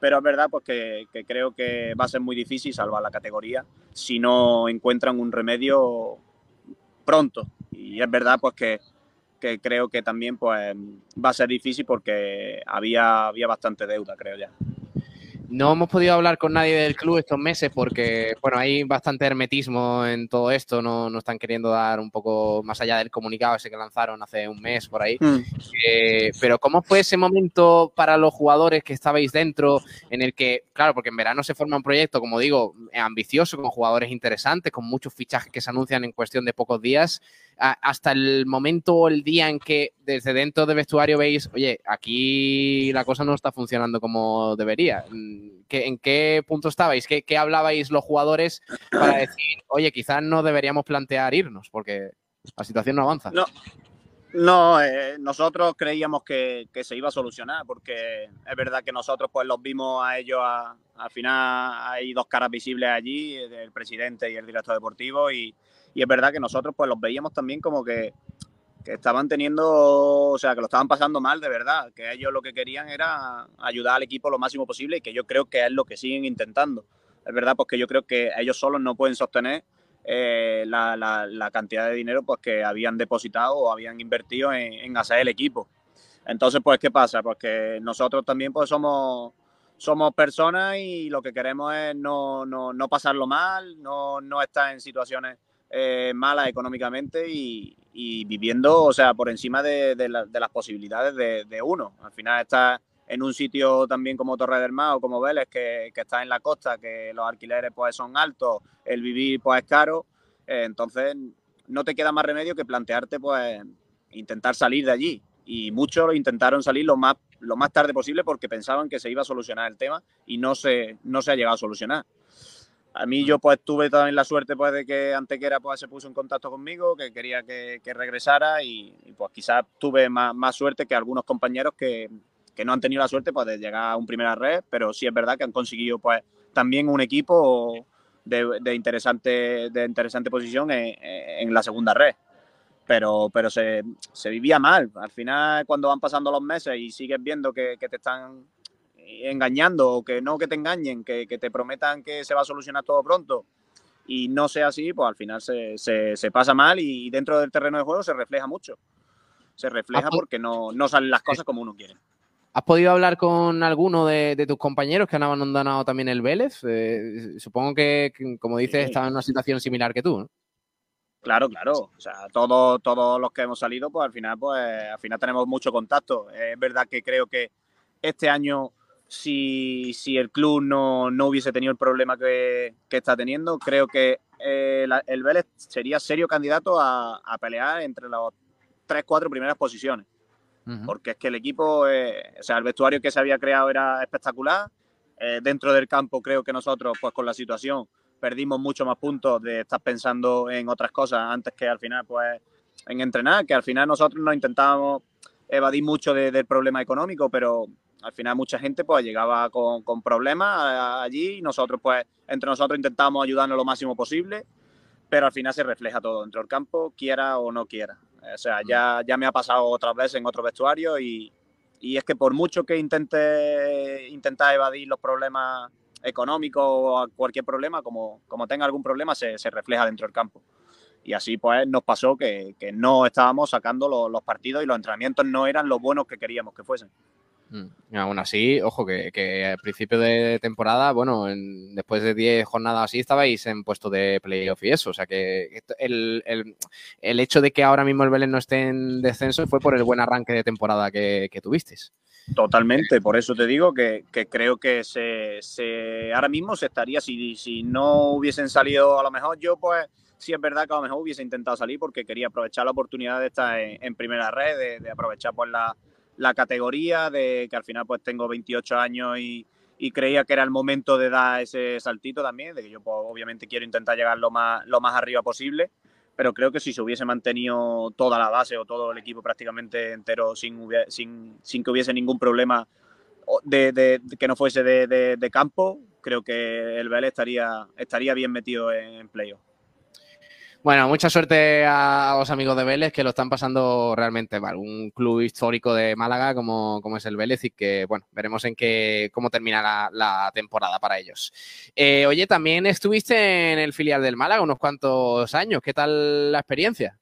S13: pero es verdad pues que, creo que va a ser muy difícil salvar la categoría si no encuentran un remedio pronto. Y es verdad pues que, que creo que también pues va a ser difícil porque había, había bastante deuda, creo ya.
S5: No hemos podido hablar con nadie del club estos meses porque, bueno, hay bastante hermetismo en todo esto, no, no están queriendo dar un poco más allá del comunicado ese que lanzaron hace un mes por ahí. Eh, pero ¿cómo fue ese momento para los jugadores que estabais dentro en el que, claro, porque en verano se forma un proyecto, como digo, ambicioso, con jugadores interesantes, con muchos fichajes que se anuncian en cuestión de pocos días, hasta el momento o el día en que desde dentro del vestuario veis, oye, aquí la cosa no está funcionando como debería. Mm, ¿Qué- ¿En qué punto estabais? ¿Qué, qué hablabais los jugadores para decir, oye, quizás no deberíamos plantear irnos porque la situación no avanza?
S13: No, no eh, nosotros creíamos que, que se iba a solucionar porque es verdad que nosotros pues los vimos a ellos, a- al final hay dos caras visibles allí, el presidente y el director deportivo y, y es verdad que nosotros pues los veíamos también como que, que estaban teniendo, o sea, que lo estaban pasando mal de verdad, que ellos lo que querían era ayudar al equipo lo máximo posible y que yo creo que es lo que siguen intentando. Es verdad, porque yo creo que ellos solos no pueden sostener eh, la, la- la cantidad de dinero pues que habían depositado o habían invertido en, en hacer el equipo. Entonces, pues, ¿qué pasa? Pues que nosotros también pues somos, somos personas y lo que queremos es no, no, no pasarlo mal, no, no estar en situaciones eh, malas económicamente y, viviendo, o sea, por encima de, de la- de las posibilidades de, uno. Al final está en un sitio también como Torre del Mar o como Vélez, que, está en la costa, que los alquileres pues son altos, el vivir pues es caro, eh, entonces no te queda más remedio que plantearte pues intentar salir de allí. Y muchos intentaron salir lo más, lo más tarde posible porque pensaban que se iba a solucionar el tema y no se, no se ha llegado a solucionar. A mí yo pues tuve también la suerte pues de que Antequera pues se puso en contacto conmigo, que quería que, que regresara y, pues quizás tuve más, más suerte que algunos compañeros que, que no han tenido la suerte pues de llegar a un primera red, pero sí es verdad que han conseguido pues también un equipo de, de interesante, de interesante posición en, en la segunda red. Pero, pero se, se vivía mal. Al final, cuando van pasando los meses y sigues viendo que te están engañando o que no que te engañen, que, que te prometan que se va a solucionar todo pronto y no sea así, pues al final se, se, se pasa mal y dentro del terreno de juego se refleja mucho. Se refleja porque no, no salen las cosas como uno quiere.
S5: ¿Has podido hablar con alguno de, de tus compañeros que han abandonado también el Vélez? Eh, supongo que, que, como dices,
S13: Sí.
S5: estaban en una situación similar que tú, ¿no?
S13: Claro, claro. O sea, todos, todos los que hemos salido, pues al final, pues al final tenemos mucho contacto. Es verdad que creo que este año, si, si el club no, no hubiese tenido el problema que, que está teniendo, creo que eh, la- el Vélez sería serio candidato a, a pelear entre las tres, cuatro primeras posiciones. Porque es que el equipo, eh, o sea, el vestuario que se había creado era espectacular. Eh, dentro del campo creo que nosotros, pues con la situación, perdimos mucho más puntos de estar pensando en otras cosas antes que al final, pues, en entrenar, que al final nosotros nos intentábamos evadir mucho de- del problema económico, pero al final mucha gente pues llegaba con, con problemas a- allí y nosotros pues entre nosotros intentábamos ayudarnos lo máximo posible, pero al final se refleja todo dentro del campo, quiera o no quiera. O sea, ya, ya me ha pasado otras veces en otro vestuario y, y es que por mucho que intente intentar evadir los problemas económicos o cualquier problema, como, como tenga algún problema, se, se refleja dentro del campo. Y así pues nos pasó que, que no estábamos sacando los, los partidos y los entrenamientos no eran los buenos que queríamos que fuesen.
S5: Mm. Aún así, ojo, que, al principio de temporada, bueno, en- después de 10 jornadas así, estabais en puesto de playoff y eso. O sea que el, el- el hecho de que ahora mismo el Vélez no esté en descenso fue por el buen arranque de temporada que, que tuvisteis.
S13: Totalmente, por eso te digo que, que creo que se, se- ahora mismo se estaría, si, si no hubiesen salido, a lo mejor yo pues sí es verdad que a lo mejor hubiese intentado salir porque quería aprovechar la oportunidad de estar en, en primera red, de, de aprovechar pues la, la categoría, de que al final pues tengo 28 años y, creía que era el momento de dar ese saltito también, de que yo pues, obviamente quiero intentar llegar lo más, lo más arriba posible, pero creo que si se hubiese mantenido toda la base o todo el equipo prácticamente entero sin, sin, sin que hubiese ningún problema de, de- que no fuese de, campo, creo que el Vélez estaría, estaría bien metido en, en.
S5: Bueno, mucha suerte a los amigos de Vélez que lo están pasando realmente mal. Un club histórico de Málaga como, como es el Vélez y que, bueno, veremos en qué, cómo termina la, temporada para ellos. Eh, oye, también estuviste en el filial del Málaga unos cuantos años. ¿Qué tal la experiencia?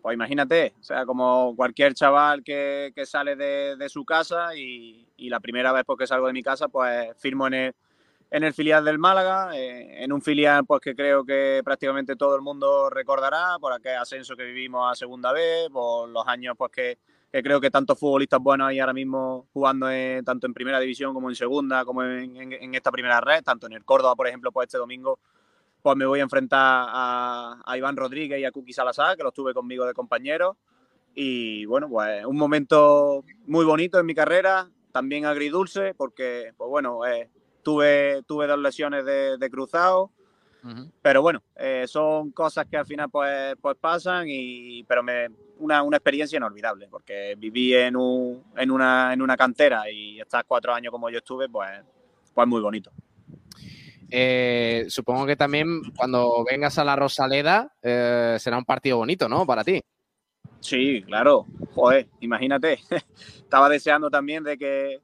S13: Pues imagínate, o sea, como cualquier chaval que, que sale de, su casa y, la primera vez pues, que salgo de mi casa, pues firmo en el, en el filial del Málaga, eh, en un filial pues que creo que prácticamente todo el mundo recordará por aquel ascenso que vivimos a segunda vez, por los años pues que, que creo que tantos futbolistas buenos hay ahora mismo jugando en- tanto en primera división como en segunda, como en, en- en esta primera red, tanto en el Córdoba, por ejemplo, pues este domingo pues me voy a enfrentar a, a Iván Rodríguez y a Kuki Salazar, que los tuve conmigo de compañeros. Y bueno, pues un momento muy bonito en mi carrera, también agridulce, porque, pues bueno, eh, tuve, tuve dos lesiones de, de cruzado, pero bueno, eh, son cosas que al final pues, pues pasan, y, pero me, una, una experiencia inolvidable, porque viví en, un, en, una, en una cantera y estar cuatro años como yo estuve, pues, pues muy bonito.
S5: Eh, supongo que también cuando vengas a la Rosaleda eh, será un partido bonito, ¿no? Para ti.
S13: Sí, claro. Joder, imagínate. Estaba deseando también de que,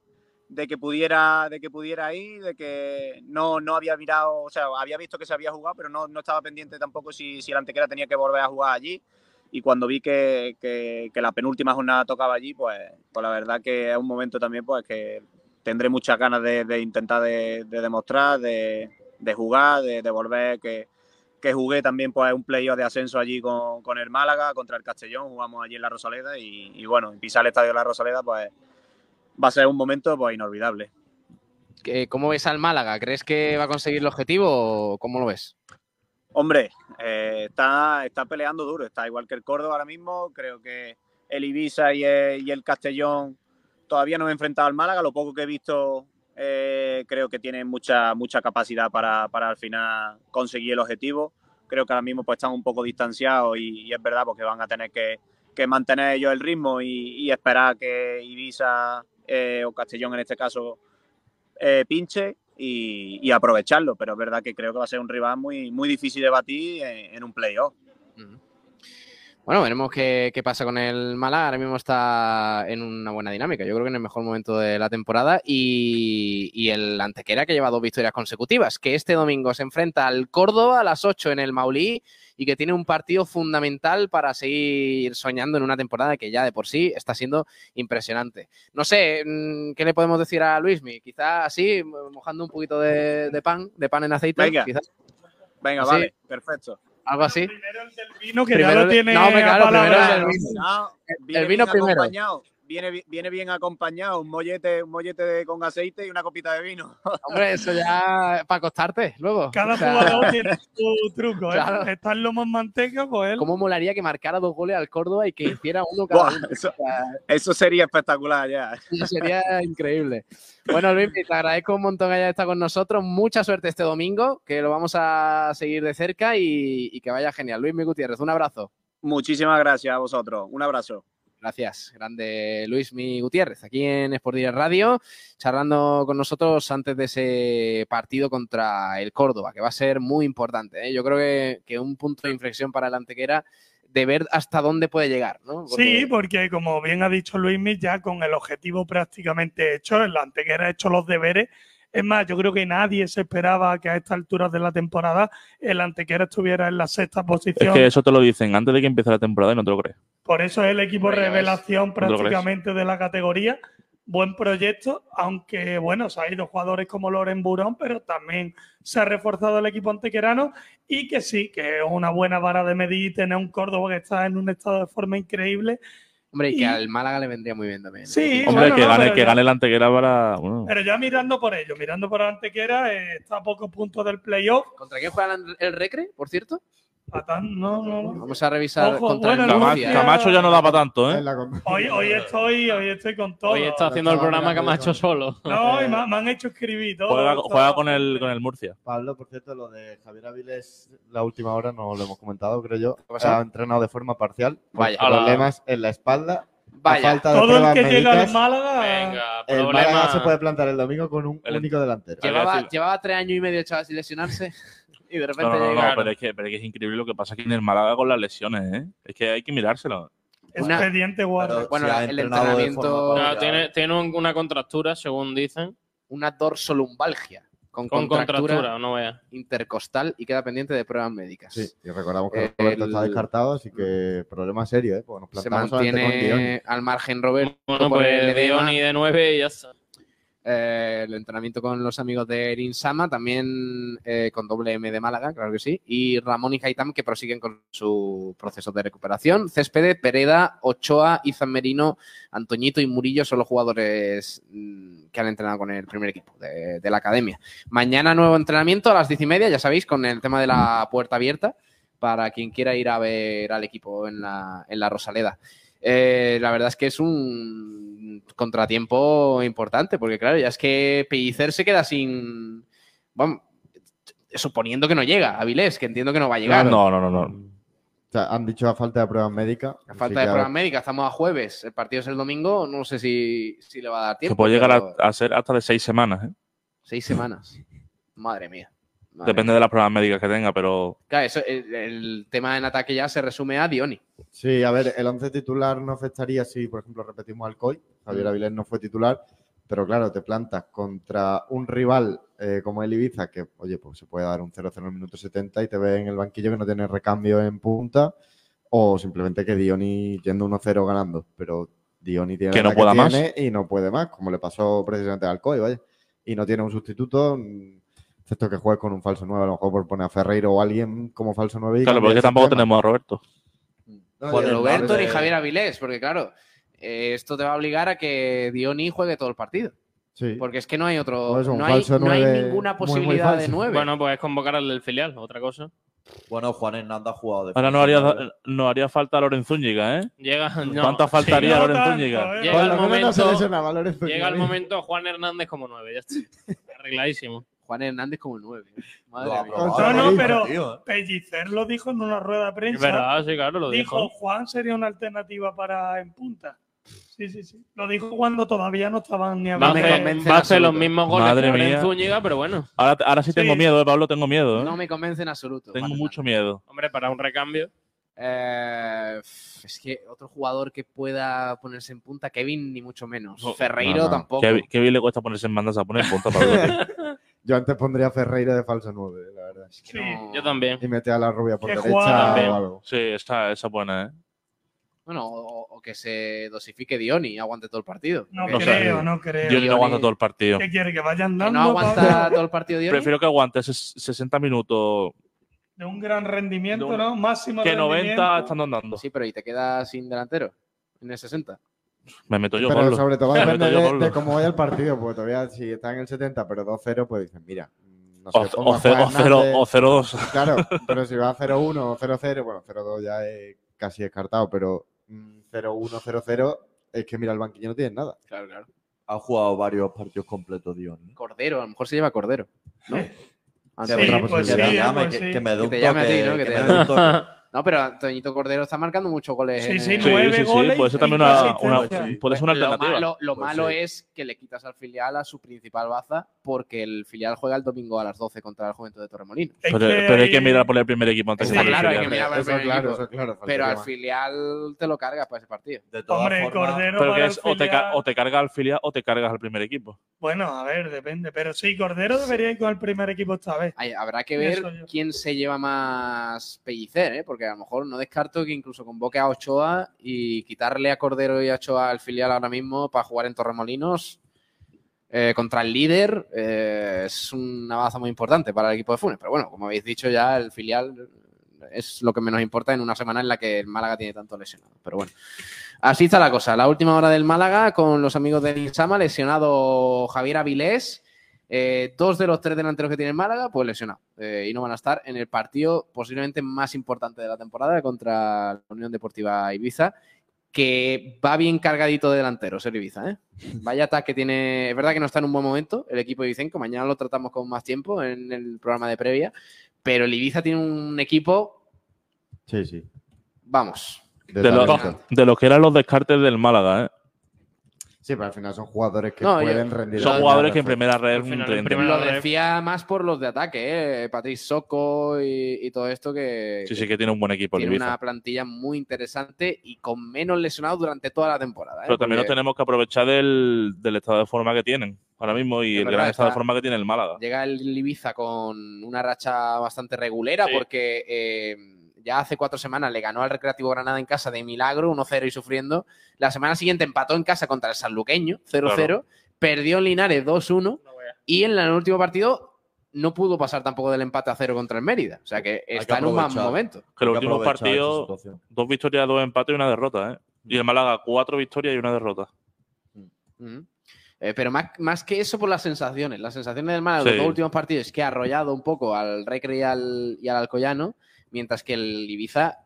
S13: de que pudiera, de que pudiera ir, de que no, no había mirado, o sea, había visto que se había jugado, pero no, no estaba pendiente tampoco si, si el Antequera tenía que volver a jugar allí. Y cuando vi que, que- que la penúltima jornada tocaba allí, pues, pues la verdad que es un momento también pues que tendré muchas ganas de, intentar de, de demostrar, de, de jugar, de, de volver, que, que jugué también pues un playoff de ascenso allí con, con el Málaga, contra el Castellón, jugamos allí en la Rosaleda y, y bueno, pisar el estadio de la Rosaleda pues va a ser un momento pues inolvidable.
S5: ¿Qué- ¿Cómo ves al Málaga? ¿Crees que va a conseguir el objetivo o cómo lo ves?
S13: Hombre, eh, está, está peleando duro, está igual que el Córdoba ahora mismo. Creo que el Ibiza y el, y el Castellón todavía no han enfrentado al Málaga. Lo poco que he visto, eh, creo que tienen mucha, mucha capacidad para, para al final conseguir el objetivo. Creo que ahora mismo pues, están un poco distanciados y, y es verdad porque van a tener que, que mantener ellos el ritmo y, y esperar que Ibiza eh, o Castellón en este caso eh, pinche y, aprovecharlo. Pero es verdad que creo que va a ser un rival muy, muy difícil de batir en un playoff.
S5: Bueno, veremos qué, qué pasa con el Málaga. Ahora mismo está en una buena dinámica. Yo creo que en el mejor momento de la temporada. Y, y el Antequera que lleva dos victorias consecutivas. Que este domingo se enfrenta al Córdoba a las 8 en el Maulí. Y que tiene un partido fundamental para seguir soñando en una temporada que ya de por sí está siendo impresionante. No sé, mm, ¿qué le podemos decir a Luismi? Quizás así, mojando un poquito de, de pan, de pan en aceite.
S13: Venga.
S5: quizás.
S13: Venga,
S5: Así.
S13: vale, perfecto.
S5: Algo así.
S2: vino que
S5: Primero
S2: ya
S5: el-
S2: lo tiene
S5: no, hombre, claro, primero el vino.
S13: No,
S5: el vino primero.
S13: acompañado. Viene, viene bien acompañado, un mollete, un mollete de- con aceite y una copita de vino.
S5: Hombre, eso ya para acostarte luego.
S2: Cada
S5: O sea,
S2: jugador tiene su truco, ¿eh?
S5: Claro.
S2: Está el lomo en manteca, pues él.
S5: ¿Cómo molaría que marcara dos goles al Córdoba y que hiciera uno cada
S13: Buah,
S5: uno?
S13: eso, eso sería espectacular ya.
S5: eso sería increíble. Bueno, Luis, te agradezco un montón que hayas estado con nosotros. Mucha suerte este domingo, que lo vamos a seguir de cerca y, y que vaya genial. Luis Mi Gutiérrez, un abrazo.
S13: Muchísimas gracias a vosotros. Un abrazo.
S5: Gracias, grande Luis Mi Gutiérrez, aquí en Sport Direct Radio, charlando con nosotros antes de ese partido contra el Córdoba, que va a ser muy importante. ¿eh? Yo creo que, que un punto de inflexión para el Antequera de ver hasta dónde puede llegar, ¿no? Porque-
S2: Sí, porque como bien ha dicho Luismi, ya con el objetivo prácticamente hecho, el Antequera ha hecho los deberes. Es más, yo creo que nadie se esperaba que a estas alturas de la temporada el Antequera estuviera en la sexta
S6: Es
S2: posición.
S6: que eso te lo dicen antes de que empiece la temporada y no te lo crees.
S2: Por eso es el equipo
S6: ves.
S2: revelación prácticamente de la categoría. Buen proyecto, aunque bueno, se ha ido jugadores como Loren Burón, pero también se ha reforzado el equipo antequerano y que sí, que es una buena vara de medir tener un Córdoba que está en un estado de forma increíble.
S5: Hombre, y que
S2: Y-
S5: al Málaga le vendría muy bien también.
S2: Sí,
S6: Hombre,
S2: bueno,
S6: que,
S2: no,
S6: gane,
S2: pero
S6: que
S2: ya-
S6: gane la antequera para. Bueno,
S2: Pero ya mirando por ello, mirando por Antequera, eh, está a pocos puntos del playoff.
S5: ¿Contra quién juega el- el Recre, por cierto?
S2: Patán, no, no, no.
S5: Vamos a revisar
S2: Ojo,
S5: contra
S2: bueno,
S5: Murcia.
S6: Camacho ya no da para tanto, ¿eh?
S2: Hoy, hoy estoy, hoy estoy con todo.
S9: Hoy está haciendo el programa Camacho solo.
S2: No, y me, me han hecho escribir todo.
S6: Juega,
S2: todo.
S6: con, el, con el Murcia.
S11: Pablo, por cierto, lo de Javier Avilés, la última hora no lo hemos comentado, creo yo. Ha entrenado de forma parcial.
S5: Vaya.
S11: problemas en la espalda.
S5: Vaya.
S11: Falta de
S2: Todo el que llega al Málaga.
S9: Venga,
S11: el
S9: problema.
S11: Málaga se puede plantar el domingo con un
S6: El-
S11: único delantero.
S5: Llevaba, tres años y medio echado sin lesionarse y de repente
S6: No, no, no,
S5: llega.
S6: no, pero, es que, pero es que es increíble lo que pasa aquí en el Málaga con las lesiones, ¿eh? Es que hay que mirárselo.
S5: Una-
S2: Expediente guarda.
S5: Bueno, la- el entrenamiento-
S11: forma
S9: No, tiene, tiene un- una contractura, según dicen.
S5: una dorsolumbalgia con,
S9: Con
S5: contractura,
S9: contractura, no veas.
S5: intercostal y queda pendiente de pruebas médicas.
S11: Sí, y recordamos que
S5: El-
S11: Roberto está descartado, así que problema serio, ¿eh? Porque nos
S5: Se mantiene al margen Roberto
S9: Bueno,
S5: por el
S9: pues
S5: edema.
S9: De 9 y ya está.
S5: Eh, el entrenamiento con los amigos de Erinsama, también eh, con doble M de Málaga, claro que sí, y Ramón y Haitam que prosiguen con su proceso de recuperación. Céspede, Pereda, Ochoa, Izan Merino, Antoñito y Murillo son los jugadores mm, que han entrenado con el primer equipo de, de la academia. Mañana nuevo entrenamiento a las diez y media, ya sabéis, con el tema de la puerta abierta, para quien quiera ir a ver al equipo en la, en la Rosaleda. Eh, la verdad es que es un contratiempo importante, porque claro, ya es que Pellicer se queda sin. Vamos, suponiendo que no llega, Avilés, que entiendo que no va a llegar.
S6: No, no, no, no.
S11: O sea, han dicho a falta de pruebas médicas.
S5: A falta de
S11: a
S5: pruebas médicas, estamos a jueves, el partido es el domingo, no sé si, si le va a dar tiempo.
S6: Que puede llegar
S5: pero
S6: a, a ser hasta de seis semanas, ¿eh?
S5: Seis semanas. Madre mía.
S6: Depende de las pruebas médicas que tenga, pero
S5: Claro, eso, el, el tema en ataque ya se resume a Dioni.
S11: Sí, a ver, el once titular no afectaría si, por ejemplo, repetimos al COI.
S5: Mm.
S11: Javier Avilés no fue titular,
S7: Pero claro, te plantas contra un rival eh, como el Ibiza, que, oye, pues se puede dar un 0-0 en el minuto 70 y te ve en el banquillo que no tiene recambio en punta, o simplemente que Dioni yendo 1-0 ganando. Pero Dioni tiene
S6: Que no pueda más.
S7: tiene y no puede más, como le pasó precisamente al Alcoy, vaya. Y no tiene un sustituto, mm, excepto que juegue con un falso 9, a lo mejor por poner a Ferreiro o alguien como falso 9. y
S6: Claro, porque tampoco
S7: sistema.
S6: tenemos a Roberto.
S7: No,
S5: Roberto ni Javier Avilés, porque claro, eh, esto te va a obligar a que Dioni juegue todo el partido.
S7: Sí.
S5: Porque es que no hay otro.
S7: Pues un
S5: no, hay, no ninguna
S7: muy, muy
S5: posibilidad de
S7: falso.
S5: nueve.
S9: Bueno, pues convocar al del filial, otra cosa.
S10: Bueno, Juan Hernández ha jugado de
S6: Ahora no haría, no haría falta Lorenzo Zúñiga, ¿eh?
S9: Llega, no,
S6: ¿Cuánta faltaría
S9: sí.
S6: Lorenzo
S9: No
S6: Zúñiga?
S9: tanto, ¿eh? Llega el momento, llega el
S7: Zúñiga.
S9: momento Juan Hernández como nueve, ya está. Arregladísimo.
S5: Juan Hernández como nueve. Madre mía.
S2: No, no, pero. Pellicer lo dijo en una rueda de
S9: Es
S2: prensa.
S9: verdad, sí, claro, lo
S2: dijo,
S9: dijo.
S2: Juan sería una alternativa para en punta. Sí, sí, sí. Lo dijo cuando todavía no estaban ni hablando.
S5: me
S9: hacer,
S5: convence
S9: va a hacer los mismos goles
S6: Madre
S9: que
S6: mía.
S9: Zúñiga, pero bueno.
S6: Ahora, ahora sí tengo
S2: Sí.
S6: miedo, ¿eh, Pablo? Tengo miedo, ¿eh?
S5: No me convence en absoluto.
S6: tengo mucho miedo.
S9: Hombre, para un recambio.
S5: Eh, es que otro jugador que pueda ponerse en punta, Kevin, ni mucho menos.
S6: No,
S5: Ferreiro
S7: no, no.
S5: tampoco.
S6: Bien le cuesta ponerse en bandas a poner en punta, Pablo.
S7: Yo antes pondría a Ferreira de falso 9, la verdad.
S2: Sí.
S5: No.
S9: Yo también.
S7: Y mete a la rubia por derecha o algo.
S6: sí, esa, es buena, ¿eh?
S5: Bueno, o, o que se dosifique Dioni y aguante todo el partido.
S2: No creo, no creo.
S6: Yo no
S5: Dioni-
S6: aguanto todo el partido.
S2: ¿Qué quiere? ¿Que vayan
S5: que
S2: dando
S5: no aguanta todo el partido Dioni.
S6: Prefiero que aguante ses- 60 minutos
S2: de un gran rendimiento,
S6: un-
S2: ¿no? Máximo
S6: que 90
S2: rendimiento.
S6: estando andando.
S5: Sí, pero ¿y te quedas sin delantero? En el 60.
S6: Me meto yo,
S7: Pero
S6: Pablo.
S7: sobre todo depende de, de cómo vaya el partido, porque todavía si está en el 70 pero 2-0, pues dicen, mira, mm, no sé,
S6: O,
S7: pongo
S6: o,
S7: a
S6: ce-
S7: Juan
S6: o cero-
S7: Hernández.
S6: o 0-2.
S7: Claro, pero si va a 0-1 o 0-0, bueno, 0-2 ya es casi descartado, pero mm, 0-1, 0-0 es que mira, el banquillo no tiene nada.
S5: Claro, claro.
S10: Ha jugado varios partidos completos, Dion.
S5: Cordero, a lo mejor se lleva Cordero. ¿no?
S7: Sí,
S2: pues
S10: Que
S7: posibilidad.
S10: me
S2: sí, pues
S10: que,
S2: sí.
S10: que me dé
S5: Que te llame a ti, ¿no? Que
S10: que
S5: te
S10: me
S5: llame.
S10: dé un toque.
S5: No, pero Antoñito Cordero está marcando muchos goles.
S2: Sí, sí,
S6: Sí,
S2: nueve
S6: sí, sí,
S2: goles
S6: puede ser también una, una- puede ser una
S5: lo
S6: alternativa.
S5: malo, lo
S10: Pues
S5: malo
S10: sí.
S5: es que le quitas al filial a su principal baza porque el filial juega el domingo a las 12 contra el Juventud de Torremolinos.
S6: Pero,
S2: que
S6: pero hay que mirar por el primer equipo antes el
S5: claro, hay
S6: filial.
S5: que mirar por el
S7: Eso
S5: primer
S7: claro,
S5: equipo.
S7: claro.
S5: Pero al filial te lo cargas para ese partido.
S10: De todas
S2: Hombre,
S10: formas,
S2: Cordero
S6: Pero
S2: para
S6: que
S2: el
S6: es o te, o te cargas al filial o te cargas al primer equipo.
S2: Bueno, a ver, depende. Pero sí, Cordero debería ir con el primer equipo esta vez.
S5: Ay, habrá que ver quién se lleva más pellicer, ¿eh? porque a lo mejor no descarto que incluso convoque a Ochoa y quitarle a Cordero y a Ochoa al filial ahora mismo para jugar en Torremolinos eh, contra el líder eh, es una baza muy importante para el equipo de Funes. Pero bueno, como habéis dicho ya, el filial es lo que menos importa en una semana en la que el Málaga tiene tanto lesionado. Pero bueno, así está la cosa. La última hora del Málaga con los amigos de Insama, lesionado Javier Avilés. Eh, dos de los tres delanteros que tiene el Málaga, pues lesionados. Eh, y no van a estar en el partido posiblemente más importante de la temporada contra la Unión Deportiva Ibiza, que va bien cargadito de delanteros el Ibiza. ¿eh? Vaya ataque tiene. Es verdad que no está en un buen momento el equipo Ibicenco. Mañana lo tratamos con más tiempo en el programa de previa. Pero el Ibiza tiene un equipo,
S7: Sí, sí.
S5: vamos.
S7: De
S6: De
S7: talento.
S6: de los que eran los descartes del Málaga, ¿eh?
S7: Sí, pero al final son jugadores que
S5: No, yo-
S7: pueden rendir.
S6: Son jugadores que en primera red
S9: Al final,
S6: un
S9: en
S6: 30.
S9: primera
S5: Lo
S9: red.
S5: decía más por los de ataque, ¿eh? Patrick Soco y, y todo esto que,
S6: Sí, sí, que tiene un buen equipo
S5: tiene una plantilla muy interesante y con menos lesionados durante toda la temporada. ¿eh?
S6: Pero también nos
S5: Porque
S6: tenemos que aprovechar del, del estado de forma que tienen ahora mismo y
S5: Es
S6: el gran estado de forma que tiene el Málaga.
S5: Llega el Ibiza con una racha bastante regulera
S9: Sí.
S5: porque eh, ya hace cuatro semanas le ganó al Recreativo Granada en casa de milagro, 1-0 y sufriendo. La semana siguiente empató en casa contra el Sanluqueño, 0-0.
S6: Claro.
S5: Perdió en Linares 2-1 y en el último partido no pudo pasar tampoco del empate a cero contra el Mérida. O sea que está en un mal momento.
S6: Que los últimos partidos, dos victorias, dos empates y una derrota, ¿eh? Y el Málaga, cuatro victorias y una derrota.
S5: Ujú. Eh, pero más, más que eso por las sensaciones. Las sensaciones del Málaga en
S6: Sí.
S5: los dos últimos partidos es que ha arrollado un poco al Recre y al, y al Alcoyano, mientras que el Ibiza,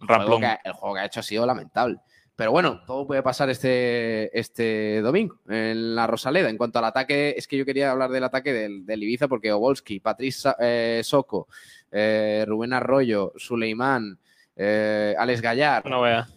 S5: el juego, que ha, el juego que ha hecho ha sido lamentable. Pero bueno, todo puede pasar este, este domingo en la Rosaleda. En cuanto al ataque, es que yo quería hablar del ataque del, del Ibiza porque Obolski, Patrice eh, Soco, eh, Rubén Arroyo, Suleimán, eh, Alex Gallar,
S9: No veas.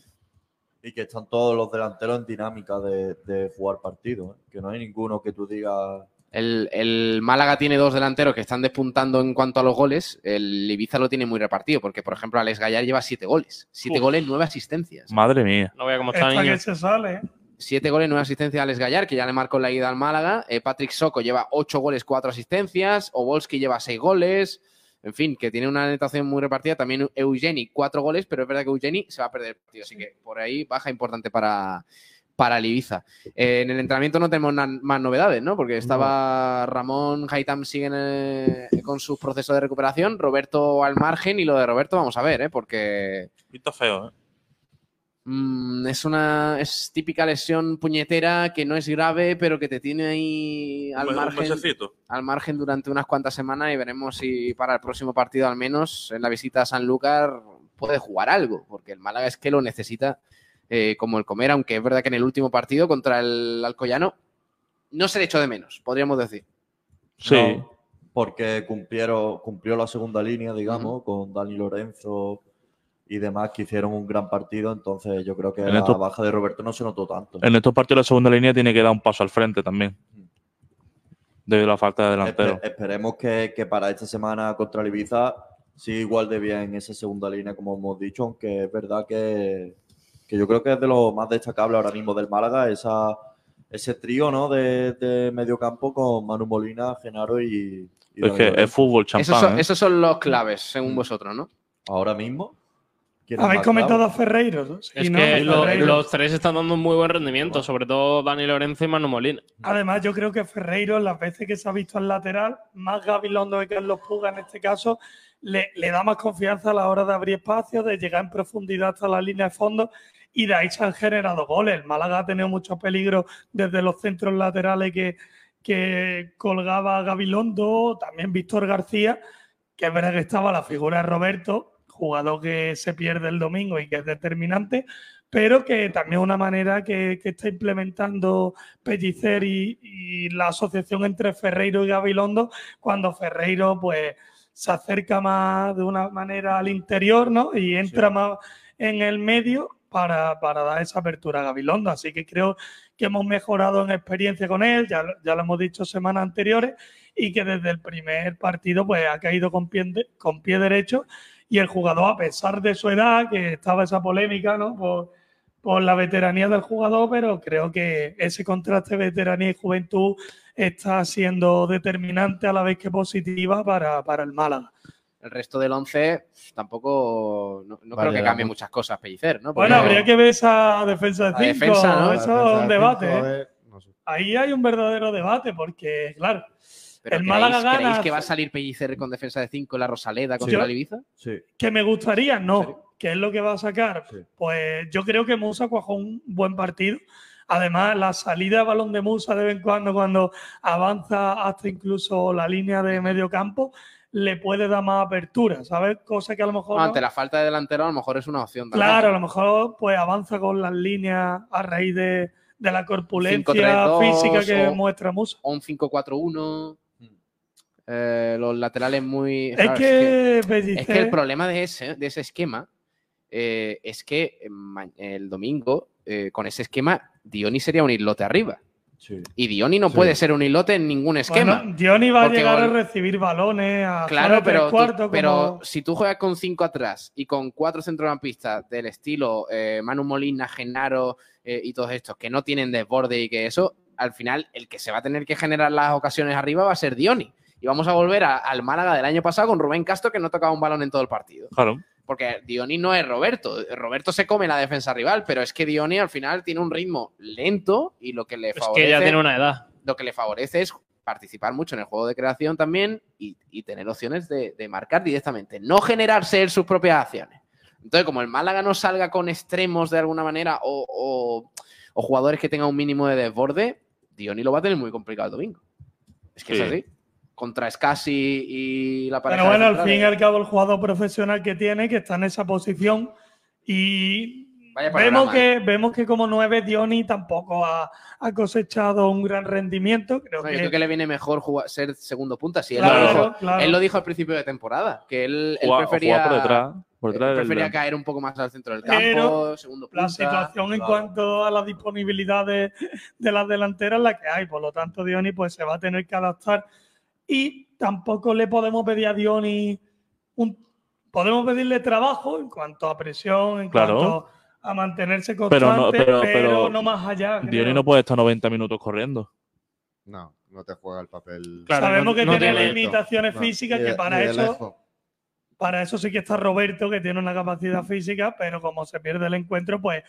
S10: Y que están todos los delanteros en dinámica de, de jugar partidos. ¿eh? Que no hay ninguno que tú digas.
S5: El, el Málaga tiene dos delanteros que están despuntando en cuanto a los goles. El Ibiza lo tiene muy repartido, porque, por ejemplo, Alex Gallar lleva siete goles. Siete
S6: Uf.
S5: goles, nueve asistencias.
S6: Madre mía.
S9: No vea cómo está,
S2: Esta
S9: niño.
S2: que se sale, ¿eh?
S5: Siete goles, nueve asistencias a Alex Gallar, que ya le marcó la ida al Málaga. Eh, Patrick Soco lleva ocho goles, cuatro asistencias. Obolski lleva seis goles. En fin, que tiene una anotación muy repartida. También Eugeni, cuatro goles, pero es verdad que Eugeni se va a perder el partido. Así que por ahí baja importante para, para el Ibiza. Eh, en el entrenamiento no tenemos más novedades, ¿no? Porque estaba Ramón, Haitam siguen eh, con sus procesos de recuperación, Roberto al margen y lo de Roberto vamos a ver, ¿eh? Porque
S6: Pinta feo, ¿eh?
S5: mm, es una es típica lesión puñetera que no es grave, pero que te tiene ahí al
S6: Un me- un
S5: margen,
S6: mesecito.
S5: al margen durante unas cuantas semanas y veremos si para el próximo partido al menos en la visita a Sanlúcar puede jugar algo, porque el Málaga es que lo necesita eh, como el comer, aunque es verdad que en el último partido contra el Alcoyano no se le echó de menos, podríamos decir.
S6: Sí.
S10: No, porque cumplieron, cumplió la segunda línea, digamos, con Dani Lorenzo y demás, que hicieron un gran partido. Entonces, yo creo que
S6: En
S10: la
S6: estos-
S10: baja de Roberto no se notó tanto.
S6: En estos partidos la segunda línea tiene que dar un paso al frente también. Debido a la falta de delantero.
S10: Espe- esperemos que, que para esta semana contra el Ibiza siga igual de bien esa segunda línea, como hemos dicho, aunque es verdad que, que yo creo que es de lo más destacable ahora mismo del Málaga, esa, ese trío ¿no? de, de medio campo con Manu Molina, Genaro y. y
S6: Es que es fútbol champán.
S5: Esos son,
S6: ¿eh?
S5: esos son los claves, según vosotros, ¿no?
S10: Ahora mismo. ¿quién es
S2: Habéis comentado a Ferreiro. ¿no? Sí,
S9: Es
S2: ¿no?
S9: que lo-
S2: Ferreiro.
S9: los tres están dando un muy buen rendimiento, sobre todo Dani Lorenzo y Manu Molina.
S2: Además, yo creo que Ferreiro, las veces que se ha visto al lateral, más Gabilondo que Carlos Puga en este caso, le, le da más confianza a la hora de abrir espacio, de llegar en profundidad hasta la línea de fondo y de ahí se han generado goles. El Málaga ha tenido mucho peligro desde los centros laterales que, que colgaba Gabilondo, también Víctor García, que es verdad que estaba la figura de Roberto, jugador que se pierde el domingo y que es determinante, pero que también es una manera que, que está implementando Pellicer y, y la asociación entre Ferreiro y Gabilondo, cuando Ferreiro pues se acerca más de una manera al interior, ¿no? Y entra más en el medio para, para dar esa apertura a Gabilondo. Así que creo que hemos mejorado en experiencia con él, ya, ya lo hemos dicho semanas anteriores, y que desde el primer partido pues ha caído con pie, con pie derecho y el jugador, a pesar de su edad, que estaba esa polémica, ¿no? Por, por la veteranía del jugador, pero creo que ese contraste veteranía y juventud está siendo determinante a la vez que positiva para, para el Málaga.
S5: El resto del 11 tampoco. No, no creo que
S2: la
S5: cambie
S2: mu-
S5: muchas cosas, Pellicer, ¿no?
S2: Bueno, habría que ver esa defensa
S5: La
S2: de cinco.
S5: defensa, ¿no? La
S2: Eso es un
S5: de
S2: debate.
S5: cinco,
S2: ¿eh? Ahí hay un verdadero debate, porque, claro,
S5: ¿Pero
S2: el
S5: creéis-
S2: Málaga gana.
S5: ¿Creéis que va a salir Pellicer con defensa de 5 en la Rosaleda contra
S2: Yo-
S5: el Ibiza?
S10: Sí.
S2: que me gustaría, no. ¿Qué es lo que va a sacar? Pues yo creo que Musa cuajó un buen partido. Además, la salida de balón de Musa de vez en cuando, cuando avanza hasta incluso la línea de medio campo, le puede dar más apertura, ¿sabes? Cosa que a lo mejor.
S5: Ante
S2: no-
S5: la falta de delantero, a lo mejor es una opción. también.
S2: Claro, a lo mejor pues avanza con las líneas a raíz de, de la corpulencia
S5: 5-3-2
S2: física que
S5: o-
S2: muestra Musa.
S5: O un 5-4-1. eh, los laterales muy.
S2: Es
S5: claro,
S2: que
S5: es, que,
S2: Pellicer-
S5: es que el problema de ese, de ese esquema eh, es que eh, el domingo, eh, con ese esquema, Dioni sería un islote arriba. Y Dioni no
S2: Sí.
S5: puede ser un islote en ningún esquema.
S2: Bueno, Dioni va a llegar a recibir balones a
S5: Claro,
S2: tres
S5: pero, tú-
S2: cuartos,
S5: pero
S2: como-
S5: si tú juegas con cinco atrás y con cuatro centrocampistas del estilo eh, Manu Molina, Genaro eh, y todos estos que no tienen desborde y que eso, al final el que se va a tener que generar las ocasiones arriba va a ser Dioni. Y vamos a volver a- al Málaga del año pasado con Rubén Castro que no tocaba un balón en todo el partido.
S6: Claro.
S5: Porque Dioni no es Roberto. Roberto se come la defensa rival, pero es que Dioni al final tiene un ritmo lento y lo que le
S9: Es
S5: favorece.
S9: que ya tiene una edad.
S5: Lo que le favorece es participar mucho en el juego de creación también y, y tener opciones de, de marcar directamente. No generarse él sus propias acciones. Entonces, como el Málaga no salga con extremos de alguna manera o, o- o jugadores que tengan un mínimo de desborde, Dioni lo va a tener muy complicado el domingo. Es que
S2: Sí.
S5: es así. Contra Scassi y la pareja.
S2: Pero
S5: de
S2: bueno, al fin y al cabo, el jugador profesional que tiene, que está en esa posición, y vemos que, vemos que como nueve Dioni tampoco ha, ha cosechado un gran rendimiento. Creo
S5: No, yo
S2: que,
S5: creo que le viene mejor jugar- ser segundo punta. Sí, él,
S2: Claro,
S5: lo dijo,
S2: claro.
S5: él lo dijo al principio de temporada, que él, él prefería,
S6: por detrás, por detrás
S5: él
S6: del-
S5: prefería caer un poco más al centro del campo,
S2: Pero
S5: segundo
S2: la
S5: punta.
S2: situación en
S5: Claro.
S2: cuanto a la disponibilidad de, de las delanteras es la que hay. Por lo tanto, Dioni pues, se va a tener que adaptar. Y tampoco le podemos pedir a Dioni un. Podemos pedirle trabajo en cuanto a presión, en
S6: Claro.
S2: cuanto a mantenerse constante,
S6: Pero no, pero,
S2: pero,
S6: pero
S2: no más allá. creo.
S6: Diony no puede estar 90 minutos corriendo.
S7: No, no te juega el papel.
S2: Sabemos que
S7: no
S2: tiene limitaciones
S7: no,
S2: físicas que para eso,
S7: lejos.
S2: para eso sí que está Roberto, que tiene una capacidad física, pero como se pierde el encuentro, pues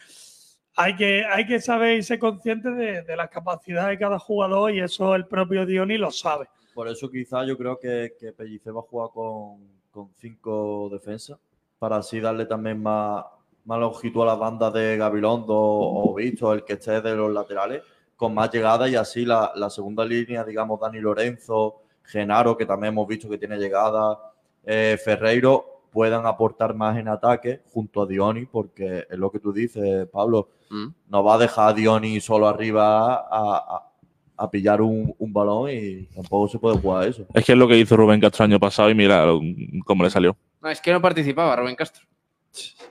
S2: hay que, hay que saber y ser consciente de, de las capacidades de cada jugador y eso el propio Diony lo sabe.
S10: Por eso quizá yo creo que, que Pellicer va a jugar con, con cinco defensas para así darle también más, más longitud a las bandas de Gabilondo o Visto, el que esté de los laterales, con más llegada y así la, la segunda línea, digamos, Dani Lorenzo, Genaro, que también hemos visto que tiene llegada, eh, Ferreiro, puedan aportar más en ataque junto a Dioni, porque es lo que tú dices, Pablo, no va a dejar a Dioni solo arriba a, a- a pillar un, un balón y tampoco se puede jugar a eso.
S6: Es que es lo que hizo Rubén Castro el año pasado y mira cómo le salió.
S5: No, es que no participaba Rubén Castro.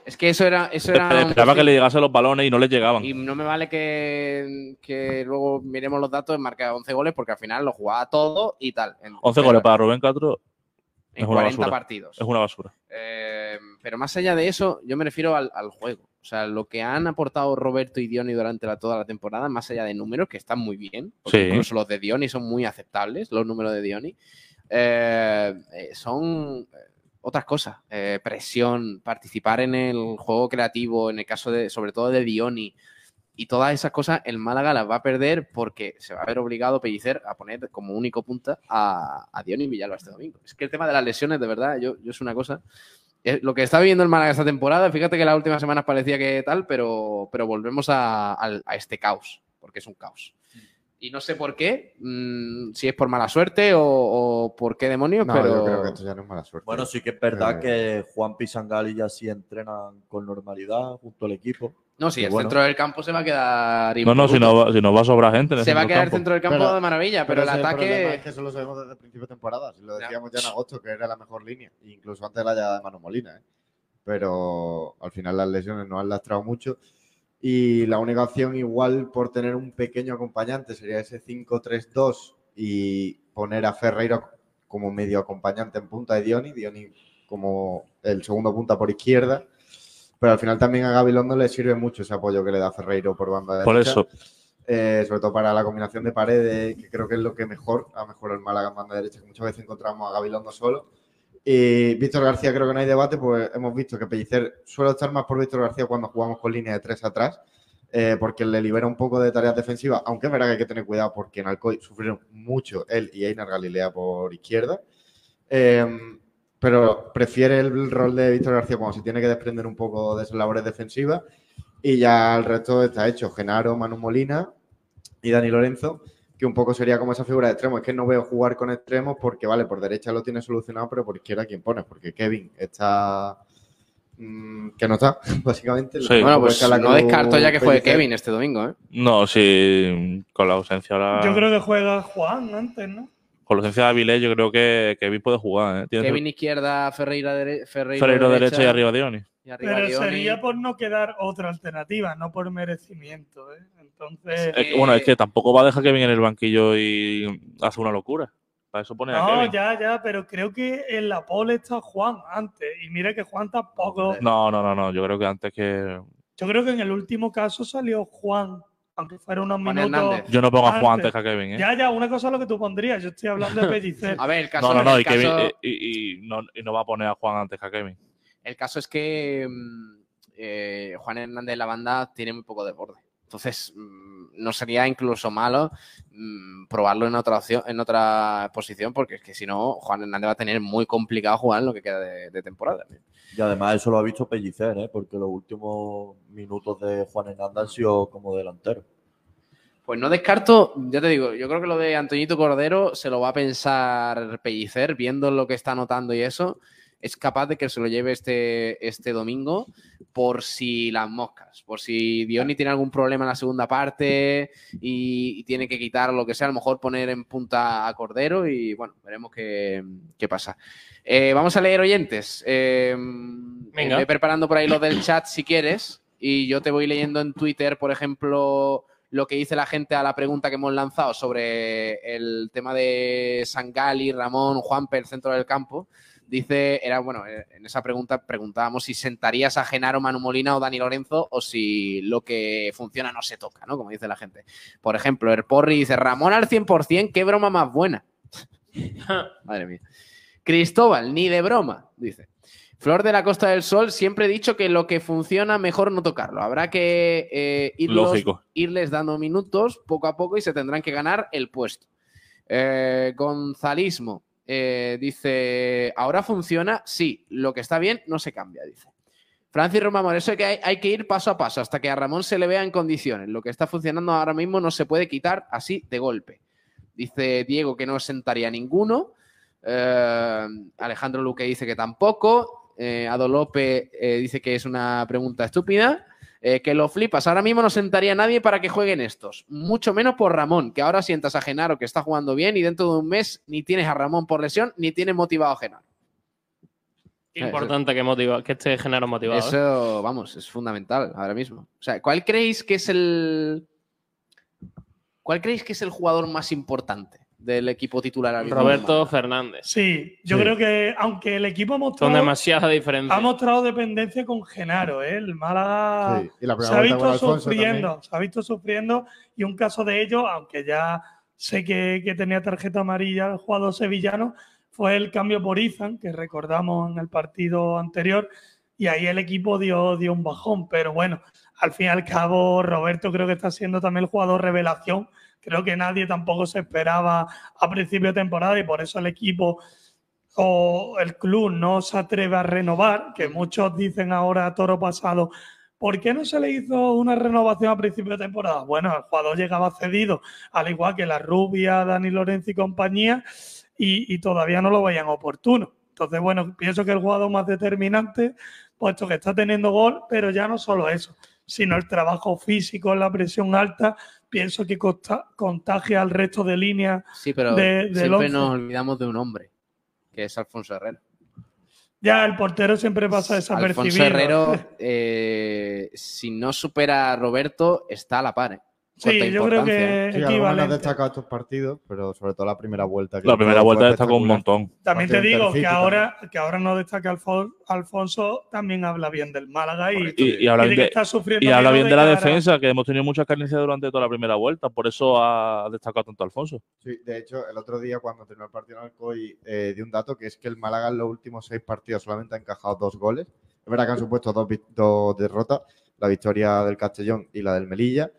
S5: Es que eso era. Eso era un
S6: Esperaba que le llegasen los balones y no les llegaban.
S5: Y no me vale que, que luego miremos los datos, marca 11 goles, porque al final lo jugaba todo y tal. En-
S6: 11
S5: pero
S6: goles para Rubén Castro
S5: en
S6: es una
S5: 40
S6: basura.
S5: partidos.
S6: Es una basura.
S5: Eh, pero más allá de eso, yo me refiero al, al juego. O sea, lo que han aportado Roberto y Dioni durante la- toda la temporada, más allá de números, que están muy bien, porque
S6: Sí.
S5: incluso los de Dioni son muy aceptables, los números de Dioni, eh, eh, son eh, otras cosas. Eh, presión, participar en el juego creativo, en el caso de, sobre todo de Dioni, y todas esas cosas, el Málaga las va a perder porque se va a ver obligado Pellicer a poner como único punta a, a Diony Villalba este domingo. Es que el tema de las lesiones, de verdad, yo, yo es una cosa. Eh, Lo que está viviendo el Málaga esta temporada, fíjate que las últimas semanas parecía que tal, pero, pero volvemos a, este caos, porque es un caos. Y no sé por qué, mm, si es por mala suerte o, o por qué demonios,
S7: No,
S5: pero.
S7: yo creo que esto ya no es mala suerte.
S10: Bueno, sí que es verdad
S7: Eh,
S10: que Juan Pisangali ya sí entrenan con normalidad junto al equipo.
S5: No, sí,
S10: Y
S5: el
S10: bueno,
S5: centro del campo se va a quedar.
S6: No, no, si no, va, si no va a sobrar gente. en el
S5: Se va a
S6: centro
S5: quedar
S6: del
S5: el centro del campo de maravilla, pero, el
S7: ese
S5: ataque.
S7: es que eso lo sabemos desde el principio de temporada. Si lo decíamos ya en agosto, que era la mejor línea, incluso antes de la llegada de Manu Molina. ¿eh? Pero al final las lesiones nos han lastrado mucho. Y la única opción, igual por tener un pequeño acompañante, sería ese 5-3-2 y poner a Ferreiro como medio acompañante en punta de Dioni. Dioni como el segundo punta por izquierda. Pero al final también a Gabilondo le sirve mucho ese apoyo que le da Ferreiro por banda
S6: Por
S7: derecha.
S6: eso.
S7: Eh, sobre todo para la combinación de paredes, que creo que es lo que mejor ha mejorado el Málaga en banda derecha, que muchas veces encontramos a Gabilondo solo. Y Víctor García, creo que no hay debate, pues hemos visto que Pellicer suele estar más por Víctor García cuando jugamos con línea de tres atrás, eh, porque le libera un poco de tareas defensivas, aunque es verdad que hay que tener cuidado porque en Alcoy sufrieron mucho él y Einar Galilea por izquierda. Eh, pero prefiere el rol de Víctor García cuando se tiene que desprender un poco de esas labores defensivas y ya el resto está hecho. Genaro, Manu Molina y Dani Lorenzo, que un poco sería como esa figura de extremo. Es que no veo jugar con extremos porque, vale, por derecha lo tiene solucionado, pero por izquierda, ¿quién pones? Porque Kevin está... mm, que no está, básicamente.
S6: Sí.
S5: Bueno, pues no descarto ya que juegue
S7: Pellicer.
S5: Kevin este domingo, ¿eh?
S6: No, sí, con la ausencia ahora.
S2: Yo creo que juega Juan antes, ¿no?
S6: Con la ausencia de Avilés, yo creo que Kevin puede jugar. ¿eh? Tiene
S5: Kevin izquierda, Ferreira, dere-
S6: derecha y arriba Dioni.
S5: y arriba
S2: Pero
S5: Dioni.
S2: sería por no quedar otra alternativa, no por merecimiento. ¿eh? Entonces,
S6: Es que, bueno, es que tampoco va a dejar Kevin en el banquillo y hace una locura. Para eso pone a
S2: no,
S6: Kevin.
S2: ya, ya, pero creo que en la pole está Juan antes. Y mira que Juan tampoco.
S6: No, no, no, no. Yo creo que antes que.
S2: Yo creo que en el último caso salió Juan, aunque fuera unos
S5: Juan
S2: minutos.
S5: Hernández.
S6: Yo no pongo a Juan antes que a Kevin, ¿eh?
S2: Ya, ya, una cosa es lo que tú pondrías. Yo estoy hablando de Pellicer.
S5: A ver, el caso,
S6: No, no, no. Y, Kevin-
S5: caso-
S6: y- y no, y no va a poner a Juan antes que a Kevin.
S5: El caso es que mm, eh, Juan Hernández de la banda tiene muy poco de borde. Entonces, mm, no sería incluso malo mm, probarlo en otra opción, en otra posición, porque es que si no, Juan Hernández va a tener muy complicado jugar en lo que queda de, de temporada.
S10: Y además eso lo ha visto Pellicer, ¿eh? porque los últimos minutos de Juan Hernández han sido como delantero.
S5: Pues no descarto, ya te digo, yo creo que lo de Antoñito Cordero se lo va a pensar Pellicer, viendo lo que está anotando y eso, es capaz de que se lo lleve este, este domingo por si las moscas, por si Dioni tiene algún problema en la segunda parte y, y tiene que quitar lo que sea, a lo mejor poner en punta a Cordero y bueno, veremos qué, qué pasa. Eh, vamos a leer oyentes. Eh,
S9: Venga.
S5: Ve preparando por ahí lo del chat si quieres y yo te voy leyendo en Twitter, por ejemplo, lo que dice la gente a la pregunta que hemos lanzado sobre el tema de Sangali, Ramón, Juanpe, el centro del campo. Dice, era bueno, eh, en esa pregunta preguntábamos si sentarías a Genaro, Manu Molina o Dani Lorenzo o si lo que funciona no se toca, ¿no? Como dice la gente. Por ejemplo, el Porri dice, Ramón al 100%, qué broma más buena. Madre mía. Cristóbal, ni de broma, dice. Flor de la Costa del Sol, siempre he dicho que lo que funciona mejor no tocarlo. Habrá que eh, irlos- irles dando minutos poco a poco y se tendrán que ganar el puesto. Eh, Gonzalismo eh, dice, ¿ahora funciona? Sí, lo que está bien no se cambia, dice. Francis Romamor, eso es que hay, que ir paso a paso hasta que a Ramón se le vea en condiciones. Lo que está funcionando ahora mismo no se puede quitar así de golpe. Dice Diego que no sentaría ninguno. Eh, Alejandro Luque dice que tampoco. Eh, Lope eh, dice que es una pregunta estúpida. Eh, que lo flipas. Ahora mismo no sentaría a nadie para que jueguen estos. Mucho menos por Ramón, que ahora sientas a Genaro que está jugando bien y dentro de un mes ni tienes a Ramón por lesión ni tienes motivado a Genaro.
S9: Qué importante que, motiva, que esté Genaro motivado. ¿eh?
S5: Eso, vamos, es fundamental ahora mismo. O sea, ¿cuál creéis que es el. ¿Cuál creéis que es el jugador más importante del equipo titular mismo?
S9: Roberto Fernández.
S2: Sí, yo
S9: Sí.
S2: creo que aunque el equipo ha
S9: Son
S2: mostrado,
S9: demasiadas diferencias.
S2: ha mostrado dependencia con Genaro, ¿eh? el Málaga
S7: Sí, y la
S2: se ha visto sufriendo,
S7: también.
S2: se ha visto sufriendo y un caso de ello, aunque ya sé que, que tenía tarjeta amarilla el jugador sevillano, fue el cambio por Izan, que recordamos en el partido anterior, y ahí el equipo dio, dio un bajón, pero bueno, al fin y al cabo Roberto creo que está siendo también el jugador revelación, creo que nadie tampoco se esperaba a principio de temporada y por eso el equipo o el club no se atreve a renovar, que muchos dicen ahora toro pasado, ¿por qué no se le hizo una renovación a principio de temporada? Bueno, el jugador llegaba cedido, al igual que la Rubia, Dani Lorenzo y compañía, y, y todavía no lo veían oportuno. Entonces, bueno, pienso que el jugador más determinante, puesto que está teniendo gol, pero ya no solo eso, sino el trabajo físico la presión alta, pienso que contagia al resto de líneas
S5: Sí, pero
S2: de-
S5: siempre nos olvidamos de un hombre, que es Alfonso Herrero.
S2: Ya, el portero siempre pasa desapercibido.
S5: Alfonso Herrero, eh, si no supera a Roberto, está a la par. ¿eh?
S2: Sí, yo creo que-
S5: ¿eh?
S7: Sí, algunos han destacado estos partidos, pero sobre todo la primera vuelta. que
S6: La primera vuelta destacó un montón.
S2: También te digo que ahora, que ahora no destaca Alfon- Alfonso, también habla bien del Málaga y,
S6: Y, y habla
S2: y de
S6: bien
S2: que
S6: de,
S2: está sufriendo
S6: y habla bien de la
S2: cara-
S6: defensa, que hemos tenido muchas carencias durante toda la primera vuelta. Por eso ha destacado tanto Alfonso.
S7: Sí, de hecho, el otro día cuando terminó el partido en Alcoy eh, di un dato que es que el Málaga en los últimos seis partidos solamente ha encajado dos goles. Es verdad que han supuesto dos, dos derrotas, la victoria del Castellón y la del Melilla,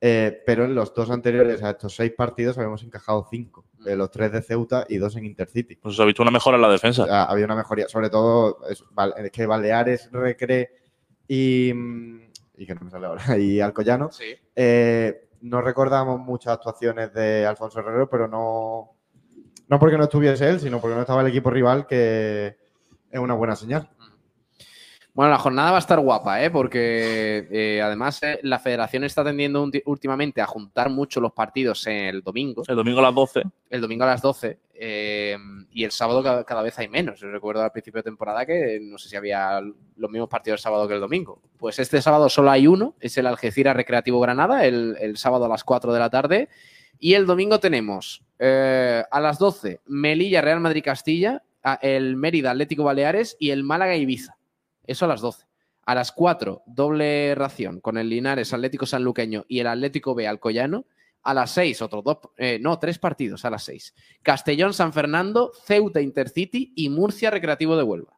S7: eh, pero en los dos anteriores a estos seis partidos habíamos encajado cinco, eh, los tres de Ceuta y dos en Intercity.
S6: Pues se ha visto una mejora en la defensa.
S7: O sea, había una mejoría, sobre todo es, que Baleares, Recre y, mm, y que no me sale ahora, y Alcoyano. eh, no recordamos muchas actuaciones de Alfonso Herrero, pero no, no porque no estuviese él, sino porque no estaba el equipo rival, que es una buena señal.
S5: Bueno, la jornada va a estar guapa, ¿eh? porque eh, además eh, la federación está tendiendo últimamente a juntar mucho los partidos el domingo.
S6: El domingo a las 12.
S5: El domingo a las 12. eh, y el sábado cada, cada vez hay menos. Yo recuerdo al principio de temporada que no sé si había los mismos partidos el sábado que el domingo. Pues este sábado solo hay uno, es el Algeciras Recreativo Granada, el, el sábado a las 4 de la tarde. Y el domingo tenemos a las 12 Melilla Real Madrid Castilla, el Mérida Atlético Baleares y el Málaga Ibiza. Eso a las 12. A las 4, doble ración con el Linares Atlético Sanluqueño y el Atlético B Alcoyano. A las 6, otros dos, eh, no, tres partidos a las 6. Castellón San Fernando, Ceuta Intercity y Murcia Recreativo de Huelva.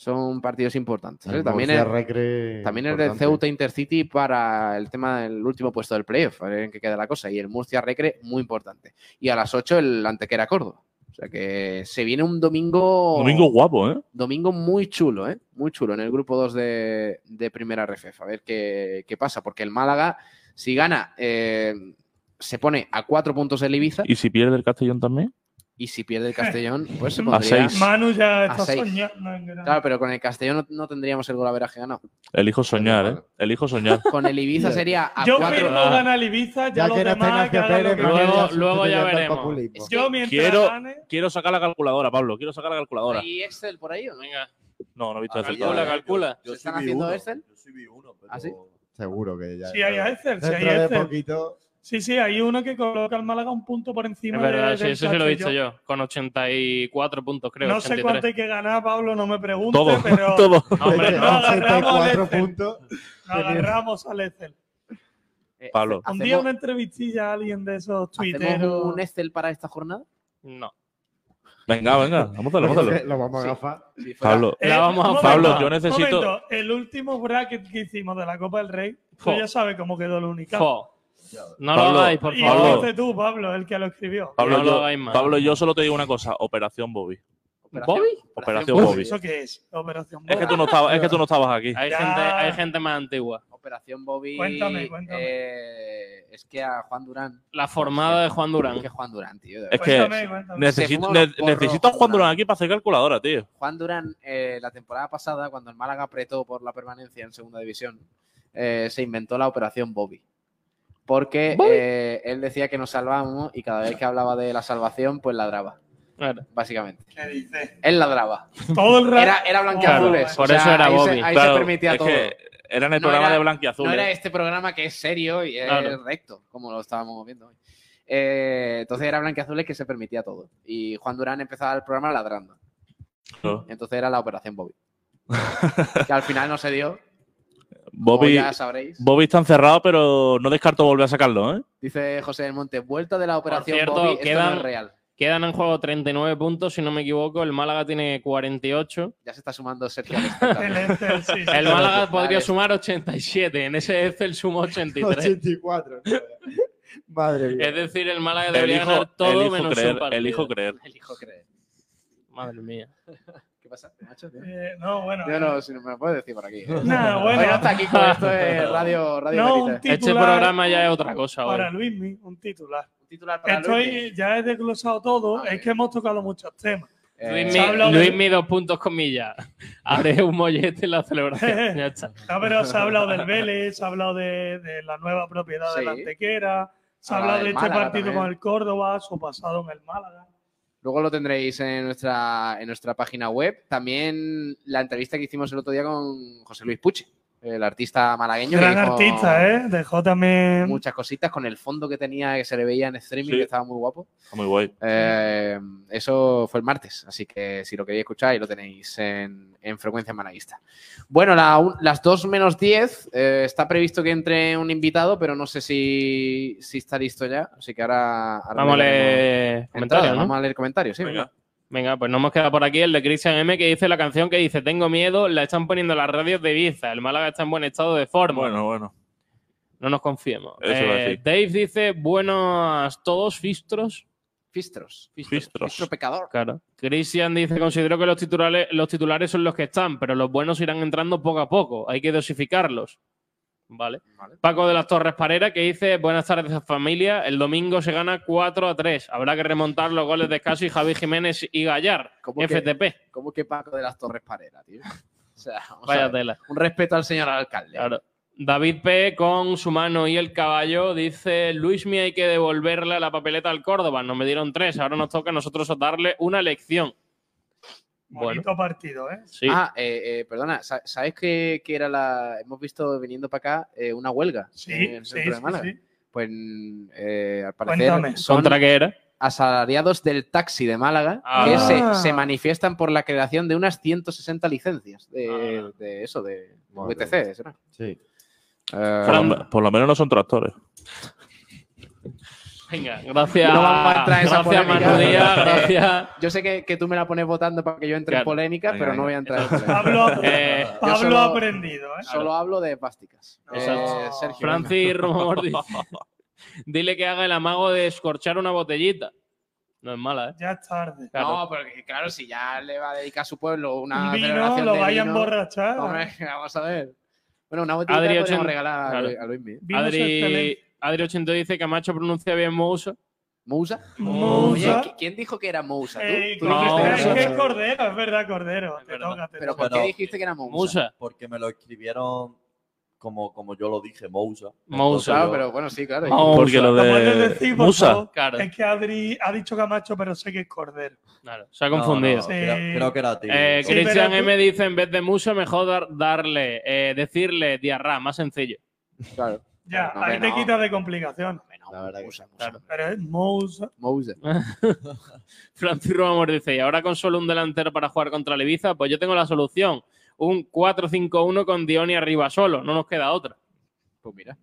S5: Son partidos importantes. ¿eh?
S7: El
S5: También,
S7: Murcia
S5: el,
S7: Recre,
S5: también el de. Ceuta Intercity para el tema del último puesto del playoff, a ver en qué queda la cosa. Y el Murcia Recre, muy importante. Y a las 8 el Antequera Córdoba. O sea que se viene un domingo.
S6: Domingo guapo, ¿eh?
S5: Domingo muy chulo, ¿eh? Muy chulo en el grupo 2 de, de Primera RFF. A ver qué, qué pasa, porque el Málaga, si gana, eh, se pone a cuatro puntos el Ibiza.
S6: ¿Y si pierde el Castellón también?
S5: Y si pierde el Castellón, pues se
S6: A
S5: pondría
S6: seis.
S2: Manu ya
S5: a
S2: está
S5: seis.
S2: soñando en.
S5: Claro, pero con el Castellón no, no tendríamos el golaveraje ganado.
S6: Elijo soñar, ¿eh? Elijo soñar.
S5: Con el Ibiza sería a
S2: Yo
S5: cuatro.
S2: firmo gana el Ibiza, ya,
S7: Ya
S2: los demás que
S7: que
S2: hagan lo
S7: Pérez,
S2: que
S7: quieras
S9: luego ya veremos.
S7: populismo.
S2: Yo mientras
S6: Quiero,
S2: gane,
S6: quiero sacar la calculadora, Pablo. Quiero sacar la calculadora.
S5: ¿Hay Excel por ahí o no?
S9: Venga,
S6: No, no he visto Excel
S9: calcula, calcula.
S5: ¿Se están haciendo Excel?
S10: Yo sí vi uno, pero...
S5: ¿Ah, sí?
S7: Seguro que ya.
S2: si hay Excel, si hay
S7: Dentro de
S2: Excel.
S7: poquito.
S2: Sí, sí, hay uno que coloca al Málaga un punto por encima
S9: Es verdad,
S2: de,
S9: sí, eso se lo he dicho
S2: Castellón.
S9: yo, con 84 puntos, creo.
S2: No sé
S9: 83.
S2: cuánto hay que ganar, Pablo, no me pregunte,
S9: Todo,
S2: pero
S9: todo.
S2: No,
S9: Hombre,
S2: no agarramos al
S11: 84
S2: Excel.
S11: puntos.
S2: No agarramos al Excel.
S6: Pablo.
S2: Un día una entrevistilla a alguien de esos tuiteros.
S5: ¿Hacemos un Excel para esta jornada?
S9: No.
S6: Venga, venga, vamos a vamos a.
S11: Lo vamos a
S5: Sí. fuera-
S6: Pablo,
S2: Eh, un momento,
S6: Pablo, yo necesito.
S2: momento, el último bracket que hicimos de la Copa del Rey, tú ya sabes cómo quedó el único.
S9: No
S6: Pablo,
S9: lo hagáis, por
S2: Y
S9: favor.
S2: fuiste tú, Pablo, el que lo escribió.
S6: Pablo,
S9: No lo hagáis más.
S6: Pablo, yo solo te digo una cosa: Operación Bobby.
S9: ¿Bobby?
S6: Operación Bobby.
S2: ¿Eso qué es? Operación
S6: Es que tú no estabas, es que tú no estabas aquí.
S9: Hay gente, hay gente más antigua.
S5: Operación Bobby.
S2: Cuéntame, cuéntame.
S5: eh, es que a Juan Durán.
S9: La formada de Juan Durán.
S5: Que Juan Durán, tío. de
S6: Es que
S2: Cuéntame, cuéntame.
S6: necesito, ne- necesito a Juan Durán. aquí para hacer calculadora, tío.
S5: Juan Durán, eh, la temporada pasada, cuando el Málaga apretó por la permanencia en segunda división, eh, se inventó la operación Bobby. Porque eh, él decía que nos salvábamos y cada vez que hablaba de la salvación, pues ladraba,
S9: Claro.
S5: básicamente.
S2: ¿Qué dice?
S5: Él ladraba.
S2: Todo el rato.
S5: Era, era blanquiazules.
S2: Claro,
S9: por
S5: o sea,
S9: eso era
S5: ahí
S9: Bobby.
S5: Se, ahí
S6: Claro,
S5: se permitía
S6: es
S5: todo.
S6: que era en el
S5: No
S6: programa
S5: era-
S6: de Blanquiazul.
S5: No era este programa que es serio y es
S9: Claro.
S5: recto, como lo estábamos viendo hoy. Eh, entonces era Blanquiazules que se permitía todo. Y Juan Durán empezaba el programa ladrando. Entonces era la operación Bobby. que al final no se dio.
S6: Bobby,
S5: ya sabréis.
S6: Bobby está encerrado, pero no descarto volver a sacarlo, ¿eh?
S5: Dice José del Monte, vuelta de la operación
S9: cierto,
S5: Bobby, esto
S9: quedan-
S5: no es real.
S9: Quedan en juego 39 puntos, si no me equivoco. El Málaga tiene 48.
S5: Ya se está sumando Sergio.
S2: El Excel, sí, sí.
S9: El Málaga
S5: Vale.
S9: podría sumar 87. En ese Excel suma 83.
S11: 84. Madre mía.
S9: Es decir, el Málaga debería
S6: Elijo,
S9: ganar todo
S6: elijo
S9: menos
S6: creer,
S9: un partido.
S6: elijo creer.
S5: Elijo creer.
S9: Madre mía.
S5: ¿Qué pasa, macho?
S2: Eh, no, bueno.
S5: Yo no, si no me puedes decir por aquí.
S2: Nada, bueno.
S5: Hoy no está aquí con esto es radio, radio
S2: No, un
S9: Este programa ya es otra cosa hoy.
S2: Para Luismi, un titular.
S5: Un titular para
S2: Estoy,
S5: Luismi.
S2: ya he desglosado todo, es que hemos tocado muchos temas.
S5: Eh,
S9: Luismi, dos puntos comillas. Haré un mollete en la celebración. Ya está.
S2: No, pero se ha hablado del Vélez, se ha hablado de, de la nueva propiedad de la Antequera, se ha
S5: Habla
S2: hablado de este
S5: Málaga
S2: partido
S5: también.
S2: con el Córdoba, su pasado en el Málaga.
S5: Luego lo tendréis en nuestra, en nuestra página web. También la entrevista que hicimos el otro día con José Luis Puche, el artista malagueño.
S2: Gran artista, ¿eh? Dejó también.
S5: Muchas cositas con el fondo que tenía, que se le veía en streaming,
S6: Sí.
S5: que estaba muy guapo.
S6: Está muy guay.
S5: Eh, eso fue el martes, así que si lo queréis escuchar, ahí lo tenéis en, en frecuencia malaguista. Bueno, la un- las 2 menos 10 eh, está previsto que entre un invitado, pero no sé si, si está listo ya, así que ahora... ahora
S9: Vamos a leer comentarios, ¿no?
S5: Vamos a leer comentarios, sí.
S6: Venga.
S5: venga.
S9: Venga, pues nos hemos quedado por aquí el de Christian M que dice la canción que dice Tengo miedo, la están poniendo las radios de Ibiza. El Málaga está en buen estado de forma.
S6: Bueno, bueno.
S9: No nos confiemos.
S6: Eso iba a
S9: Eh. Dave dice buenos todos fistros.
S5: Fistros.
S6: Fistros.
S5: Fistro pecador.
S9: Claro. Christian dice considero que los titulares, los titulares son los que están, pero los buenos irán entrando poco a poco. Hay que dosificarlos. Vale.
S5: Vale.
S9: Paco de las Torres Parera que dice buenas tardes familia. El domingo se gana 4 a 3. Habrá que remontar los goles de Casi, Javi Jiménez y Gallar.
S5: ¿Cómo que-
S9: FTP.
S5: ¿Cómo que Paco de las Torres Parera, tío? O sea, vamos a
S9: Vaya
S5: ver.
S9: tela.
S5: Un respeto al señor alcalde.
S9: Claro. David P. con su mano y el caballo dice: Luismi hay que devolverle la papeleta al Córdoba. Nos me dieron tres, ahora nos toca a nosotros darle una lección. Bueno,
S2: Bonito partido, ¿eh?
S9: sí.
S5: Ah, eh, eh, perdona, sa- ¿sabes qué, qué era la. Hemos visto viniendo para acá eh, una huelga
S2: Sí,
S5: en el
S2: sí,
S5: centro de
S2: sí,
S5: Málaga?
S2: sí.
S5: Pues eh, al parecer
S2: Cuéntame.
S5: son
S9: ¿Contra qué era?
S5: asalariados del taxi de Málaga
S9: Ah.
S5: que se, se manifiestan por la creación de unas 160 licencias de,
S9: Ah.
S5: de eso, de
S7: Madre
S5: VTC. ¿será?
S7: Sí.
S6: Por, por lo menos no son tractores.
S9: Venga, gracias.
S5: No vamos a entrar en esa
S9: gracias,
S5: polémica.
S9: Manu Díaz, gracias.
S5: Yo sé que, que tú me la pones votando para que yo entre en polémica,
S6: Venga,
S5: pero no voy a entrar en polémica.
S2: Pablo,
S9: Eh,
S2: Pablo
S5: solo-
S2: ha aprendido, ¿eh?
S5: Solo hablo de plásticas.
S9: Exacto.
S5: Eh, Sergio,
S9: Francis Romor dice: Dile que haga el amago de escorchar una botellita. No es mala, ¿eh?
S2: Ya es tarde.
S9: Claro.
S5: No, porque claro, si ya le va a dedicar a su pueblo una
S2: Un vino
S5: celebración
S2: lo
S5: de
S2: vaya a emborrachar.
S5: Hombre, vamos a ver. Bueno, una
S9: Adri
S5: podríamos
S9: Ochen-
S5: regalar a
S9: claro.
S5: Luis- a
S9: Adri,
S2: excelentes.
S9: Adri 80 dice que Macho pronuncia bien Mousa.
S5: ¿Mousa?
S2: Mousa.
S5: Oye, ¿qui- ¿quién dijo que era Mousa? ¿Tú?
S2: Eh,
S5: ¿Tú
S9: no,
S5: dijiste que era
S2: es
S9: Mousa.
S2: que
S5: Mousa?
S2: es Cordero, es verdad, Cordero. Te
S9: verdad.
S2: toca, te
S5: ¿Pero
S2: toca.
S5: por qué dijiste que era Mousa?
S9: Mousa.
S10: Porque me lo escribieron como, como yo lo dije, Mousa.
S9: Mousa.
S10: Yo-
S5: pero bueno, sí, claro.
S9: Mousa.
S6: Porque lo
S2: ¿Lo puedes
S6: de
S2: decir, por
S6: Musa.
S2: favor?
S9: Claro.
S2: Es que Adri ha dicho Camacho, pero sé que es Cordero.
S9: Claro, se ha
S10: No,
S9: confundido.
S10: no,
S2: Sí.
S10: creo, creo que era ti.
S9: Eh,
S2: Sí, tú-
S9: M dice en vez de muso mejor dar- darle, eh, decirle diarra, más sencillo.
S5: Claro.
S2: Ya,
S5: No,
S2: ahí te
S5: no.
S2: quitas de complicación.
S5: Bueno,
S7: La verdad que
S5: Musa, Musa.
S9: Claro.
S2: Pero es Moussa.
S5: Mousa.
S9: Francis Romamos dice, y ahora con solo un delantero para jugar contra el Ibiza, pues yo tengo la solución. Un 4-5-1 con Dioni arriba solo, no nos queda otra.
S5: Pues mira.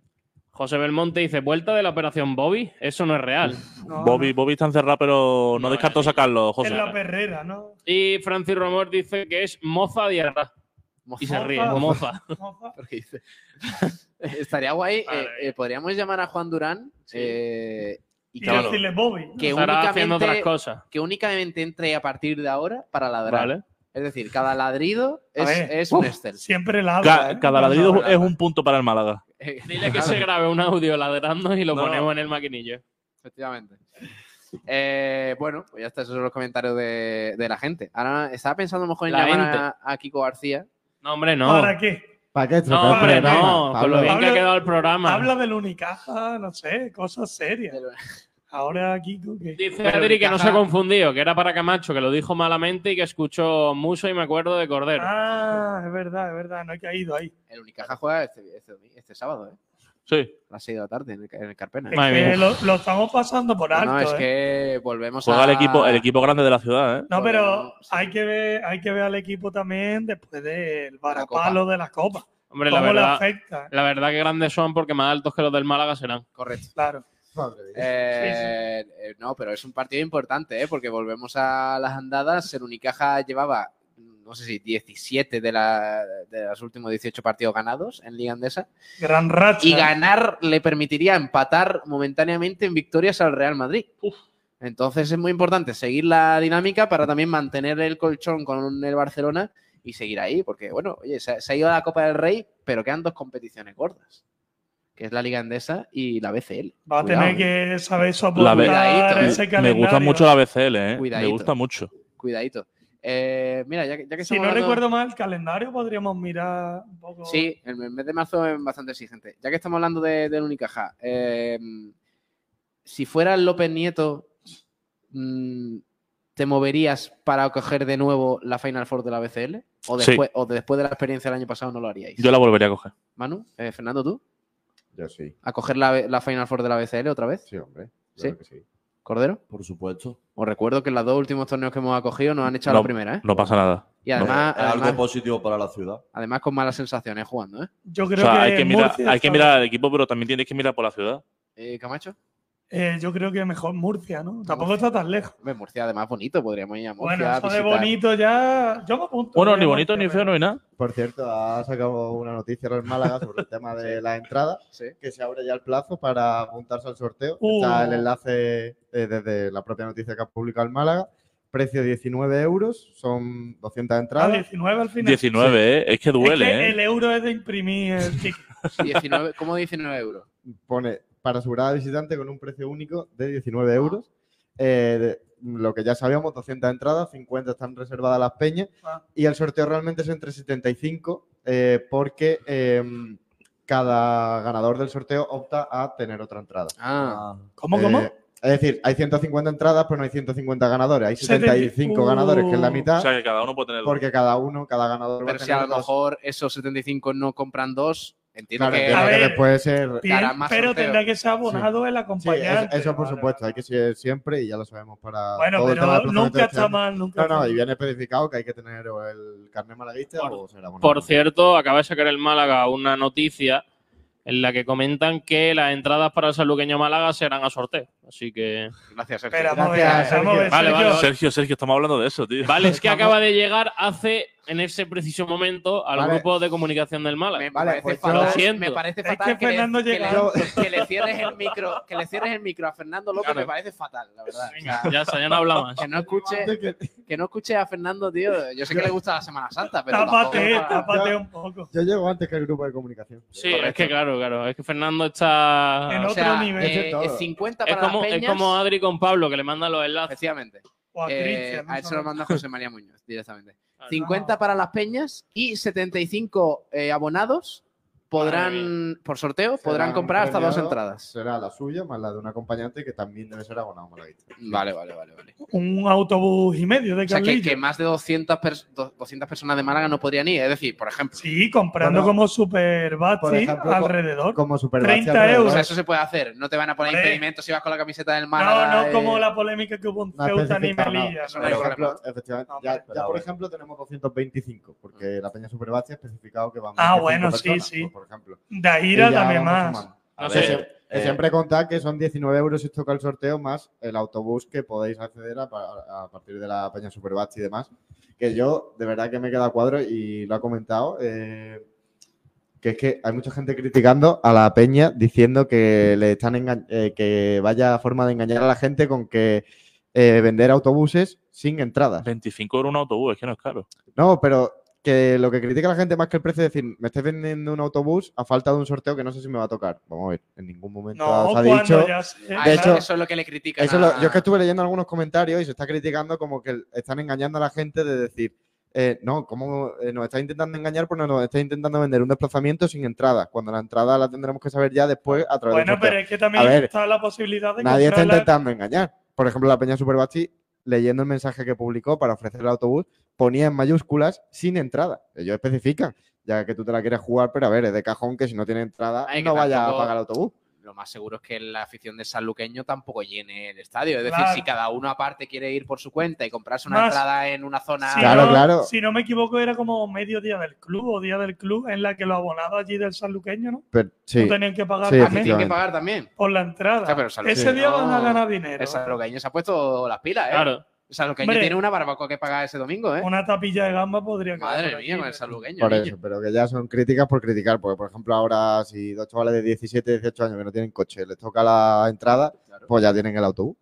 S9: José Belmonte dice, vuelta de la operación Bobby, eso no es real.
S2: No,
S6: Bobby, Bobby está encerrado, pero no,
S9: No,
S6: descartó
S9: es-
S6: sacarlo,
S2: En
S6: José.
S2: la perrera, ¿no?
S9: Y Francis Romor dice que es moza diarra. Y se ríe, moza.
S2: Moza.
S5: Porque dice- Estaría guay. Eh, eh, podríamos llamar a Juan Durán eh, y
S2: Y
S5: que,
S2: decirle Bobby.
S5: que
S9: Estará haciendo otras
S5: únicamente,
S9: cosas.
S5: que únicamente entre a partir de ahora para ladrar.
S9: Vale.
S5: Es decir, cada ladrido es, un Estel.
S2: Siempre la
S6: Ca-
S2: ¿eh?
S6: cada ladrido es un punto para el Málaga.
S9: Dile que se grabe un audio ladrando y lo
S6: No.
S9: ponemos en el maquinillo.
S5: Efectivamente. Eh, bueno, pues ya está, esos son los comentarios de, de la gente. Ahora estaba pensando a lo mejor en
S9: La
S5: llamar a Kiko García.
S9: No, hombre, no.
S2: ¿Para qué?
S7: ¿Para qué?
S9: No, hombre, no. Con lo bien que ha
S2: Habla-
S9: quedado el programa.
S2: Habla del Unicaja, no sé, cosas serias. Ahora aquí, ¿qué?
S9: Dice Adri que no se ha confundido, que era para Camacho, que lo dijo malamente y que escuchó Muso y me acuerdo de Cordero.
S2: Ah, es verdad, es verdad, no he caído ahí.
S5: El Unicaja juega este, este, este sábado, ¿eh?
S6: Sí.
S5: A las 6 de la tarde en el, en el Carpena.
S2: Es
S9: Madre
S2: que
S9: mía.
S2: lo, lo estamos pasando por alto.
S5: no, es
S2: ¿eh?
S5: que volvemos
S6: Juega
S5: a...
S6: el equipo, el equipo grande de la ciudad, ¿eh?
S2: No, pero
S5: sí.
S2: hay que ver, hay que ver al equipo también después del
S5: Copa.
S2: varapalo de las copas.
S9: Hombre, la
S2: ¿Cómo le
S9: verdad,
S2: afecta?
S9: la verdad que grandes son porque más altos que los del Málaga serán.
S5: Correcto.
S2: Claro.
S5: Eh, eh, no, pero es un partido importante, ¿eh? porque volvemos a las andadas. El Unicaja llevaba, no sé si 17 de, la, de los últimos 18 partidos ganados en Liga Andesa.
S2: Gran racha.
S5: Y ganar le permitiría empatar momentáneamente en victorias al Real Madrid. Entonces es muy importante seguir la dinámica para también mantener el colchón con el Barcelona y seguir ahí, porque bueno, oye, se, se ha ido a la Copa del Rey, pero quedan dos competiciones gordas, que es la Liga Andesa y la BCL.
S2: Va a
S5: Cuidado,
S2: tener
S5: ¿eh?
S2: que saber
S6: La
S2: soportar
S5: Cuidadito,
S2: ese
S6: Me
S2: calendario.
S6: gusta mucho la BCL, ¿eh? Me
S5: Cuidadito.
S6: gusta mucho.
S5: Cuidadito. Eh, mira, ya, que- ya que
S2: Si no
S5: hablando-
S2: recuerdo mal, el calendario podríamos mirar un poco.
S5: Sí, el mes de marzo es bastante exigente. Ya que estamos hablando de, del Unicaja, eh, si fuera el López Nieto, mm, ¿te moverías para coger de nuevo la Final Four de la BCL? ¿O
S6: Sí.
S5: después, o después de la experiencia del año pasado no lo haríais?
S6: Yo la volvería a coger.
S5: Manu, eh, Fernando, ¿tú?
S7: Yo sí.
S5: ¿A coger la, la Final Four de la BCL otra vez?
S7: Sí, hombre.
S5: ¿Sí?
S7: Claro que sí.
S5: ¿Cordero?
S10: Por supuesto.
S5: Os recuerdo que en los dos últimos torneos que hemos acogido nos han echado
S6: No,
S5: la primera, ¿eh?
S6: No pasa nada.
S5: Y además,
S10: es algo
S5: además,
S10: positivo para la ciudad.
S5: además con malas sensaciones jugando, ¿eh?
S2: Yo
S6: O
S2: creo
S6: sea,
S2: que,
S6: hay que mirar, hay que mirar al equipo, pero también tienes que mirar por la ciudad.
S5: Eh, ¿Camacho?
S2: Eh, yo creo que mejor Murcia, ¿no? Tampoco está tan lejos.
S5: Murcia, además, bonito. Podríamos ir a Murcia
S2: Bueno,
S5: a
S2: eso de bonito ya. Yo me apunto.
S6: Bueno, ni bonito
S2: Murcia,
S6: ni feo, no hay nada.
S7: Por cierto, ha sacado una noticia el Málaga sobre el tema de la entrada,
S5: Sí.
S7: que se abre ya el plazo para apuntarse al sorteo.
S2: Uh.
S7: Está el enlace eh, desde la propia noticia que ha publicado el Málaga. Precio 19 euros, son 200
S2: Ah,
S7: entradas.
S2: 19 al final.
S6: 19, ¿eh? Es que
S2: Es
S6: duele,
S2: que
S6: ¿eh?
S2: el euro es de imprimir el ticket.
S5: 19, ¿Cómo 19 euros?
S7: Pone para asegurar al visitante con un precio único de 19 euros. Eh, de- lo que ya sabíamos, 200 entradas, 50 están reservadas a las peñas.
S2: Ah.
S7: Y el sorteo realmente es entre 75, eh, porque eh, cada ganador del sorteo opta a tener otra entrada.
S5: Ah,
S2: ¿Cómo, cómo?
S7: Eh, es decir, hay 150 entradas, pero no hay 150 ganadores. Hay 75
S2: Uh.
S7: ganadores, que es la mitad,
S6: O sea, que cada uno puede tener.
S7: porque cada uno, cada ganador va
S5: pero
S7: a
S5: si a lo
S7: dos.
S5: mejor esos 75 no compran dos, entiendo
S7: Claro,
S5: que.
S7: entiendo
S2: A
S7: que
S2: ver,
S7: después ser...
S2: Bien,
S5: más
S2: pero
S5: sorteo.
S2: tendrá que ser abonado el
S7: Sí, eso,
S2: acompañante.
S7: eso por
S2: Vale,
S7: supuesto,
S2: vale.
S7: hay que ser siempre y ya lo sabemos para
S2: Bueno,
S7: todo
S2: pero nunca
S7: este
S2: está
S7: año.
S2: mal, nunca
S7: No, no, y viene especificado que hay que tener o el carnet malaguista
S9: Por-
S7: o ser abonado.
S9: Por cierto, acaba de sacar el Málaga una noticia en la que comentan que las entradas para el saluqueño Málaga serán a sorteo. Así que.
S5: Gracias, Sergio.
S2: Ver,
S7: Gracias,
S9: Sergio. Vale, vale.
S6: Sergio, Sergio, estamos hablando de eso, tío.
S9: Vale, es que acaba de llegar hace, en ese preciso momento, al
S7: Vale.
S9: grupo de comunicación del Málaga.
S5: Me,
S7: Vale,
S5: parece
S7: pues
S5: fatal,
S9: lo siento.
S5: me parece
S2: Es
S5: fatal
S2: que
S5: le-
S2: Fernando
S5: que,
S2: llegó.
S5: le, que le cierres el micro, que le cierres el micro a Fernando López
S9: Claro.
S5: me parece fatal, la verdad. O
S9: Venga,
S5: sea,
S9: ya está, ya no habla más.
S5: que no escuche, que no escuche a Fernando, tío. Yo sé que le gusta la Semana Santa, pero tampoco
S2: Tápate,
S5: para-
S2: tápate un poco.
S7: Yo llego antes que el grupo de comunicación.
S9: Sí, es que claro, claro. Es que Fernando está.
S2: En
S5: o
S2: otro
S5: sea,
S2: nivel.
S5: eh,
S7: todo.
S5: 50
S9: Es como,
S5: las
S9: es
S5: peñas.
S9: como Adri con Pablo, que le manda los enlaces.
S5: Efectivamente.
S2: O a
S5: Eh, a él se
S2: sabes.
S5: lo manda José María Muñoz directamente.
S9: Ah,
S5: 50 para las peñas y 75 eh, abonados podrán, por sorteo,
S7: Será
S5: podrán comprar hasta dos entradas.
S7: Será la suya más la de un acompañante que también debe ser abonado.
S5: Vale, vale, vale. vale.
S2: Un autobús y medio de
S5: O sea, que, más de 200, pers- do- 200 personas de Málaga no podrían ir. Es decir, por ejemplo.
S2: Sí, comprando
S7: Bueno,
S2: como Super alrededor.
S7: Como Super
S2: 30
S7: Basti alrededor.
S5: O sea, eso se puede hacer. No te van a poner impedimentos si vas con la camiseta del
S2: No,
S5: Málaga.
S2: no como
S5: eh,
S2: la polémica que hubo en
S7: No
S2: Ceuta ni. Melilla.
S5: No
S7: ejemplo, efectivamente,
S2: No,
S7: ya, por ejemplo tenemos 225, porque la Peña Superbasti ha especificado que van
S2: Ah,
S7: 25
S2: bueno, sí, sí.
S7: Por ejemplo.
S2: Daira también más.
S9: No sé.
S10: ver, eh,
S7: siempre contad que son 19 euros si toca el sorteo más el autobús que podéis acceder a, pa- a partir de la Peña Superbasti y demás. Que yo, de verdad que me queda cuadro y lo ha comentado. eh, que es que hay mucha gente criticando a la Peña diciendo que le están eh, que vaya forma de engañar a la gente con que eh, vender autobuses sin entradas.
S6: 25 euros un autobús, es que no es caro.
S7: No, pero que lo que critica la gente más que el precio es decir, me estáis vendiendo un autobús a falta de un sorteo que no sé si me va a tocar. Vamos a ver, en ningún momento
S2: No,
S7: os ha
S2: cuando
S7: dicho.
S2: ya se-
S5: Ah,
S7: de
S5: eso,
S7: hecho-
S5: eso es lo que le critican.
S7: Eso es lo-
S5: a-
S7: yo es que estuve leyendo algunos comentarios y se está criticando como que están engañando a la gente de decir, eh, no, ¿cómo eh, nos está intentando engañar? Pues nos está intentando vender un desplazamiento sin entrada, cuando la entrada la tendremos que saber ya después a través
S2: Bueno,
S7: del
S2: pero
S7: sorteo.
S2: es que también
S7: ver,
S2: está la posibilidad de
S7: Nadie está intentando engañar. Por ejemplo, la Peña Superbasti, leyendo el mensaje que publicó para ofrecer el autobús, ponía en mayúsculas sin entrada. Ellos especifican, ya que tú te la quieres jugar, pero a ver, es de cajón que si no tiene entrada
S5: Ay,
S7: no vaya a pagar el autobús.
S5: Lo más seguro es que la afición de sanluqueño tampoco llene el estadio. Es decir,
S2: Claro.
S5: si cada uno aparte quiere ir por su cuenta y comprarse una
S2: Más-
S5: entrada en una zona.
S2: Si
S7: Claro,
S2: no,
S7: claro.
S2: Si no me equivoco, era como medio día del club o día del club en la que los abonados allí del sanluqueño, ¿no?
S7: Pero, sí.
S2: No tenían que pagar
S7: Sí,
S2: también
S5: Tienen que pagar también.
S2: por la entrada.
S5: O sea, pero Sanluqueño-
S2: Ese día van a ganar dinero.
S5: El sanluqueño se ha puesto las pilas, ¿eh?
S9: Claro.
S5: El sanluqueño
S2: Hombre.
S5: tiene una barbacoa que pagar ese domingo, ¿eh?
S2: Una tapilla de gamba podría quedar
S5: Madre mía,
S2: aquí,
S5: con el
S2: pero-
S5: sanluqueño.
S7: Por
S5: niño.
S7: eso, pero que ya son críticas por criticar, porque por ejemplo ahora si dos chavales de 17, 18 años que no tienen coche les toca la entrada,
S5: Claro.
S7: pues ya tienen el autobús.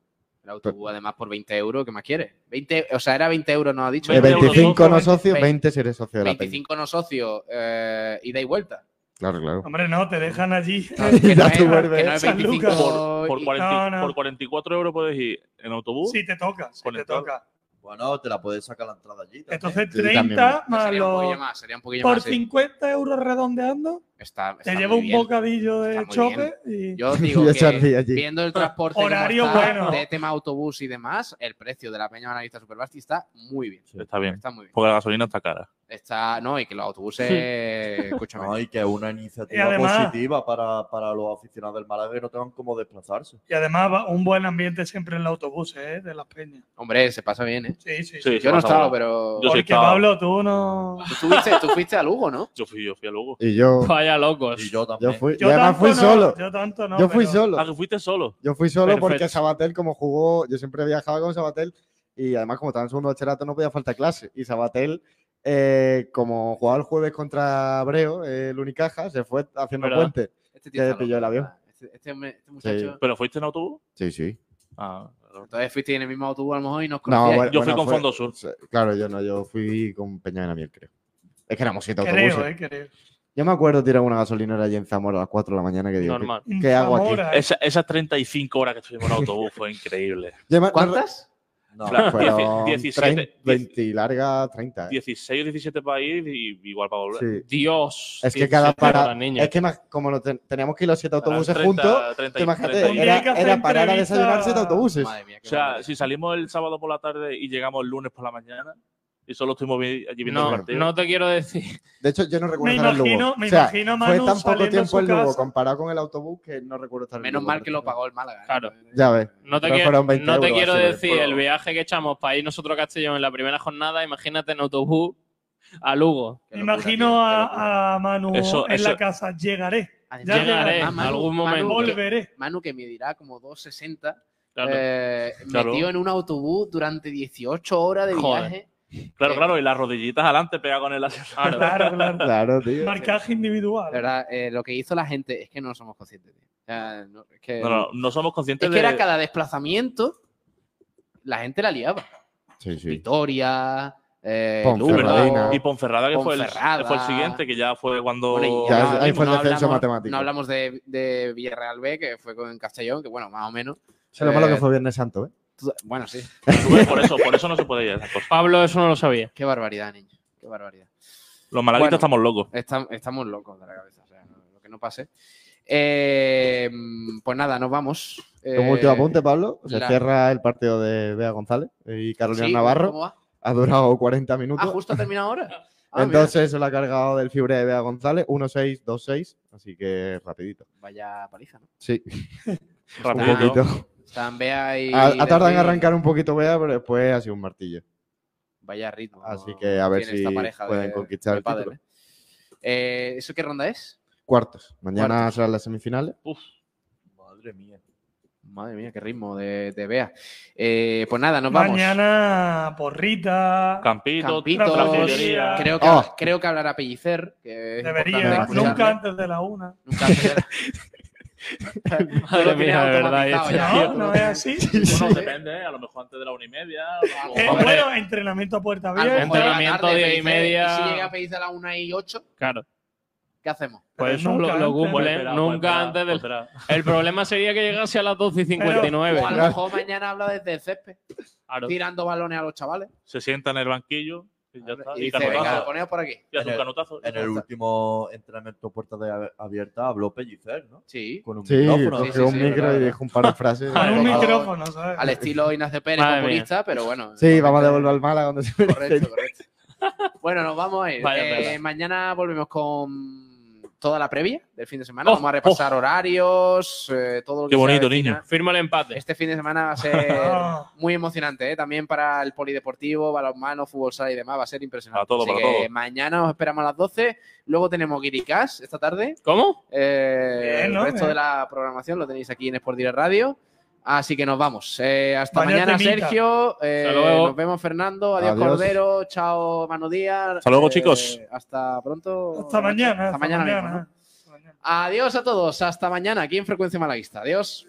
S5: El autobús, además, por 20 euros, ¿qué más quieres? 20, o sea, era 20 euros, nos ha dicho.
S7: De
S9: 20 euros
S7: 25 no
S2: socio,
S7: socios,
S5: 20
S7: 20 si eres socio de la Peña.
S5: 25 no socios, eh, ida y vuelta.
S7: Claro, claro.
S2: Hombre, no, te dejan allí.
S5: Que
S7: Ya
S5: no,
S7: tú
S5: es,
S7: vuelves.
S5: que no es
S2: San
S5: 25
S2: Lucas.
S6: Por,
S5: y-
S6: 40
S2: no, no.
S6: por 44 euros puedes ir en autobús.
S2: Si te toca, si
S6: Con
S2: te toca.
S10: Bueno, te la puedes sacar la entrada allí. también.
S2: Entonces
S7: Sí, también.
S2: 30 más
S5: sería un más, sería un poquillo
S2: Por
S5: más. sí.
S2: 50 euros redondeando,
S5: Está,
S2: te
S5: está
S2: lleva un bocadillo de chope y...
S5: Yo digo que viendo el transporte
S2: Horario
S5: está,
S2: bueno.
S5: de tema autobús y demás, el precio de la Peña Banalista Superbasti está muy bien.
S6: Está bien.
S5: Está muy bien.
S6: Porque la gasolina está cara.
S5: Está, no, y que los autobuses, escúchame,
S10: No, y que es una iniciativa
S2: además-
S10: positiva para, para los aficionados del Málaga que no tengan cómo desplazarse.
S2: Y además va- un buen ambiente siempre en el autobús, ¿eh? De las peñas.
S5: hombre, se pasa bien, ¿eh?
S2: Sí, sí,
S6: Sí,
S2: sí.
S5: Yo no he
S6: pasa
S5: estado,
S6: bueno.
S5: pero
S6: Yo sí
S2: Porque
S6: estaba.
S2: Pablo, tú no...
S5: tú fuiste, tú fuiste a Lugo, ¿no?
S6: Yo fui, yo fui a Lugo.
S7: Y yo,
S9: Vaya locos.
S10: Y yo también.
S7: yo fui,
S2: Yo
S7: y además
S2: tanto
S7: fui
S2: no,
S7: solo.
S2: Yo tanto no.
S7: yo fui
S2: pero-
S7: solo.
S6: Ah, que fuiste solo.
S7: Yo fui solo porque. Sabatel, como jugó, yo siempre viajaba con Sabatel y además, como estaba en segundo bachillerato, no podía faltar clase. Y Sabatel, eh, como jugaba el jueves contra Abreu, eh, el Unicaja, se fue haciendo
S9: ¿Verdad?
S7: puente.
S5: Este está
S7: pilló el avión.
S5: Este, este este muchacho.
S6: ¿Pero fuiste en autobús?
S7: Sí, sí.
S6: Ah, claro.
S5: Entonces fuiste en el mismo autobús a lo mejor y nos
S7: No,
S5: conocíais.
S7: bueno,
S6: Yo fui
S7: bueno,
S6: con
S7: fue-
S6: Fondo Sur.
S7: Claro, yo no, yo fui con Peña de Namiel, creo. Es que éramos siete
S2: Creo,
S7: autobuses.
S2: eh, creo.
S7: Yo me acuerdo tirar una gasolinera allí en Zamora a las 4 de la mañana que digo, ¿qué-
S9: Normal.
S7: ¿qué, hago aquí?
S2: ¿eh?
S6: Esa- esas 35 horas que estuvimos en autobús fue increíble.
S5: ¿Cuántas?
S10: No,
S6: Claro,
S7: Fueron
S6: 17,
S7: 30, 20 y larga, 30. ¿eh?
S6: 16 o 17 para ir y igual para volver.
S7: Sí.
S9: Dios.
S7: Es que cada
S9: 17 horas,
S7: parada.
S9: niño.
S7: Es que más- como lo ten- teníamos que ir los siete autobuses
S6: 30,
S7: juntos,
S6: 30,
S7: te imagínate,
S6: 30.
S2: Un día hay
S7: era, era parar a desayunar siete autobuses.
S5: Madre mía, qué
S6: O sea, si salimos el sábado por la tarde y llegamos el lunes por la mañana y solo estuvimos vi- allí viendo el
S9: No,
S6: partido.
S9: no te quiero decir.
S7: De hecho, yo no recuerdo
S2: Me
S7: estar en Lugo.
S2: imagino- me
S7: o sea,
S2: imagino,
S7: fue
S2: Manu,
S7: tan poco tiempo el Lugo
S2: casa.
S7: comparado con el autobús que no recuerdo estar en
S5: Menos
S7: Lugo,
S5: mal que lo pagó el Málaga. ¿eh?
S9: Claro.
S7: Ya ves.
S9: No te, quiero,
S7: fueron 20
S9: no te
S7: euros,
S9: quiero decir el viaje que echamos para ir nosotros a Castellón en la primera jornada. Imagínate en autobús a Lugo.
S2: Me imagino a, a Manu
S6: Eso-
S2: en
S6: eso-
S2: la casa. Llegaré. Ya
S9: Llegaré en
S5: Manu-
S9: algún
S5: Manu
S9: momento.
S5: que-
S2: Volveré.
S5: Manu que medirá como 2,60,
S9: Claro.
S5: eh,
S6: Claro.
S5: metido en un autobús durante 18 horas de
S9: Joder.
S5: viaje.
S6: Claro,
S5: Eh,
S6: claro, y las rodillitas adelante pegado con el asiento.
S9: Claro.
S2: Claro, claro.
S7: Claro, tío.
S2: Marcaje individual.
S5: De verdad, eh, lo que hizo la gente es que no somos conscientes. tío. O sea, no, es que,
S6: No, no, no somos conscientes
S5: es que
S6: de.
S5: era cada desplazamiento, la gente la liaba.
S7: Sí, sí.
S5: Vitoria, eh,
S7: Ponferradina.
S6: Y Ponferrada, que fue, el, fue el siguiente, que ya fue cuando.
S5: Bueno,
S7: Ya, ahí
S5: hablamos-
S7: fue el
S5: no
S7: descenso
S5: hablamos-
S7: matemático.
S5: No hablamos de, de Villarreal B, que fue con Castellón, que bueno, más o menos.
S7: Se lo malo que fue Viernes Santo, ¿eh?
S5: Bueno, sí.
S6: Por eso, por eso no se puede ir a esas cosas.
S9: Pablo, eso no lo sabía.
S5: Qué barbaridad, niño. Qué barbaridad.
S6: Los
S5: Bueno.
S6: estamos locos.
S5: Estam- estamos locos de la cabeza. o sea, no- que no pase. Eh, pues nada, nos vamos.
S7: Como último
S5: Eh,
S7: apunte, Pablo, se
S5: la-
S7: cierra el partido de Bea González y Carolina
S5: Sí,
S7: Navarro.
S5: ¿cómo va?
S7: Ha durado 40 minutos.
S5: Ah, justo ha terminado ahora. Ah,
S7: Entonces se lo ha cargado del fibre de Bea González, 1-6, 2-6, así que rapidito.
S5: Vaya paliza, ¿no?
S7: Sí.
S5: Rapidito.
S7: Un poquito.
S5: Están Bea y.
S7: Ha, ha tardado en arrancar un poquito Bea, pero después ha sido un martillo.
S5: Vaya ritmo.
S7: Así que a ver si pueden
S5: de-
S7: conquistar
S5: de
S7: el
S5: pádel,
S7: título.
S5: ¿eh? Eh, ¿Eso qué ronda es?
S7: Cuartos. Mañana
S5: Cuartos.
S7: serán las semifinales.
S6: Uf, madre mía.
S5: Madre mía, qué ritmo de, de Bea. Eh, pues nada, nos vamos.
S2: Mañana, porrita.
S6: Campito,
S5: Campitos, creo, que,
S7: Oh.
S5: creo que hablará Pellicer. Que
S2: Debería, nunca antes de la una.
S5: Nunca antes de la-
S9: Madre mía, de verdad.
S5: ya.
S9: este
S2: No,
S9: tío-
S2: no es así.
S6: Bueno, depende, ¿eh? a lo mejor antes de la una y media. o-
S2: Eh, bueno, entrenamiento a puerta abierta.
S9: Entrenamiento diez y media.
S5: Y si llega a Pellicer a la 1 y 8,
S9: Claro.
S5: ¿qué hacemos?
S9: Pues
S2: Pero
S9: eso
S2: nunca
S9: lo, lo
S2: antes.
S9: cumple,
S6: espera,
S9: nunca
S6: espera,
S9: antes del.
S6: espera.
S9: El problema sería que llegase a las 12 y 59.
S5: O a lo mejor mañana habla desde el césped,
S9: Claro.
S5: tirando balones a los chavales.
S6: Se sienta en el banquillo ya está.
S5: Y
S6: Y
S5: dice, venga,
S6: canutazo.
S5: poneos por aquí.
S6: Y hace un
S10: En el-
S6: canutazo.
S10: En el último entrenamiento puertas de abiertas habló Pellicer, ¿no?
S5: Sí.
S10: Con un
S7: Sí,
S10: micrófono.
S7: cogió
S5: sí,
S7: un
S5: sí,
S7: micro y dijo un par de frases.
S2: Con un micrófono, ¿sabes?
S5: Al estilo Ignacio Pérez,
S9: Madre
S5: populista, pero bueno.
S7: Sí, vamos a devolver al mala cuando se.
S5: Correcto, correcto. Bueno, nos vamos a ir.
S9: Vaya
S5: Eh,
S9: tela.
S5: mañana volvemos con toda la previa del fin de semana.
S9: Oh,
S5: Vamos a repasar horarios, eh, todo lo que
S6: Qué bonito, niño.
S9: Firma el empate.
S5: Este fin de semana va a ser muy emocionante, ¿eh? también para el polideportivo, balonmano, fútbol sala y demás, va a ser impresionante.
S6: Para todo,
S5: Así
S6: para
S5: que
S6: todo.
S5: mañana os esperamos a las 12, luego tenemos Guiricas esta tarde.
S9: ¿Cómo?
S5: Eh,
S2: Bien, ¿no?
S5: El resto de la programación lo tenéis aquí en Sport Direct Radio. Así que nos vamos. Eh, hasta mañana. Sergio. Eh, nos vemos, Fernando. Adiós,
S7: Adiós.
S5: Cordero. Chao, Manu Díaz.
S6: Hasta luego,
S5: Eh,
S6: chicos.
S5: Hasta pronto.
S2: Hasta mañana.
S5: Hasta mañana mismo, ¿no?
S2: mañana.
S5: Adiós a todos. Hasta mañana aquí en Frecuencia Malaguista. Adiós.